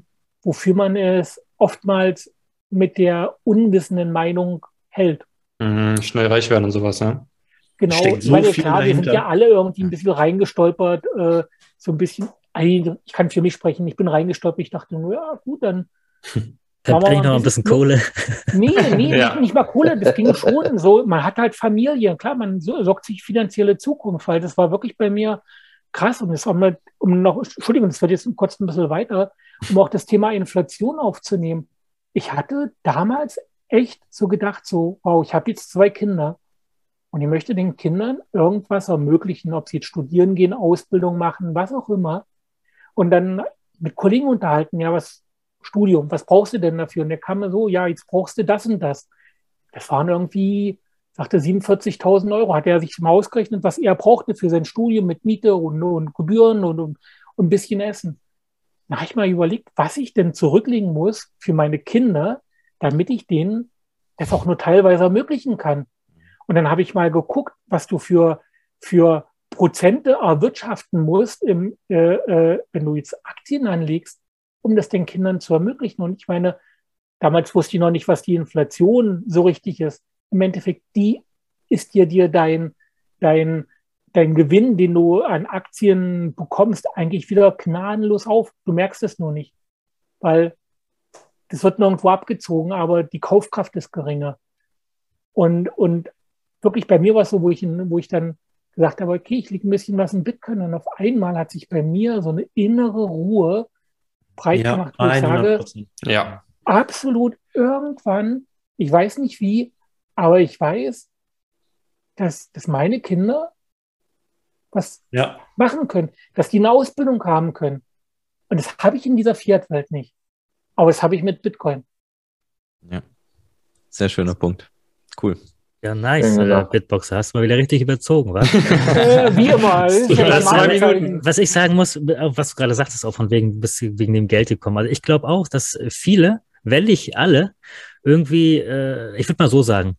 wofür man es oftmals mit der unwissenden Meinung hält. Mhm, schnell reich werden und sowas, ja. Genau, so weil klar, wir sind ja alle irgendwie ein bisschen reingestolpert, äh, so ein bisschen, ich kann für mich sprechen, ich bin reingestolpert, ich dachte nur, ja gut, dann Dann bring ich noch ein bisschen Kohle. Nee, nee, ja. nicht, nicht, mal Kohle, das ging schon so. Man hat halt Familie, klar, man sorgt sich finanzielle Zukunft, weil das war wirklich bei mir krass. Und das war mal, um noch, Entschuldigung, das wird jetzt kurz ein bisschen weiter, um auch das Thema Inflation aufzunehmen. Ich hatte damals echt so gedacht, so, wow, ich habe jetzt zwei Kinder und ich möchte den Kindern irgendwas ermöglichen, ob sie jetzt studieren gehen, Ausbildung machen, was auch immer. Und dann mit Kollegen unterhalten, ja, was, Studium, was brauchst du denn dafür? Und der kam mir so, ja, jetzt brauchst du das und das. Das waren irgendwie, sagte 47.000 Euro, hat er sich mal ausgerechnet, was er brauchte für sein Studium mit Miete und, und Gebühren und, und, und ein bisschen Essen. Da habe ich mal überlegt, was ich denn zurücklegen muss für meine Kinder, damit ich denen das auch nur teilweise ermöglichen kann. Und dann habe ich mal geguckt, was du für, für Prozente erwirtschaften musst, im, äh, äh, wenn du jetzt Aktien anlegst um das den Kindern zu ermöglichen. Und ich meine, damals wusste ich noch nicht, was die Inflation so richtig ist. Im Endeffekt, die ist dir dir dein, dein, dein Gewinn, den du an Aktien bekommst, eigentlich wieder gnadenlos auf. Du merkst es nur nicht, weil das wird nirgendwo abgezogen, aber die Kaufkraft ist geringer. Und, und wirklich bei mir war es so, wo ich, wo ich dann gesagt habe, okay, ich lege ein bisschen was in Bitcoin und auf einmal hat sich bei mir so eine innere Ruhe breit ja, gemacht, wo ich sage, ja. absolut irgendwann, ich weiß nicht wie, aber ich weiß, dass, dass meine Kinder was ja. machen können, dass die eine Ausbildung haben können. Und das habe ich in dieser Fiat-Welt nicht. Aber das habe ich mit Bitcoin. Ja. Sehr schöner Punkt. Cool. Ja, nice, ja. Äh, Bitboxer. Hast du mal wieder richtig überzogen, was? äh, wie immer. was, was ich sagen muss, was du gerade sagtest, auch von wegen, bist wegen dem Geld gekommen. Also ich glaube auch, dass viele, wenn nicht alle, irgendwie, äh, ich würde mal so sagen,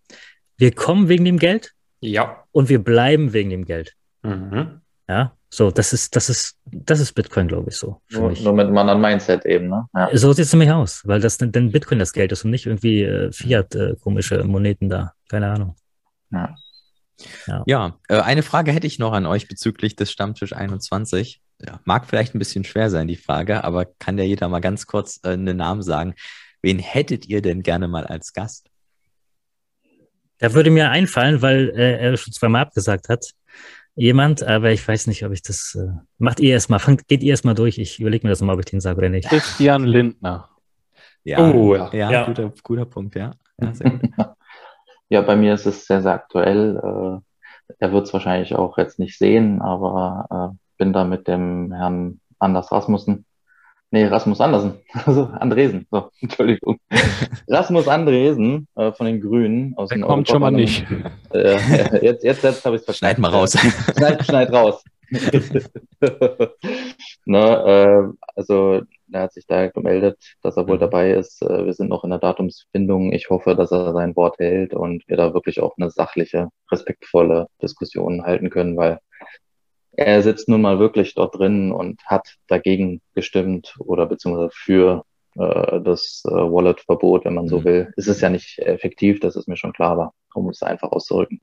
wir kommen wegen dem Geld. Ja. Und wir bleiben wegen dem Geld. Mhm. Ja, so, das ist, das ist, das ist Bitcoin, glaube ich, so. Nur, nur, mit einem anderen Mindset eben, ne? Ja. So sieht es nämlich aus, weil das denn Bitcoin das Geld ist und nicht irgendwie äh, Fiat äh, komische Moneten da. Keine Ahnung. Ja. Ja, ja äh, eine Frage hätte ich noch an euch bezüglich des Stammtisch 21. Ja, mag vielleicht ein bisschen schwer sein, die Frage, aber kann ja jeder mal ganz kurz äh, einen Namen sagen. Wen hättet ihr denn gerne mal als Gast? Da würde mir einfallen, weil äh, er schon zweimal abgesagt hat jemand, aber ich weiß nicht, ob ich das. Äh, macht ihr erstmal, fangt, geht ihr erstmal durch. Ich überlege mir das mal, ob ich den sage oder nicht. Christian Lindner. Ja, oh, ja. ja, ja. Guter, guter Punkt, ja. Ja, ja, bei mir ist es sehr, sehr aktuell. Äh, er wird es wahrscheinlich auch jetzt nicht sehen, aber äh, bin da mit dem Herrn Anders Rasmussen Nee, Rasmus Andersen. Also Andresen. So, Entschuldigung. Rasmus Andresen äh, von den Grünen aus Der kommt schon mal nicht. Äh, jetzt jetzt, jetzt habe ich es verstanden. Schneid mal raus. schneid, schneid raus. ne, äh, also er hat sich da gemeldet, dass er wohl mhm. dabei ist. Äh, wir sind noch in der Datumsfindung. Ich hoffe, dass er sein Wort hält und wir da wirklich auch eine sachliche, respektvolle Diskussion halten können, weil er sitzt nun mal wirklich dort drin und hat dagegen gestimmt oder beziehungsweise für äh, das äh, Wallet-Verbot, wenn man so mhm. will. Es ist ja nicht effektiv, das ist mir schon klar, aber um es einfach auszudrücken.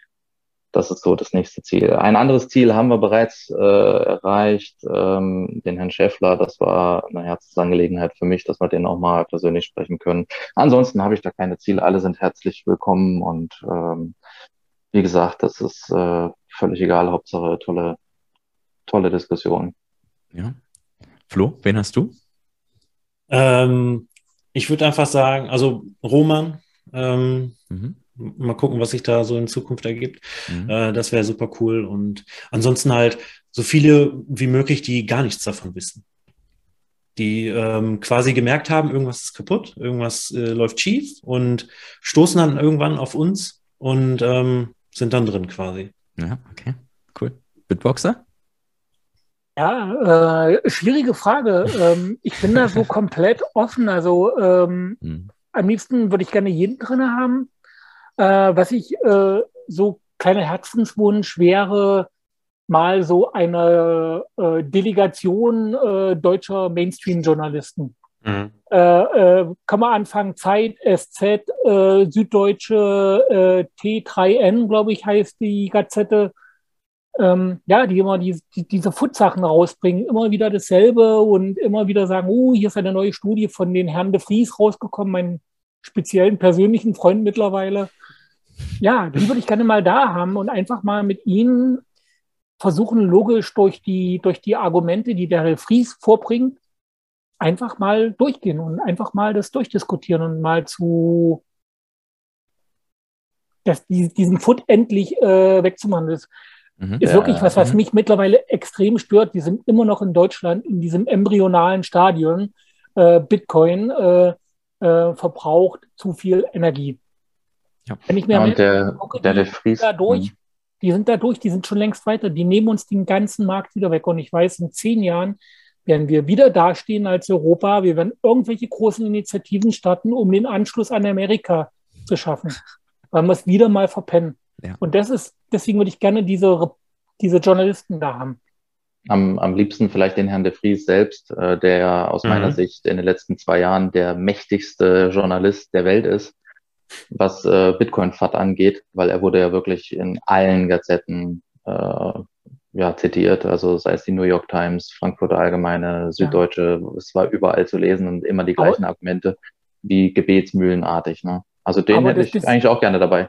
das ist so das nächste Ziel. Ein anderes Ziel haben wir bereits äh, erreicht, ähm, den Herrn Schäffler. Das war eine Herzensangelegenheit für mich, dass wir den auch mal persönlich sprechen können. Ansonsten habe ich da keine Ziele. Alle sind herzlich willkommen und ähm, wie gesagt, das ist äh, völlig egal. Hauptsache tolle, tolle Diskussion. Ja. Flo, wen hast du? Ähm, ich würde einfach sagen, also Roman, ähm, mhm mal gucken, was sich da so in Zukunft ergibt. Mhm. Äh, das wäre super cool. Und ansonsten halt so viele wie möglich, die gar nichts davon wissen. Die ähm, quasi gemerkt haben, irgendwas ist kaputt, irgendwas äh, läuft schief und stoßen dann irgendwann auf uns und ähm, sind dann drin quasi. Ja, okay, cool. Bitboxer? Ja, äh, schwierige Frage. ähm, ich bin da so komplett offen. Also ähm, mhm. am liebsten würde ich gerne jeden drin haben. Äh, was ich äh, so kleiner Herzenswunsch wäre, mal so eine äh, Delegation äh, deutscher Mainstream-Journalisten. Mhm. Äh, äh, kann man anfangen, Zeit, SZ, Süddeutsche, T3N, glaube ich, heißt die Gazette. Ähm, ja, die immer die, die, diese Food-Sachen rausbringen, immer wieder dasselbe und immer wieder sagen, oh, hier ist eine neue Studie von den Herrn de Vries rausgekommen, meinen speziellen persönlichen Freund mittlerweile ja, die würde ich gerne mal da haben und einfach mal mit Ihnen versuchen, logisch durch die, durch die Argumente, die der Herr Fries vorbringt, einfach mal durchgehen und einfach mal das durchdiskutieren und mal zu dass diesen Foot endlich äh, wegzumachen. Das mhm, ist ja, wirklich was, was mhm. mich mittlerweile extrem stört. Die sind immer noch in Deutschland in diesem embryonalen Stadion. Äh, Bitcoin äh, äh verbraucht zu viel Energie. Ja. Wenn ich mir ja, der, gucke, der, der Fries, da durch, mhm. die sind da durch, die sind schon längst weiter, die nehmen uns den ganzen Markt wieder weg. Und ich weiß, in zehn Jahren werden wir wieder dastehen als Europa. Wir werden irgendwelche großen Initiativen starten, um den Anschluss an Amerika zu schaffen, weil wir es wieder mal verpennen. Ja. Und das ist, deswegen würde ich gerne diese, diese Journalisten da haben. Am, am liebsten vielleicht den Herrn de Vries selbst, äh, der aus mhm. meiner Sicht in den letzten zwei Jahren der mächtigste Journalist der Welt ist was äh, Bitcoin-FAT angeht, weil er wurde ja wirklich in allen Gazetten äh, ja, zitiert, also sei es die New York Times, Frankfurter Allgemeine, Süddeutsche, ja. es war überall zu lesen und immer die gleichen Aber Argumente, wie gebetsmühlenartig. Ne? Also den hätte ich das, eigentlich auch gerne dabei.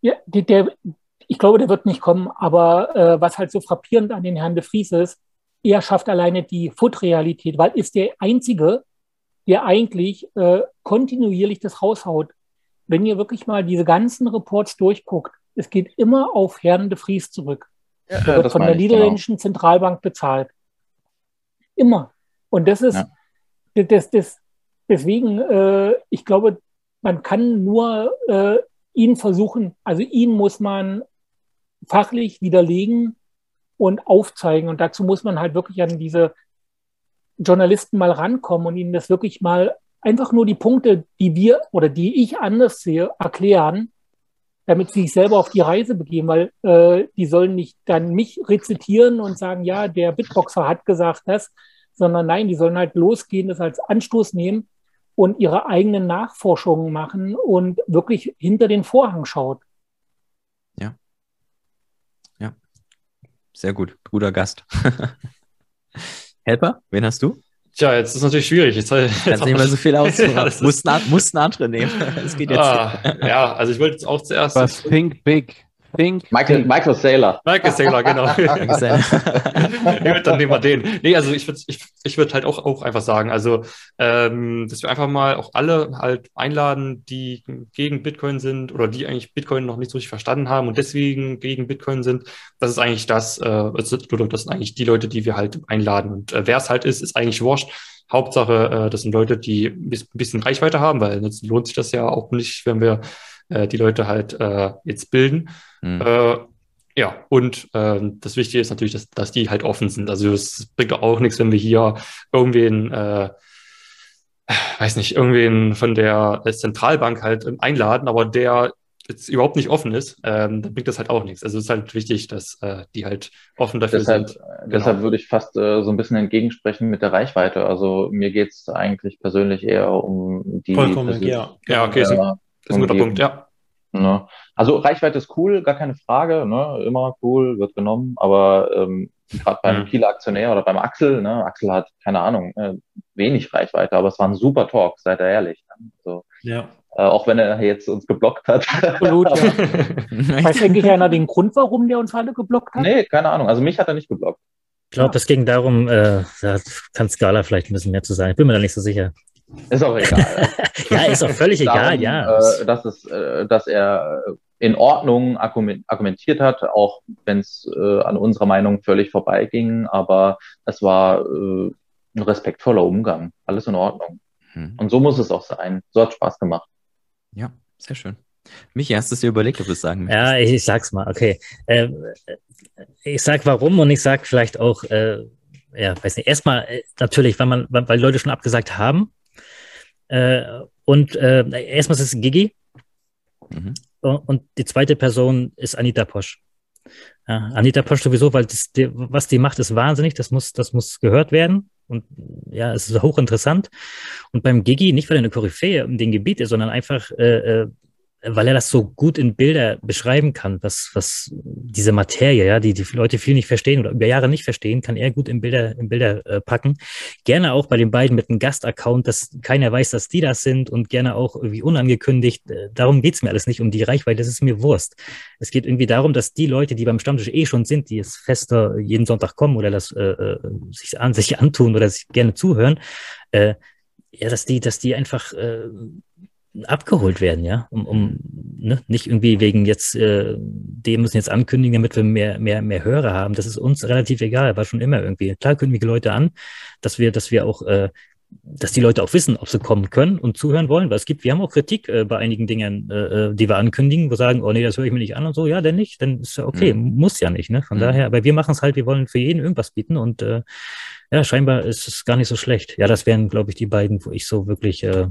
Ja, die, der, ich glaube, der wird nicht kommen, aber äh, was halt so frappierend an den Herrn de Vries ist, er schafft alleine die Foot-Realität, weil ist der Einzige, der eigentlich äh, kontinuierlich das raushaut wenn ihr wirklich mal diese ganzen Reports durchguckt, es geht immer auf Herrn de Vries zurück. Ja, der wird von der niederländischen genau. Zentralbank bezahlt. Immer. Und das ist, ja. das, das, deswegen, äh, ich glaube, man kann nur äh, ihn versuchen, also ihn muss man fachlich widerlegen und aufzeigen. Und dazu muss man halt wirklich an diese Journalisten mal rankommen und ihnen das wirklich mal einfach nur die Punkte, die wir oder die ich anders sehe, erklären, damit sie sich selber auf die Reise begeben, weil äh, die sollen nicht dann mich rezitieren und sagen, ja, der Bitboxer hat gesagt das, sondern nein, die sollen halt losgehen, das als Anstoß nehmen und ihre eigenen Nachforschungen machen und wirklich hinter den Vorhang schaut. Ja. Ja. Sehr gut. Guter Gast. Helper, wen hast du? Tja, jetzt ist natürlich schwierig. Jetzt, jetzt Kannst nicht mehr so viel aussuchen. ja, musst, musst eine andere nehmen. Es geht jetzt. Ah, ja, also ich wollte jetzt auch zuerst. Was Think Big. Think Michael, Michael Saylor. Michael Saylor, genau. ich würde dann nehmen wir den. Nee, also ich würde ich, ich würd halt auch, auch einfach sagen, also ähm, dass wir einfach mal auch alle halt einladen, die gegen Bitcoin sind oder die eigentlich Bitcoin noch nicht so richtig verstanden haben und deswegen gegen Bitcoin sind. Das ist eigentlich das, äh, das sind eigentlich die Leute, die wir halt einladen. Und äh, wer es halt ist, ist eigentlich wurscht. Hauptsache, äh, das sind Leute, die ein bisschen Reichweite haben, weil jetzt lohnt sich das ja auch nicht, wenn wir die Leute halt äh, jetzt bilden. Mhm. Äh, ja, und äh, das Wichtige ist natürlich, dass, dass die halt offen sind. Also es bringt auch nichts, wenn wir hier irgendwen, äh, weiß nicht, irgendwen von der Zentralbank halt einladen, aber der jetzt überhaupt nicht offen ist, ähm, dann bringt das halt auch nichts. Also es ist halt wichtig, dass äh, die halt offen dafür deshalb, sind. Genau. Deshalb würde ich fast äh, so ein bisschen entgegensprechen mit der Reichweite. Also mir geht es eigentlich persönlich eher um die. Vollkommen, ja. Ja, okay, ein, ist ein guter Punkt, ja. Ne? Also Reichweite ist cool, gar keine Frage, ne? immer cool, wird genommen, aber ähm, gerade beim mhm. Kieler Aktionär oder beim Axel, ne? Axel hat, keine Ahnung, äh, wenig Reichweite, aber es war ein super Talk, seid ihr ehrlich. Ne? Also, ja. Äh, auch wenn er jetzt uns geblockt hat. Absolut, ja. Weiß eigentlich einer den Grund, warum der uns alle geblockt hat? Nee, keine Ahnung. Also mich hat er nicht geblockt. Ich glaube, es ging darum, äh, da kann Scala vielleicht ein bisschen mehr zu sagen. Ich bin mir da nicht so sicher. Ist auch egal. ja, ist auch völlig darum, egal, ja. Äh, dass, es, äh, dass er in Ordnung argumentiert hat, auch wenn es äh, an unserer Meinung völlig vorbeiging, aber es war äh, ein respektvoller Umgang. Alles in Ordnung. Hm. Und so muss es auch sein. So hat Spaß gemacht. Ja, sehr schön. Michi, hast du es dir überlegt, ob du es sagen möchtest? Ja, ich, ich sag's mal, okay. Äh, ich sag warum und ich sag vielleicht auch, äh, ja, weiß nicht, erstmal äh, natürlich, weil man, weil Leute schon abgesagt haben. Äh, und äh, erstmal ist es Gigi. Mhm. Und die zweite Person ist Anita Posch. Ja, Anita Posch sowieso, weil das, die, was die macht, ist wahnsinnig. Das muss, das muss gehört werden. Und ja, es ist hochinteressant. Und beim Gigi, nicht weil er eine Koryphäe in dem Gebiet ist, sondern einfach, äh, äh weil er das so gut in Bilder beschreiben kann, was, was diese Materie, ja, die die Leute viel nicht verstehen oder über Jahre nicht verstehen, kann er gut in Bilder, in Bilder äh, packen. Gerne auch bei den beiden mit einem Gastaccount, dass keiner weiß, dass die das sind und gerne auch irgendwie unangekündigt. Äh, darum geht's mir alles nicht um die Reichweite, das ist mir Wurst. Es geht irgendwie darum, dass die Leute, die beim Stammtisch eh schon sind, die jetzt fester jeden Sonntag kommen oder das äh, äh sich, an, sich antun oder sich gerne zuhören, äh, ja, dass die, dass die einfach äh, abgeholt werden, ja, um, um ne? nicht irgendwie wegen jetzt, äh, dem müssen jetzt ankündigen, damit wir mehr, mehr, mehr Hörer haben. Das ist uns relativ egal, war schon immer irgendwie. Klar kündigen wir Leute an, dass wir, dass wir auch, äh, dass die Leute auch wissen, ob sie kommen können und zuhören wollen, weil es gibt, wir haben auch Kritik äh, bei einigen Dingen, äh, äh die wir ankündigen, wo sagen, oh nee, das höre ich mir nicht an und so, ja, denn nicht, dann ist ja okay, mhm. muss ja nicht, ne? Von mhm. daher, aber wir machen es halt, wir wollen für jeden irgendwas bieten und äh, ja, scheinbar ist es gar nicht so schlecht. Ja, das wären, glaube ich, die beiden, wo ich so wirklich äh,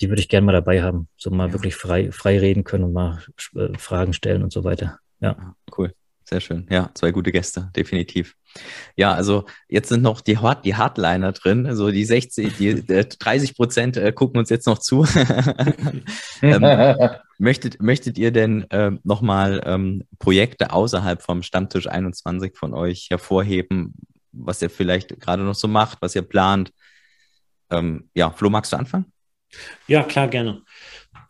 die würde ich gerne mal dabei haben. So mal ja. wirklich frei, frei reden können und mal äh, Fragen stellen und so weiter. Ja. Cool. Sehr schön. Ja, zwei gute Gäste, definitiv. Ja, also jetzt sind noch die, Hard, die Hardliner drin. Also die 60, die 30 äh, Prozent äh, gucken uns jetzt noch zu. ähm, möchtet, möchtet ihr denn äh, nochmal ähm, Projekte außerhalb vom Stammtisch 21 von euch hervorheben, was ihr vielleicht gerade noch so macht, was ihr plant? Ähm, ja, Flo, magst du anfangen? Ja, klar, gerne.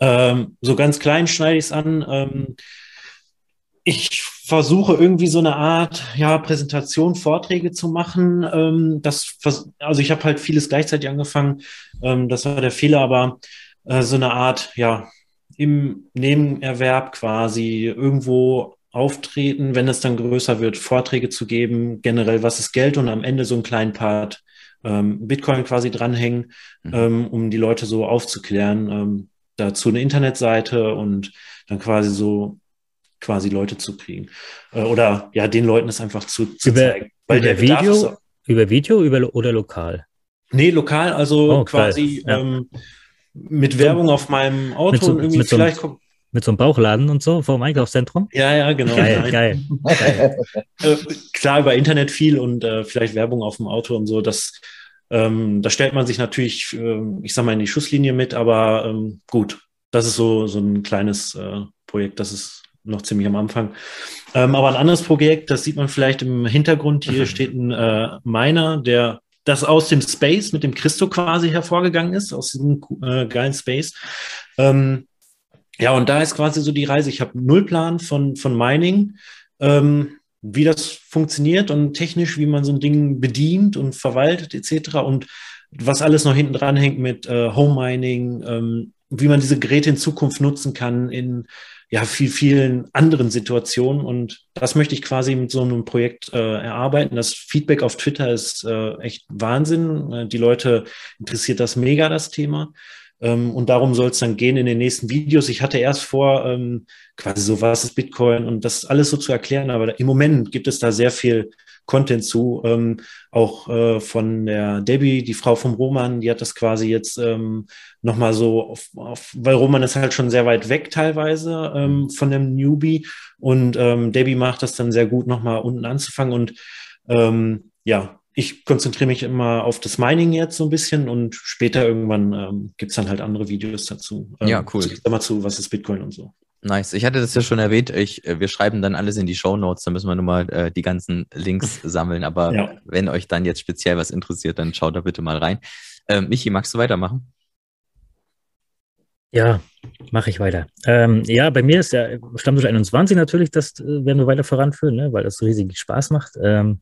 Ähm, so ganz klein schneide ich es an. Ähm, ich versuche irgendwie so eine Art ja, Präsentation, Vorträge zu machen. Ähm, das, also ich habe halt vieles gleichzeitig angefangen. Ähm, das war der Fehler, aber äh, so eine Art, ja, im Nebenerwerb quasi irgendwo auftreten, wenn es dann größer wird, Vorträge zu geben, generell, was ist Geld und am Ende so einen kleinen Part ähm, Bitcoin quasi dranhängen, mhm. ähm, um die Leute so aufzuklären. Ähm, dazu eine Internetseite und dann quasi so quasi Leute zu kriegen. Äh, oder ja, den Leuten das einfach zu, zu über, zeigen. Weil über der Video, ist, über Video über, oder lokal? Nee, lokal, also oh, quasi ja. ähm, mit Werbung auf meinem Auto so, und irgendwie vielleicht so mit so einem Bauchladen und so vor dem Einkaufszentrum? Ja, ja, genau. Geil, geil. geil. äh, klar, über Internet viel und äh, vielleicht Werbung auf dem Auto und so. Das, ähm, da stellt man sich natürlich, äh, ich sag mal, in die Schusslinie mit, aber ähm, gut, das ist so, so ein kleines äh, Projekt, das ist noch ziemlich am Anfang. Ähm, aber ein anderes Projekt, das sieht man vielleicht im Hintergrund. Hier steht ein äh, Miner, der das aus dem Space mit dem Christo quasi hervorgegangen ist, aus diesem äh, geilen Space. Ähm, ja, und da ist quasi so die Reise. Ich habe null Plan von, von Mining, ähm, wie das funktioniert und technisch, wie man so ein Ding bedient und verwaltet etc. Und was alles noch hinten dran hängt mit äh, Home Mining, ähm, wie man diese Geräte in Zukunft nutzen kann in ja viel, vielen anderen Situationen. Und das möchte ich quasi mit so einem Projekt äh, erarbeiten. Das Feedback auf Twitter ist äh, echt Wahnsinn. Äh, die Leute interessiert das mega, das Thema. Ähm, und darum soll es dann gehen in den nächsten Videos. Ich hatte erst vor, ähm, quasi so, was ist Bitcoin und das alles so zu erklären, aber im Moment gibt es da sehr viel Content zu, ähm, auch äh, von der Debbie, die Frau vom Roman, die hat das quasi jetzt ähm, nochmal so, auf, auf, weil Roman ist halt schon sehr weit weg teilweise ähm, von dem Newbie und ähm, Debbie macht das dann sehr gut nochmal unten anzufangen und ähm, ja, ich konzentriere mich immer auf das Mining jetzt so ein bisschen und später irgendwann ähm, gibt es dann halt andere Videos dazu. Ähm, ja, cool. Sag mal zu, was ist Bitcoin und so. Nice. Ich hatte das ja schon erwähnt. Ich, äh, wir schreiben dann alles in die Show Notes. Da müssen wir nur mal äh, die ganzen Links sammeln. Aber ja. wenn euch dann jetzt speziell was interessiert, dann schaut da bitte mal rein. Ähm, Michi, magst du weitermachen? Ja, mache ich weiter. Ähm, ja, bei mir ist ja Stammtisch 21 natürlich, das äh, werden wir weiter voranführen, ne, weil das riesig Spaß macht. Ähm,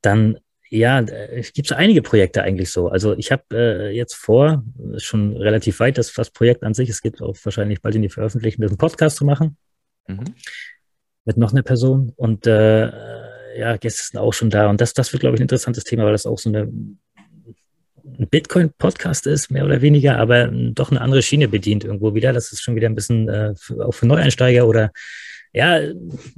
dann ja, es gibt so einige Projekte eigentlich so. Also ich habe äh, jetzt vor, schon relativ weit, das, das Projekt an sich, es geht auch wahrscheinlich bald in die Veröffentlichung, einen Podcast zu machen. Mhm. Mit noch einer Person. Und äh, ja, Gäste sind auch schon da. Und das, das wird, glaube ich, ein interessantes Thema, weil das auch so eine ein Bitcoin-Podcast ist, mehr oder weniger, aber doch eine andere Schiene bedient irgendwo wieder. Das ist schon wieder ein bisschen äh, auch für Neueinsteiger oder ja,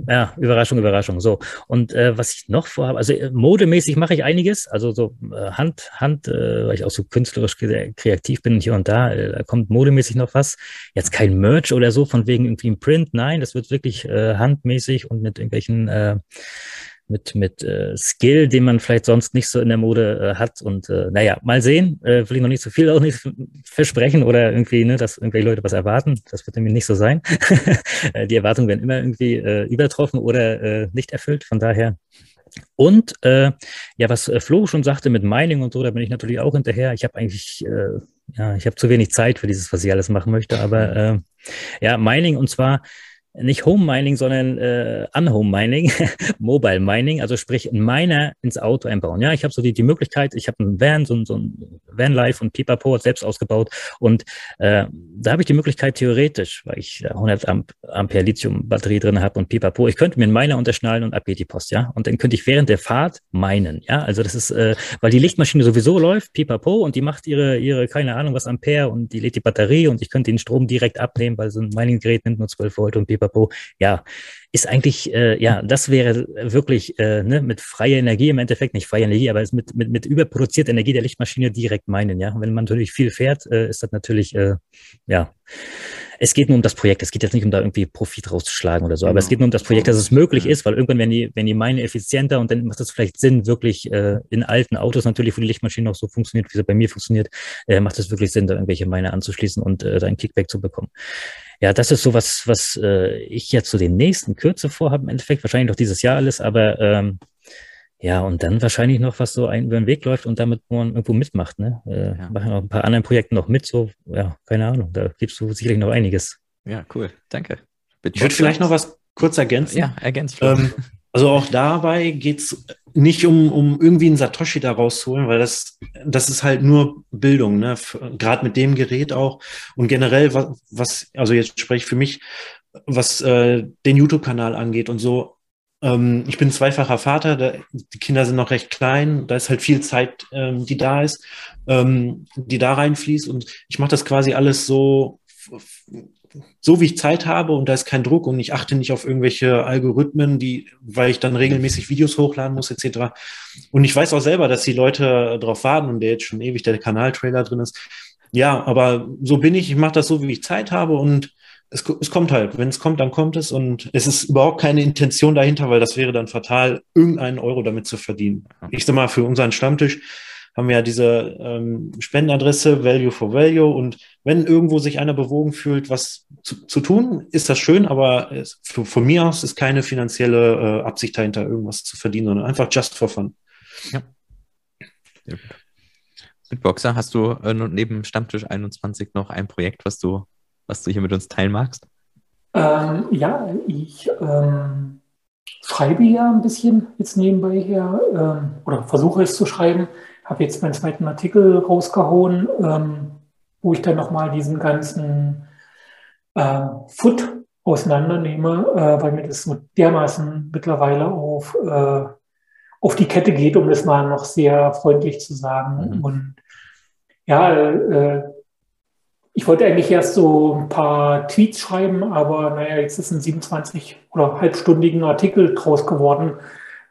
ja, Überraschung, Überraschung. So. Und äh, was ich noch vorhabe, also äh, modemäßig mache ich einiges, also so äh, Hand, Hand, äh, weil ich auch so künstlerisch kreativ bin hier und da, äh, da kommt modemäßig noch was. Jetzt kein Merch oder so, von wegen irgendwie ein Print, nein, das wird wirklich äh, handmäßig und mit irgendwelchen äh, mit, mit äh, Skill, den man vielleicht sonst nicht so in der Mode äh, hat. Und äh, naja, mal sehen. Äh, will ich noch nicht so viel auch nicht versprechen oder irgendwie, ne, dass irgendwelche Leute was erwarten. Das wird nämlich nicht so sein. Äh, die Erwartungen werden immer irgendwie äh, übertroffen oder äh, nicht erfüllt. Von daher und äh, ja, was äh, Flo schon sagte mit Mining und so, da bin ich natürlich auch hinterher. Ich habe eigentlich, äh, ja, ich habe zu wenig Zeit für dieses, was ich alles machen möchte. Aber äh, ja, Mining und zwar nicht Home Mining, sondern äh, Unhome Mining, Mobile Mining, also sprich ein Miner ins Auto einbauen. Ja, ich habe so die, die Möglichkeit, ich habe einen Van, so, so ein Van Life und Pipapo selbst ausgebaut und äh, da habe ich die Möglichkeit theoretisch, weil ich 100 Amp Ampere Lithium Batterie drin habe und Pipapo, ich könnte mir einen Miner unterschnallen und ab geht die Post, ja, und dann könnte ich während der Fahrt minen, ja, also das ist, äh, weil die Lichtmaschine sowieso läuft, Pipapo und die macht ihre ihre keine Ahnung was Ampere und die lädt die Batterie und ich könnte den Strom direkt abnehmen, weil so ein Mining-Gerät nimmt nur 12 Volt und Pipapo pipapo. Ja, ist eigentlich, äh, ja, das wäre wirklich äh, ne, mit freier Energie im Endeffekt, nicht freie Energie, aber mit, mit, mit überproduzierter Energie der Lichtmaschine direkt meinen, ja. wenn man natürlich viel fährt, äh, ist das natürlich, äh, ja, es geht nur um das Projekt. Es geht jetzt nicht um da irgendwie Profit rauszuschlagen oder so, aber es geht nur um das Projekt, dass es möglich ist, weil irgendwann werden die, werden die Mine effizienter und dann macht es vielleicht Sinn, wirklich äh, in alten Autos natürlich, wo die Lichtmaschine auch so funktioniert, wie sie bei mir funktioniert, äh, macht es wirklich Sinn, da irgendwelche Mine anzuschließen und äh, da ein Kickback zu bekommen. Ja, das ist so was, was äh, ich jetzt zu so den nächsten Kürze vorhabe, im Endeffekt, wahrscheinlich noch dieses Jahr alles, aber ähm, ja, und dann wahrscheinlich noch, was so ein, über den Weg läuft und damit man irgendwo mitmacht. Ne? Äh, ja. Machen noch ein paar anderen Projekten noch mit, so, ja, keine Ahnung, da gibst du sicherlich noch einiges. Ja, cool, danke. Bitte ich würde vielleicht noch was kurz ergänzen. Ja, ergänzt. Ähm, also auch dabei geht's nicht um, um irgendwie einen Satoshi da rauszuholen, weil das, das ist halt nur Bildung, ne? Gerade mit dem Gerät auch. Und generell, was, was also jetzt spreche ich für mich, was äh, den YouTube-Kanal angeht und so, ähm, ich bin zweifacher Vater, da, die Kinder sind noch recht klein, da ist halt viel Zeit, ähm, die da ist, ähm, die da reinfließt und ich mache das quasi alles so, so wie ich Zeit habe und da ist kein Druck und ich achte nicht auf irgendwelche Algorithmen, die, weil ich dann regelmäßig Videos hochladen muss etc. Und ich weiß auch selber, dass die Leute darauf warten und der jetzt schon ewig der Kanaltrailer drin ist. Ja, aber so bin ich, ich mache das so, wie ich Zeit habe und es, es kommt halt. Wenn es kommt, dann kommt es und es ist überhaupt keine Intention dahinter, weil das wäre dann fatal, irgendeinen Euro damit zu verdienen. Ich sag mal, für unseren Stammtisch haben wir ja diese ähm, Spendenadresse Value for Value und wenn irgendwo sich einer bewogen fühlt, was zu, zu tun, ist das schön, aber es, für, von mir aus ist keine finanzielle äh, Absicht dahinter, irgendwas zu verdienen, sondern einfach just for fun. Ja. Mit Boxer hast du äh, neben Stammtisch 21 noch ein Projekt, was du was du hier mit uns teilen magst? Ähm, ja, ich ähm, schreibe ja ein bisschen jetzt nebenbei her ähm, oder versuche es zu schreiben. Habe jetzt meinen zweiten Artikel rausgehauen, ähm, wo ich dann nochmal diesen ganzen äh, Foot auseinandernehme, äh, weil mir das so dermaßen mittlerweile auf, äh, auf die Kette geht, um das mal noch sehr freundlich zu sagen. Mhm. Und ja, äh, ich wollte eigentlich erst so ein paar Tweets schreiben, aber naja, jetzt ist ein 27 oder halbstündigen Artikel draus geworden.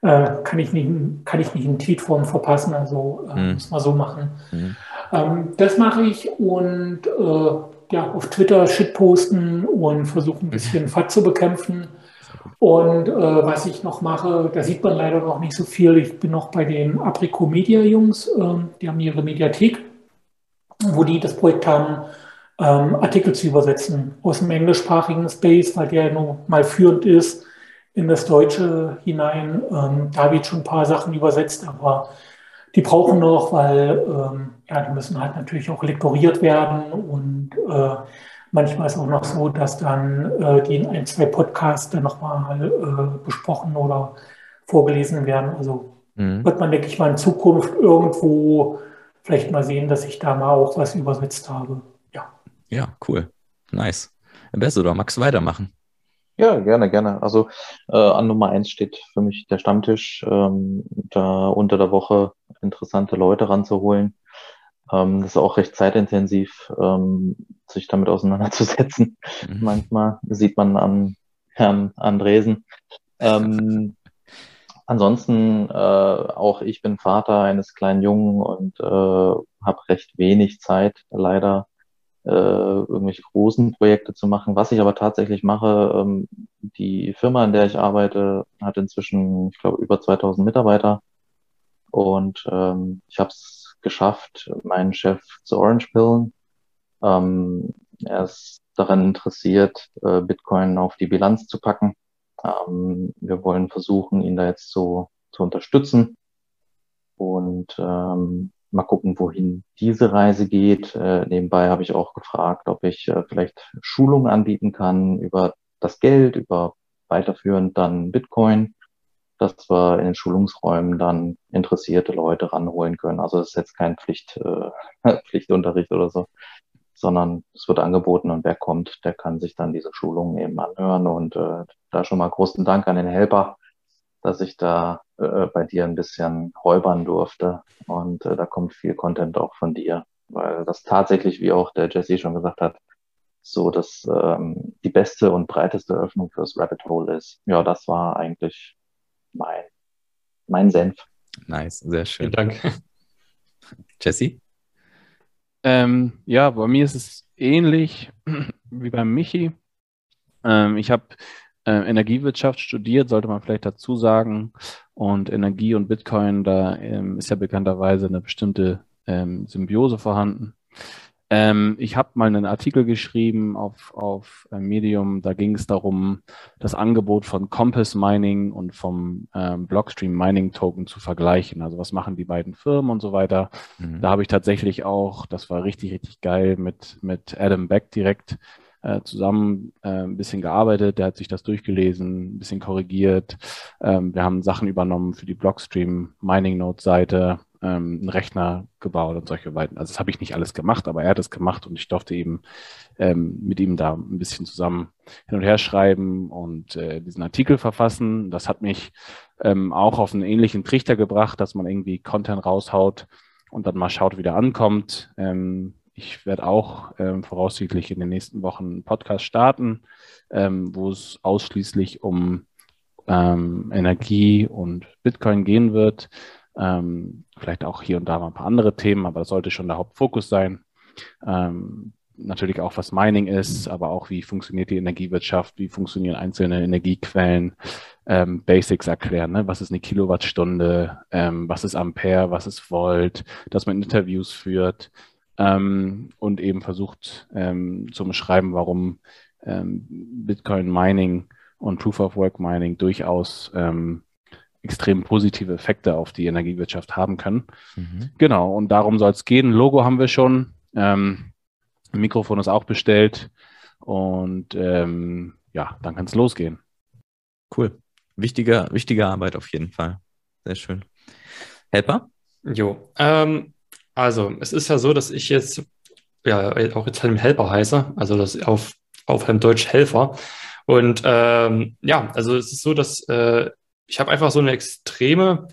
Äh, kann, ich nicht, kann ich nicht in Tweetform verpassen, also äh, mhm. muss man so machen. Mhm. Ähm, das mache ich und äh, ja, auf Twitter Shit posten und versuchen ein bisschen FAT zu bekämpfen. Und äh, was ich noch mache, da sieht man leider noch nicht so viel. Ich bin noch bei den Aprico Media Jungs, äh, die haben ihre Mediathek, wo die das Projekt haben, ähm, Artikel zu übersetzen aus dem englischsprachigen Space, weil der nun mal führend ist in das Deutsche hinein. Ähm, da wird schon ein paar Sachen übersetzt, aber die brauchen noch, weil ähm, ja, die müssen halt natürlich auch lektoriert werden und äh, manchmal ist auch noch so, dass dann äh, die in ein, zwei Podcasts dann nochmal äh, besprochen oder vorgelesen werden. Also mhm. wird man, denke ich mal, in Zukunft irgendwo vielleicht mal sehen, dass ich da mal auch was übersetzt habe. Ja. Cool. Nice. Ambassador, magst du weitermachen? Ja, gerne, gerne. Also äh, an Nummer eins steht für mich der Stammtisch, ähm, da unter der Woche interessante Leute ranzuholen. Ähm, das ist auch recht zeitintensiv, ähm, sich damit auseinanderzusetzen. Mhm. Manchmal sieht man an Herrn Andresen. Ähm, ansonsten äh, auch ich bin Vater eines kleinen Jungen und äh, habe recht wenig Zeit leider äh, irgendwelche großen Projekte zu machen. Was ich aber tatsächlich mache, ähm, die Firma, in der ich arbeite, hat inzwischen, ich glaube, über 2000 Mitarbeiter. Und ähm, ich habe es geschafft, meinen Chef zu Orange Pillen. Ähm, er ist daran interessiert, äh, Bitcoin auf die Bilanz zu packen. Ähm, wir wollen versuchen, ihn da jetzt so zu unterstützen. Und ähm, mal gucken, wohin diese Reise geht. Äh, nebenbei habe ich auch gefragt, ob ich äh, vielleicht Schulungen anbieten kann über das Geld, über weiterführend dann Bitcoin, dass wir in den Schulungsräumen dann interessierte Leute ranholen können. Also es ist jetzt kein Pflicht, äh, Pflichtunterricht oder so, sondern es wird angeboten und wer kommt, der kann sich dann diese Schulungen eben anhören. Und äh, da schon mal großen Dank an den Helper, dass ich da äh, bei dir ein bisschen räubern durfte. Und äh, da kommt viel Content auch von dir, weil das tatsächlich, wie auch der Jesse schon gesagt hat, so dass ähm, die beste und breiteste Öffnung fürs Rabbit Hole ist. Ja, das war eigentlich mein, mein Senf. Nice, sehr schön. Vielen Dank. Jesse? Ähm, ja, bei mir ist es ähnlich wie beim Michi. Ähm, ich habe äh, Energiewirtschaft studiert, sollte man vielleicht dazu sagen. Und Energie und Bitcoin, da ähm, ist ja bekannterweise eine bestimmte ähm, Symbiose vorhanden. Ähm, ich habe mal einen Artikel geschrieben auf, auf äh, Medium, da ging es darum, das Angebot von Compass Mining und vom ähm, Blockstream Mining Token zu vergleichen. Also was machen die beiden Firmen und so weiter. Mhm. Da habe ich tatsächlich auch, das war richtig, richtig geil, mit, mit Adam Beck direkt äh, zusammen äh, ein bisschen gearbeitet. Der hat sich das durchgelesen, ein bisschen korrigiert. Ähm, wir haben Sachen übernommen für die Blockstream Mining Node Seite, ähm, einen Rechner gebaut und solche weiten. Also das habe ich nicht alles gemacht, aber er hat es gemacht und ich durfte eben ähm, mit ihm da ein bisschen zusammen hin und her schreiben und äh, diesen Artikel verfassen. Das hat mich ähm, auch auf einen ähnlichen Trichter gebracht, dass man irgendwie Content raushaut und dann mal schaut, wie der ankommt. Ähm, ich werde auch ähm, voraussichtlich in den nächsten Wochen einen Podcast starten, ähm, wo es ausschließlich um ähm, Energie und Bitcoin gehen wird. Ähm, vielleicht auch hier und da mal ein paar andere Themen, aber das sollte schon der Hauptfokus sein. Ähm, natürlich auch, was Mining ist, aber auch, wie funktioniert die Energiewirtschaft, wie funktionieren einzelne Energiequellen, ähm, Basics erklären. Ne? Was ist eine Kilowattstunde, was ist Ampere, was ist Volt, dass man Interviews führt, ähm, und eben versucht ähm, zu beschreiben, warum ähm, Bitcoin Mining und Proof of Work Mining durchaus ähm, extrem positive Effekte auf die Energiewirtschaft haben können. Mhm. Genau, und darum soll es gehen. Logo haben wir schon. Ähm, Mikrofon ist auch bestellt. Und ähm, ja, dann kann es losgehen. Cool. Wichtige, wichtige Arbeit auf jeden Fall. Sehr schön. Helper? Jo. Ähm, also, es ist ja so, dass ich jetzt ja auch jetzt halt Helper heiße, also das auf, auf einem Deutsch Helfer. Und ähm, ja, also es ist so, dass äh, ich habe einfach so eine extreme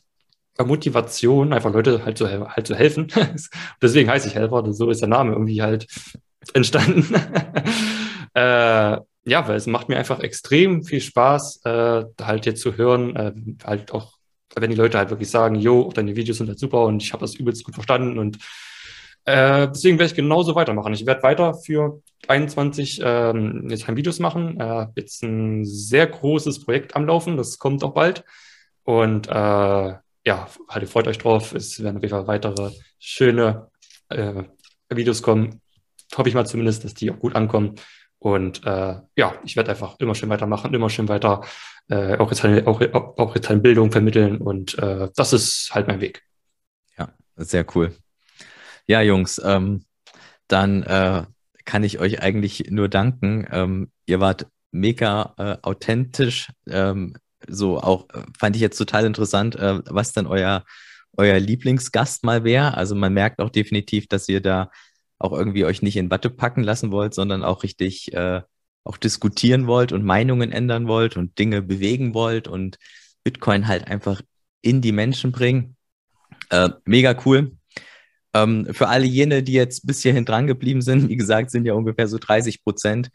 Motivation, einfach Leute halt zu, halt zu helfen. Deswegen heiße ich Helfer, so ist der Name irgendwie halt entstanden. äh, ja, weil es macht mir einfach extrem viel Spaß, äh, halt jetzt zu hören, äh, halt auch wenn die Leute halt wirklich sagen, jo, deine Videos sind halt super und ich habe das übelst gut verstanden und Äh, deswegen werde ich genauso weitermachen. Ich werde weiter für 21 ähm, jetzt Videos machen. Äh, jetzt ein sehr großes Projekt am Laufen, das kommt auch bald. Und äh, ja, halt, freut euch drauf. Es werden auf jeden Fall weitere schöne äh, Videos kommen. Hoffe ich mal zumindest, dass die auch gut ankommen. Und äh, ja, ich werde einfach immer schön weitermachen, immer schön weiter äh, auch, jetzt, halt, auch, auch jetzt halt Bildung vermitteln. Und äh, das ist halt mein Weg. Ja, sehr cool. Ja, Jungs, ähm, dann äh, kann ich euch eigentlich nur danken. Ähm, ihr wart mega äh, authentisch. Ähm, so auch äh, fand ich jetzt total interessant, äh, was dann euer, euer Lieblingsgast mal wäre. Also man merkt auch definitiv, dass ihr da auch irgendwie euch nicht in Watte packen lassen wollt, sondern auch richtig äh, auch diskutieren wollt und Meinungen ändern wollt und Dinge bewegen wollt und Bitcoin halt einfach in die Menschen bringen. Äh, mega cool. Ähm, für alle jene, die jetzt bis hierhin dran geblieben sind, wie gesagt, sind ja ungefähr so 30 Prozent.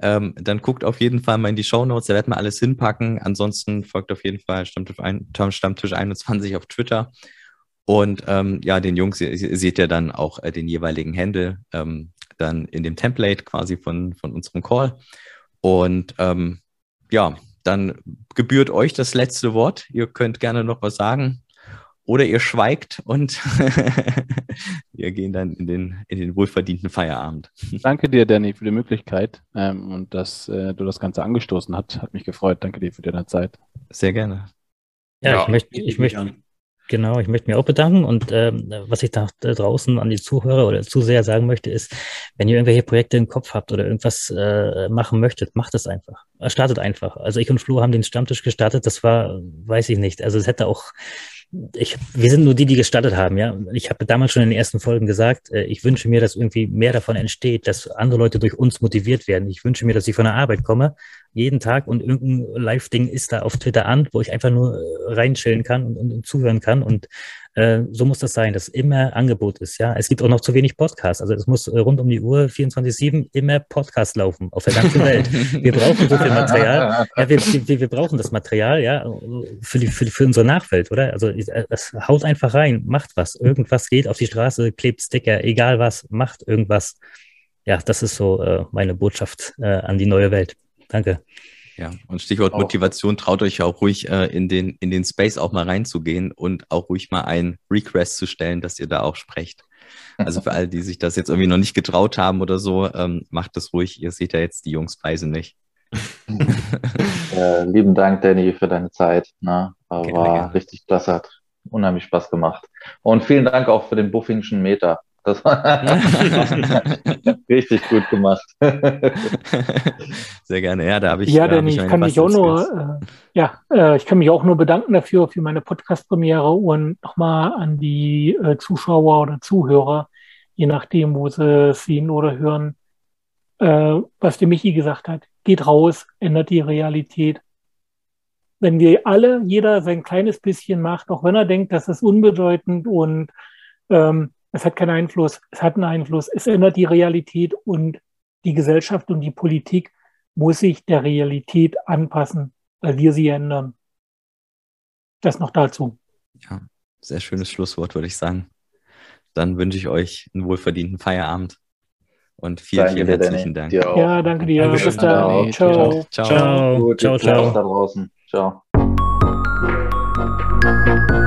Ähm, dann guckt auf jeden Fall mal in die Show Notes, da werden wir alles hinpacken. Ansonsten folgt auf jeden Fall Stammtisch, ein, Stammtisch 21 auf Twitter. Und ähm, ja, den Jungs, ihr, ihr seht ja dann auch äh, den jeweiligen Handle ähm, dann in dem Template quasi von, von unserem Call. Und ähm, ja, dann gebührt euch das letzte Wort. Ihr könnt gerne noch was sagen. Oder ihr schweigt und wir gehen dann in den, in den wohlverdienten Feierabend. Danke dir, Danny, für die Möglichkeit ähm, und dass äh, du das Ganze angestoßen hast. Hat mich gefreut. Danke dir für deine Zeit. Sehr gerne. Ja, ja ich möchte, ich möchte, Genau, ich möchte mich auch bedanken und ähm, was ich da draußen an die Zuhörer oder Zuseher sagen möchte, ist, wenn ihr irgendwelche Projekte im Kopf habt oder irgendwas äh, machen möchtet, macht es einfach. Startet einfach. Also ich und Flo haben den Stammtisch gestartet, das war, weiß ich nicht, also es hätte auch ich, wir sind nur die, die gestartet haben, ja. Ich habe damals schon in den ersten Folgen gesagt, äh, ich wünsche mir, dass irgendwie mehr davon entsteht, dass andere Leute durch uns motiviert werden. Ich wünsche mir, dass ich von der Arbeit komme, jeden Tag und irgendein Live-Ding ist da auf Twitter an, wo ich einfach nur äh, reinchillen kann und, und, und zuhören kann. Und äh, so muss das sein, dass immer Angebot ist. Ja, es gibt auch noch zu wenig Podcasts. Also es muss äh, rund um die Uhr 24/7 immer Podcast laufen auf der ganzen Welt. wir brauchen so viel Material. Ja, wir, wir, wir brauchen das Material, ja, für die für, für unsere Nachwelt, oder? Also äh, es haut einfach rein, macht was. Irgendwas geht auf die Straße, klebt Sticker, egal was, macht irgendwas. Ja, das ist so äh, meine Botschaft äh, an die neue Welt. Danke. Ja, und Stichwort auch. Motivation, traut euch ja auch ruhig äh, in, den, in den Space auch mal reinzugehen und auch ruhig mal ein Request zu stellen, dass ihr da auch sprecht. Also für alle, die sich das jetzt irgendwie noch nicht getraut haben oder so, ähm, macht das ruhig. Ihr seht ja jetzt die Jungspreise nicht. äh, lieben Dank, Danny, für deine Zeit. Ne? War gerne. richtig klasse, hat unheimlich Spaß gemacht. Und vielen Dank auch für den Buffingschen Meter. Das war richtig gut gemacht. Sehr gerne. Ja, da habe ich. Ja, denn ich, ich kann mich auch nur, äh, ja, äh, ich kann mich auch nur bedanken dafür für meine Podcast-Premiere und nochmal an die äh, Zuschauer oder Zuhörer, je nachdem, wo sie sehen oder hören, äh, was der Michi gesagt hat. Geht raus, ändert die Realität. Wenn wir alle, jeder sein kleines bisschen macht, auch wenn er denkt, das ist unbedeutend und ähm, es hat keinen Einfluss, es hat einen Einfluss, es ändert die Realität und die Gesellschaft und die Politik muss sich der Realität anpassen, weil wir sie ändern. Das noch dazu. Ja, sehr schönes Schlusswort, würde ich sagen. Dann wünsche ich euch einen wohlverdienten Feierabend und vielen, danke vielen herzlichen Dank. Ja, danke dir. Bis dann. Ciao. Ciao. Ciao. Ciao. Ciao. Ciao. Ciao. Ciao. Ciao.